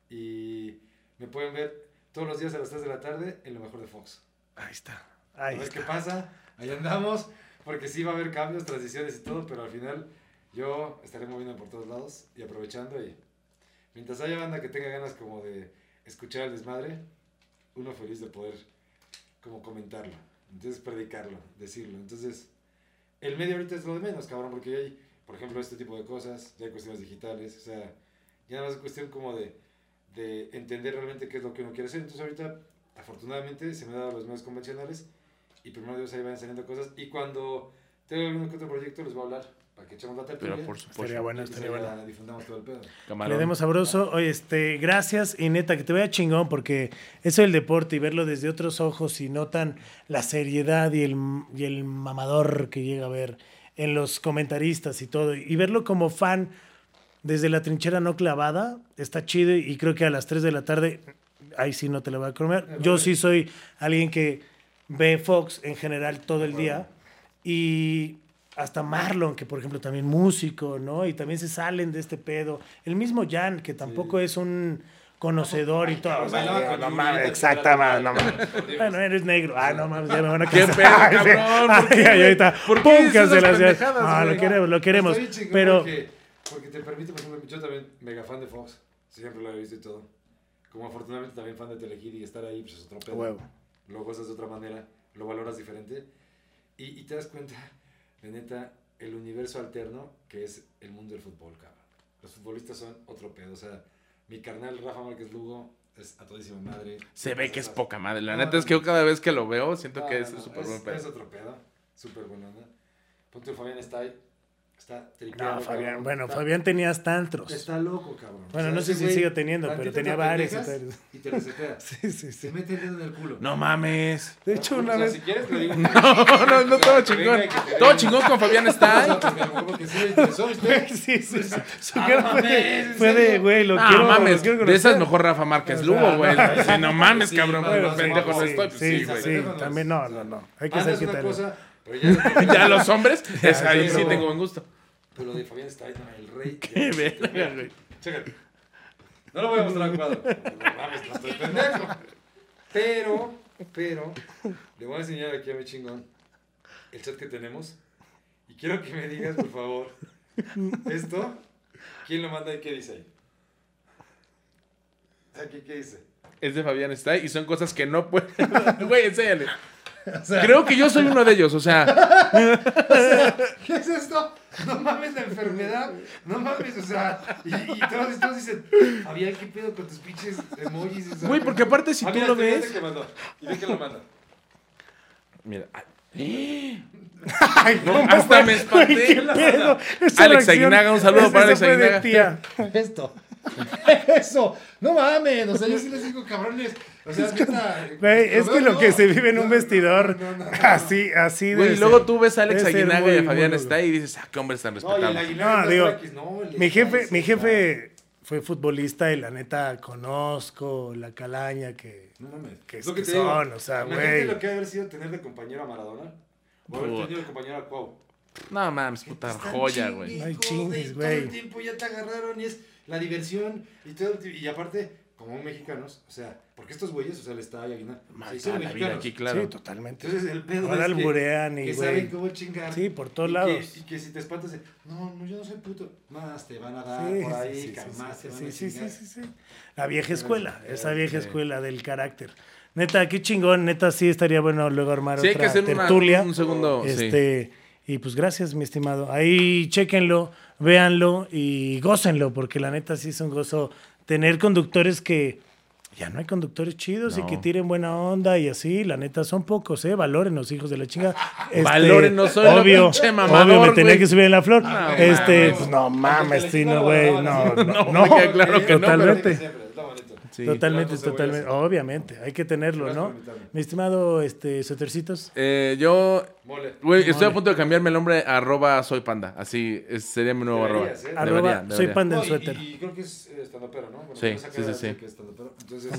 [SPEAKER 3] Y me pueden ver todos los días a las 3 de la tarde en lo mejor de Fox.
[SPEAKER 1] Ahí está.
[SPEAKER 3] A
[SPEAKER 1] Ahí
[SPEAKER 3] ver qué
[SPEAKER 1] está.
[SPEAKER 3] pasa. Ahí andamos. Porque sí va a haber cambios, transiciones y todo, pero al final yo estaré moviendo por todos lados y aprovechando. Y mientras haya banda que tenga ganas como de escuchar el desmadre, uno feliz de poder como comentarlo. Entonces predicarlo, decirlo. Entonces, el medio ahorita es lo de menos, cabrón, porque ya hay, por ejemplo, este tipo de cosas, ya hay cuestiones digitales, o sea, Ya no es cuestión como de, de entender realmente qué es lo que uno quiere hacer. Entonces ahorita, afortunadamente, se me han dado los medios convencionales y primero Dios ahí van saliendo cosas. Y cuando tengo algún otro proyecto les voy a hablar para que echemos la tertulia.
[SPEAKER 2] Pero por supuesto.
[SPEAKER 1] Estaría bueno, estaría bueno.
[SPEAKER 3] difundamos todo el pedo.
[SPEAKER 2] Camarón.
[SPEAKER 1] Le demos sabroso. Oye, este, gracias y neta, que te vaya chingón porque eso del deporte y verlo desde otros ojos y notan la seriedad y el, y el mamador que llega a ver en los comentaristas y todo. Y verlo como fan desde la trinchera no clavada, está chido y creo que a las 3 de la tarde, ahí sí no te la voy a comer. Yo sí soy alguien que ve Fox en general todo el día y hasta Marlon, que por ejemplo también músico, ¿no? Y también se salen de este pedo. El mismo Jan, que tampoco es un conocedor y todo. O sea, no
[SPEAKER 3] Yuri,
[SPEAKER 1] mames, exacta,
[SPEAKER 3] era
[SPEAKER 1] ma-
[SPEAKER 3] la-
[SPEAKER 1] no mames. Bueno, eres negro. Ah, no mames, ya me van a (laughs)
[SPEAKER 2] ¿Qué
[SPEAKER 1] casar.
[SPEAKER 2] pedo,
[SPEAKER 1] Sí.
[SPEAKER 2] cabrón? (laughs) ¿Por qué,
[SPEAKER 1] Ay, ahorita,
[SPEAKER 2] ¿Por qué pendejadas,
[SPEAKER 1] Ah, lo queremos, lo queremos. Pero
[SPEAKER 3] Porque, porque te permite, por ejemplo, yo también, mega fan de Fox, siempre lo he visto y todo. Como afortunadamente también fan de Telehit y estar ahí, pues es otro pedo.
[SPEAKER 1] Huevo.
[SPEAKER 3] Lo gozas de otra manera, lo valoras diferente. Y, y te das cuenta, de neta, el universo alterno que es el mundo del fútbol, cabrón. Los futbolistas son otro pedo. O sea, mi carnal Rafa Márquez Lugo es a todísima madre.
[SPEAKER 2] Se ve que es
[SPEAKER 3] Cosas-
[SPEAKER 2] poca madre. La
[SPEAKER 3] No,
[SPEAKER 2] neta es que yo cada vez que lo veo siento
[SPEAKER 3] no,
[SPEAKER 2] que
[SPEAKER 3] no,
[SPEAKER 2] es
[SPEAKER 3] no,
[SPEAKER 2] súper buen pedo.
[SPEAKER 3] es otro pedo, súper buena onda. Ponte Fabián está ahí, está tripeado,
[SPEAKER 1] No, Fabián,
[SPEAKER 3] cabrón.
[SPEAKER 1] bueno,
[SPEAKER 3] Está-
[SPEAKER 1] Fabián tenías tantros.
[SPEAKER 3] Está loco, cabrón.
[SPEAKER 1] Bueno, no sé si sigue teniendo, pero tenía
[SPEAKER 3] te
[SPEAKER 1] varios.
[SPEAKER 3] apendejas Y te resetea. (laughs)
[SPEAKER 1] Sí, sí,
[SPEAKER 3] Se
[SPEAKER 1] sí.
[SPEAKER 3] mete el dedo en el culo.
[SPEAKER 2] No mames.
[SPEAKER 1] De hecho,
[SPEAKER 3] O
[SPEAKER 1] una
[SPEAKER 3] sea,
[SPEAKER 1] vez.
[SPEAKER 3] Si quieres, te digo. (laughs)
[SPEAKER 2] No, no, no, todo chingón. Todo chingón con Fabián (laughs) está.
[SPEAKER 3] Como que sí.
[SPEAKER 1] Sí, sí, sí. Su
[SPEAKER 3] Ah,
[SPEAKER 1] cara
[SPEAKER 3] no
[SPEAKER 1] fue de,
[SPEAKER 3] mames,
[SPEAKER 1] güey, lo
[SPEAKER 2] No
[SPEAKER 1] quiero.
[SPEAKER 2] mames,
[SPEAKER 1] lo quiero
[SPEAKER 2] de esas mejor Rafa Márquez Lugo, güey. No mames, cabrón.
[SPEAKER 3] no, no,
[SPEAKER 2] pendejo no
[SPEAKER 3] sí,
[SPEAKER 2] estoy. pues
[SPEAKER 1] Sí,
[SPEAKER 2] Sí,
[SPEAKER 1] también no, no, no. Hay que
[SPEAKER 3] Ana
[SPEAKER 1] ser
[SPEAKER 3] cosa, pero ya. (laughs)
[SPEAKER 2] Ya los hombres, (laughs) es ahí
[SPEAKER 1] sí,
[SPEAKER 2] tengo buen gusto.
[SPEAKER 3] Pero de Fabián está ahí, el rey. (laughs)
[SPEAKER 2] Qué verga, güey.
[SPEAKER 3] Chécate. No lo voy a mostrar al cuadro. No mames, no estoy pendejo. Pero, pero, le voy a enseñar aquí a mi chingón el chat que tenemos. Y quiero que me digas, por favor, esto, ¿quién lo manda y qué dice ahí? Aquí, ¿qué dice?
[SPEAKER 2] Es de Fabián está y son cosas que no pueden. Güey, enséñale. (laughs) Creo que yo soy uno de ellos, o sea, (laughs)
[SPEAKER 3] ¿Qué es esto? No mames la enfermedad. No mames, o sea. Y, y todos, todos dicen, Fabián, ¿qué pedo con tus pinches emojis? O sea,
[SPEAKER 2] güey, porque aparte si
[SPEAKER 3] Ah,
[SPEAKER 2] tú
[SPEAKER 3] mira,
[SPEAKER 2] lo
[SPEAKER 3] es
[SPEAKER 2] ves.
[SPEAKER 3] el que mandó. ¿Y de quién lo manda?
[SPEAKER 2] Mira, (laughs)
[SPEAKER 1] Ay,
[SPEAKER 2] No,
[SPEAKER 1] ¿cómo
[SPEAKER 2] hasta
[SPEAKER 1] fue?
[SPEAKER 2] me espanté.
[SPEAKER 1] ¿Qué
[SPEAKER 2] Alex
[SPEAKER 1] reacción-
[SPEAKER 2] Aguinaga, un saludo para Alex Aguinaga.
[SPEAKER 3] Esto. (laughs) Eso. No mames. O sea, yo sí les digo, cabrones. O sea, neta.
[SPEAKER 1] Güey, es que lo que se vive en un
[SPEAKER 3] No,
[SPEAKER 1] vestidor,
[SPEAKER 3] no, no, no, no.
[SPEAKER 1] así, así de.
[SPEAKER 2] Güey, y luego tú ves a Alex Aguinaga y a Fabián está y dices, ah, qué hombres tan
[SPEAKER 3] No,
[SPEAKER 2] respetables.
[SPEAKER 1] No,
[SPEAKER 3] es
[SPEAKER 1] digo,
[SPEAKER 3] X, no,
[SPEAKER 1] Mi jefe, mi jefe fue futbolista y la neta conozco la calaña que,
[SPEAKER 3] No mames.
[SPEAKER 1] que,
[SPEAKER 3] Es lo
[SPEAKER 1] que
[SPEAKER 3] digo.
[SPEAKER 1] son, o sea, güey.
[SPEAKER 3] lo que ha haber sido tener de compañero a Maradona. O haber tenido de compañero a Cuau.
[SPEAKER 2] No mames, puta joya, güey.
[SPEAKER 3] chingue,
[SPEAKER 1] Ay,
[SPEAKER 3] joder,
[SPEAKER 1] chingues,
[SPEAKER 3] Todo el
[SPEAKER 1] güey.
[SPEAKER 3] tiempo ya te agarraron y es la diversión y todo. Y aparte, como mexicanos, o sea, porque estos güeyes, o sea, Estado y Aguilar,
[SPEAKER 2] aquí, claro.
[SPEAKER 1] Sí, totalmente.
[SPEAKER 3] Entonces el pedo
[SPEAKER 1] Ahora
[SPEAKER 3] es que,
[SPEAKER 1] alburean y,
[SPEAKER 3] que
[SPEAKER 1] güey.
[SPEAKER 3] saben cómo chingar.
[SPEAKER 1] Sí, por todos
[SPEAKER 3] y
[SPEAKER 1] lados.
[SPEAKER 3] Que, y que si te espantas de, no, no, yo no soy puto. Más te van a dar
[SPEAKER 1] Sí,
[SPEAKER 3] por ahí,
[SPEAKER 1] sí, sí,
[SPEAKER 3] que
[SPEAKER 1] sí,
[SPEAKER 3] más
[SPEAKER 1] sí,
[SPEAKER 3] te van
[SPEAKER 1] sí,
[SPEAKER 3] a
[SPEAKER 1] sí,
[SPEAKER 3] chingar.
[SPEAKER 1] sí, sí, sí. La vieja escuela, esa vieja escuela del carácter. Neta, qué chingón, neta, sí estaría bueno luego armar
[SPEAKER 2] Sí, hay que
[SPEAKER 1] otra
[SPEAKER 2] hacer una-
[SPEAKER 1] tertulia.
[SPEAKER 2] un segundo. sí.
[SPEAKER 1] Y pues gracias, mi estimado. Ahí chéquenlo, véanlo y gócenlo, porque la neta sí es un gozo tener conductores que ya no hay conductores chidos y
[SPEAKER 2] No.
[SPEAKER 1] que tiren buena onda y así, la neta son pocos, eh, valoren los hijos de la chinga. Este,
[SPEAKER 2] Valórennos, soy
[SPEAKER 1] obvio,
[SPEAKER 2] pinche mamador,
[SPEAKER 1] obvio, me tenía que subir en la flor.
[SPEAKER 2] No
[SPEAKER 1] este,
[SPEAKER 2] mames.
[SPEAKER 1] pues no mames,
[SPEAKER 3] Aunque
[SPEAKER 1] sí,
[SPEAKER 3] te
[SPEAKER 1] no,
[SPEAKER 3] les
[SPEAKER 1] güey, no, no,
[SPEAKER 2] no,
[SPEAKER 1] no, (laughs)
[SPEAKER 2] me queda claro que no,
[SPEAKER 1] totalmente.
[SPEAKER 2] Sí.
[SPEAKER 1] Totalmente,
[SPEAKER 3] Claro,
[SPEAKER 1] totalmente. Obviamente, hay que tenerlo,
[SPEAKER 3] Gracias
[SPEAKER 1] ¿no? Mi estimado este, Sotercitos.
[SPEAKER 2] Eh, yo,
[SPEAKER 3] Mole.
[SPEAKER 2] güey, estoy
[SPEAKER 1] Mole.
[SPEAKER 2] a punto de cambiarme el nombre a arroba soy panda. Así es- sería mi nuevo arroba.
[SPEAKER 3] Deberías, ¿eh?
[SPEAKER 2] Debería,
[SPEAKER 1] Arroba, soy
[SPEAKER 2] debería.
[SPEAKER 1] pan del
[SPEAKER 3] No, y-
[SPEAKER 1] suéter.
[SPEAKER 3] Y, y creo que es eh, estandopero, ¿no? Bueno,
[SPEAKER 2] Sí, sí, sí, sí.
[SPEAKER 3] que es estandopero. Entonces,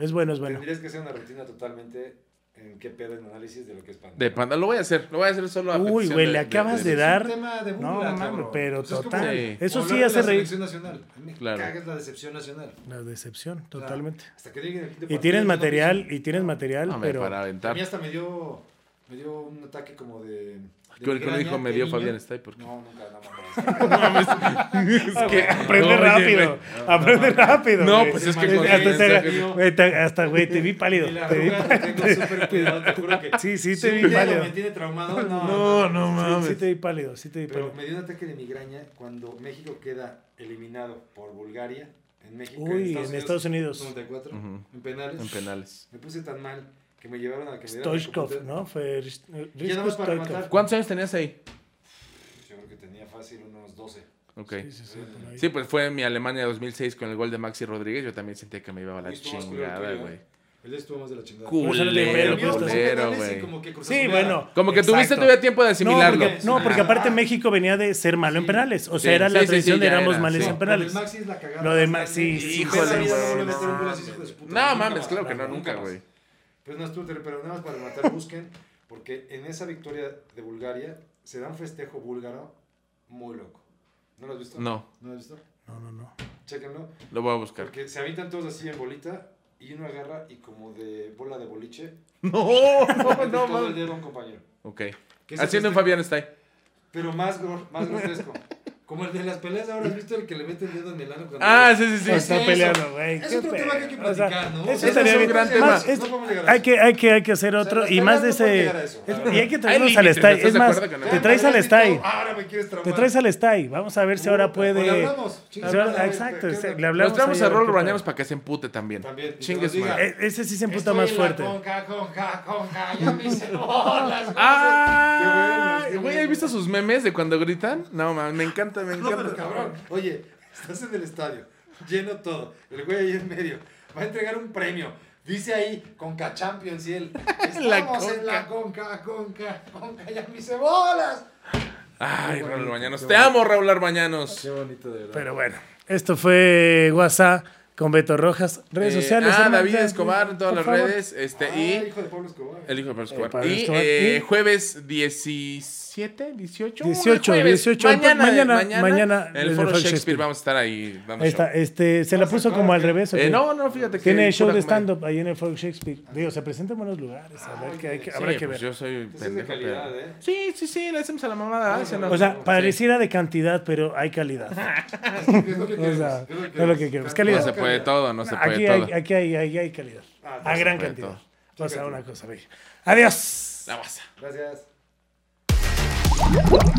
[SPEAKER 1] Es bueno, es bueno.
[SPEAKER 3] tendrías que hacer una rutina totalmente en qué pedo en análisis de lo que es panda.
[SPEAKER 2] De panda, lo voy a hacer, lo voy a hacer solo a
[SPEAKER 1] Uy, güey, le acabas de
[SPEAKER 3] Es
[SPEAKER 1] dar.
[SPEAKER 3] un tema de
[SPEAKER 1] No,
[SPEAKER 3] cabrón.
[SPEAKER 1] pero
[SPEAKER 3] Pues es como-
[SPEAKER 1] total.
[SPEAKER 2] Sí.
[SPEAKER 1] Eso sí hace
[SPEAKER 3] la
[SPEAKER 1] reír.
[SPEAKER 3] selección nacional. A mí me
[SPEAKER 2] Claro.
[SPEAKER 3] caga es la decepción nacional.
[SPEAKER 1] La decepción, totalmente.
[SPEAKER 3] Hasta que lleguen el quinto
[SPEAKER 1] Y tienes material, y tienes material,
[SPEAKER 2] No, me
[SPEAKER 1] pero
[SPEAKER 2] para
[SPEAKER 3] A
[SPEAKER 2] aventar.
[SPEAKER 3] mí hasta me dio Me dio un ataque como de.
[SPEAKER 2] No
[SPEAKER 3] migraña
[SPEAKER 2] dijo me dio. Fabián Stay porque.
[SPEAKER 3] No, nunca, no mames. (laughs)
[SPEAKER 1] Ah,
[SPEAKER 2] que- (laughs)
[SPEAKER 1] aprende
[SPEAKER 2] no, oye,
[SPEAKER 1] rápido. (laughs) aprende rápido.
[SPEAKER 2] No, pues es que
[SPEAKER 3] Hasta
[SPEAKER 2] es
[SPEAKER 1] güey, te- hasta, güey, te vi pálido. Te vi
[SPEAKER 3] tengo súper cuidado, te juro que.
[SPEAKER 1] Sí, sí, te vi pálido.
[SPEAKER 3] me tiene traumado, no.
[SPEAKER 2] No, mames.
[SPEAKER 1] sí te vi pálido, sí te vi
[SPEAKER 3] Pero me dio un ataque de migraña cuando México queda eliminado por Bulgaria. En México.
[SPEAKER 1] Uy, en Estados Unidos.
[SPEAKER 3] 94.
[SPEAKER 2] Ujú.
[SPEAKER 3] En penales.
[SPEAKER 2] En penales.
[SPEAKER 3] Me puse tan mal que me llevaron a que me
[SPEAKER 1] Stoichkov,
[SPEAKER 3] computadora.
[SPEAKER 1] ¿no? Fue Rizko Stoichkov.
[SPEAKER 2] ¿Cuántos años tenías ahí?
[SPEAKER 3] Yo creo que tenía fácil unos 12.
[SPEAKER 2] Ok.
[SPEAKER 1] Sí, sí, sí.
[SPEAKER 2] Sí, pues fue mi Alemania 2006 con el gol de Maxi Rodríguez. Yo también sentía que me iba a la chingada, güey.
[SPEAKER 3] ¿eh? Él estuvo más de la chingada.
[SPEAKER 2] Culero, culero, güey.
[SPEAKER 3] como que Cruz
[SPEAKER 1] Sí, bueno.
[SPEAKER 2] Como que tuviste todavía tiempo de
[SPEAKER 1] No
[SPEAKER 2] asimilarlo.
[SPEAKER 1] porque, no, porque aparte México venía de ser malo en penales. O sea,
[SPEAKER 2] Sí,
[SPEAKER 1] era la tradición
[SPEAKER 2] sí,
[SPEAKER 1] de éramos
[SPEAKER 2] sí.
[SPEAKER 1] en penales.
[SPEAKER 3] Lo de Maxi es la cagada
[SPEAKER 1] Lo de Maxi,
[SPEAKER 3] Híjole, en no
[SPEAKER 2] no. No mames, claro que no,
[SPEAKER 3] nunca
[SPEAKER 2] güey.
[SPEAKER 3] Pues no estuvo terrible, pero nada más para rematar, busquen, porque en esa victoria de Bulgaria se da un festejo búlgaro muy loco. ¿No lo has visto?
[SPEAKER 2] No,
[SPEAKER 3] ¿No lo has visto?
[SPEAKER 1] No, no, no.
[SPEAKER 3] Chéquenlo.
[SPEAKER 2] lo voy a buscar.
[SPEAKER 3] Porque se avientan todos así en bolita y uno agarra y como de bola de boliche, (laughs)
[SPEAKER 2] No, no, no,
[SPEAKER 3] todo el dedo a un compañero.
[SPEAKER 2] Ok. Haciendo un Fabián Stay.
[SPEAKER 3] Pero más, gro- más grotesco. (laughs) Como el de las peleas ahora, ¿has visto el que le mete el dedo en el ano cuando...
[SPEAKER 2] Ah, sí, sí, sí.
[SPEAKER 1] Está
[SPEAKER 3] eso.
[SPEAKER 1] peleando, güey.
[SPEAKER 3] Es otro tema que hay que
[SPEAKER 1] pedo. O sea,
[SPEAKER 3] platicar, ¿no?
[SPEAKER 1] Eso
[SPEAKER 2] es un gran
[SPEAKER 1] Más,
[SPEAKER 2] tema.
[SPEAKER 1] es-
[SPEAKER 3] No a
[SPEAKER 1] hay, que, hay, que, hay que hacer otro. y más de ese.
[SPEAKER 3] eso,
[SPEAKER 1] es- y hay que traernos al.
[SPEAKER 2] ¿estás
[SPEAKER 1] Es más,
[SPEAKER 2] no?
[SPEAKER 1] te traes al style.
[SPEAKER 3] Ahora me quieres
[SPEAKER 1] Te traes al style. Vamos a ver si ahora
[SPEAKER 3] o le
[SPEAKER 1] puede.
[SPEAKER 3] hablamos,
[SPEAKER 1] Exacto,
[SPEAKER 3] ¿qué-
[SPEAKER 1] ese-
[SPEAKER 3] qué-
[SPEAKER 1] le hablamos.
[SPEAKER 2] Nos traemos a
[SPEAKER 1] ver
[SPEAKER 2] Rol
[SPEAKER 1] qué
[SPEAKER 2] Bañanos
[SPEAKER 1] tal.
[SPEAKER 2] para que se empute también.
[SPEAKER 3] También. y que
[SPEAKER 2] Chingue
[SPEAKER 3] nos
[SPEAKER 2] su
[SPEAKER 3] diga,
[SPEAKER 2] madre.
[SPEAKER 1] E- Ese sí se emputa más fuerte.
[SPEAKER 3] Conca, conca, conca, ya me hice bolas. (laughs)
[SPEAKER 2] Ah, güey, ¿has visto sus memes de cuando gritan? No, mames, me encanta, me
[SPEAKER 3] No, pero
[SPEAKER 2] encanta.
[SPEAKER 3] cabrón. Oye, estás en el estadio, lleno todo. El güey ahí en medio va a entregar un premio. Dice ahí Conca Champions y él. (laughs)
[SPEAKER 2] La
[SPEAKER 3] Estamos en la Conca, Conca, Conca, ya me hice bolas.
[SPEAKER 2] Ay,
[SPEAKER 3] Qué
[SPEAKER 2] Raúl
[SPEAKER 3] bonito,
[SPEAKER 2] Bañanos. Te
[SPEAKER 3] bonito.
[SPEAKER 2] amo, Raúl Arbañanos.
[SPEAKER 3] Qué bonito de verdad.
[SPEAKER 1] Pero bueno, esto fue WhatsApp con Beto Rojas. Redes
[SPEAKER 2] Eh,
[SPEAKER 1] sociales.
[SPEAKER 2] Ah, David Escobar en todas las
[SPEAKER 1] favor.
[SPEAKER 2] redes. Este,
[SPEAKER 3] Ah,
[SPEAKER 2] y
[SPEAKER 3] hijo de Pablo Escobar.
[SPEAKER 2] el hijo de Pablo Escobar.
[SPEAKER 1] Pablo
[SPEAKER 2] y
[SPEAKER 1] Escobar.
[SPEAKER 2] eh,
[SPEAKER 1] Y-
[SPEAKER 2] jueves 17, 18. uy,
[SPEAKER 1] 18,
[SPEAKER 2] jueves.
[SPEAKER 1] 18.
[SPEAKER 2] Mañana,
[SPEAKER 1] Mañana,
[SPEAKER 2] mañana,
[SPEAKER 1] mañana,
[SPEAKER 2] En el foro Shakespeare,
[SPEAKER 1] Shakespeare.
[SPEAKER 2] vamos a estar ahí dando
[SPEAKER 1] Ahí está,
[SPEAKER 2] show.
[SPEAKER 1] este, se la
[SPEAKER 3] ¿Vas a
[SPEAKER 1] puso como
[SPEAKER 3] o
[SPEAKER 1] al revés. ¿o
[SPEAKER 2] Eh, no, no, fíjate que.
[SPEAKER 1] Tiene show de
[SPEAKER 2] comedia.
[SPEAKER 1] stand-up ahí en el Foro Shakespeare. Digo, se presenta en buenos lugares. A ver hay que,
[SPEAKER 2] Sí,
[SPEAKER 1] habrá que
[SPEAKER 2] pues
[SPEAKER 1] ver.
[SPEAKER 2] Yo soy
[SPEAKER 3] Ese es de
[SPEAKER 2] pendejo,
[SPEAKER 3] calidad,
[SPEAKER 2] pero-
[SPEAKER 3] ¿eh?
[SPEAKER 2] Sí, sí, sí, le hacemos a la mamada.
[SPEAKER 3] No, no,
[SPEAKER 2] no.
[SPEAKER 1] O sea,
[SPEAKER 2] Sí.
[SPEAKER 1] pareciera de cantidad, pero hay calidad. (laughs)
[SPEAKER 3] Es lo que
[SPEAKER 1] O
[SPEAKER 3] queremos,
[SPEAKER 1] sea,
[SPEAKER 3] es lo que
[SPEAKER 1] queremos.
[SPEAKER 2] No
[SPEAKER 1] Calidad.
[SPEAKER 2] se puede todo, no se puede
[SPEAKER 1] Aquí hay,
[SPEAKER 2] todo.
[SPEAKER 1] aquí hay, calidad.
[SPEAKER 3] Ah,
[SPEAKER 1] A
[SPEAKER 3] no
[SPEAKER 1] gran cantidad. O sea, una cosa bella. Adiós.
[SPEAKER 2] La masa.
[SPEAKER 3] Gracias. What?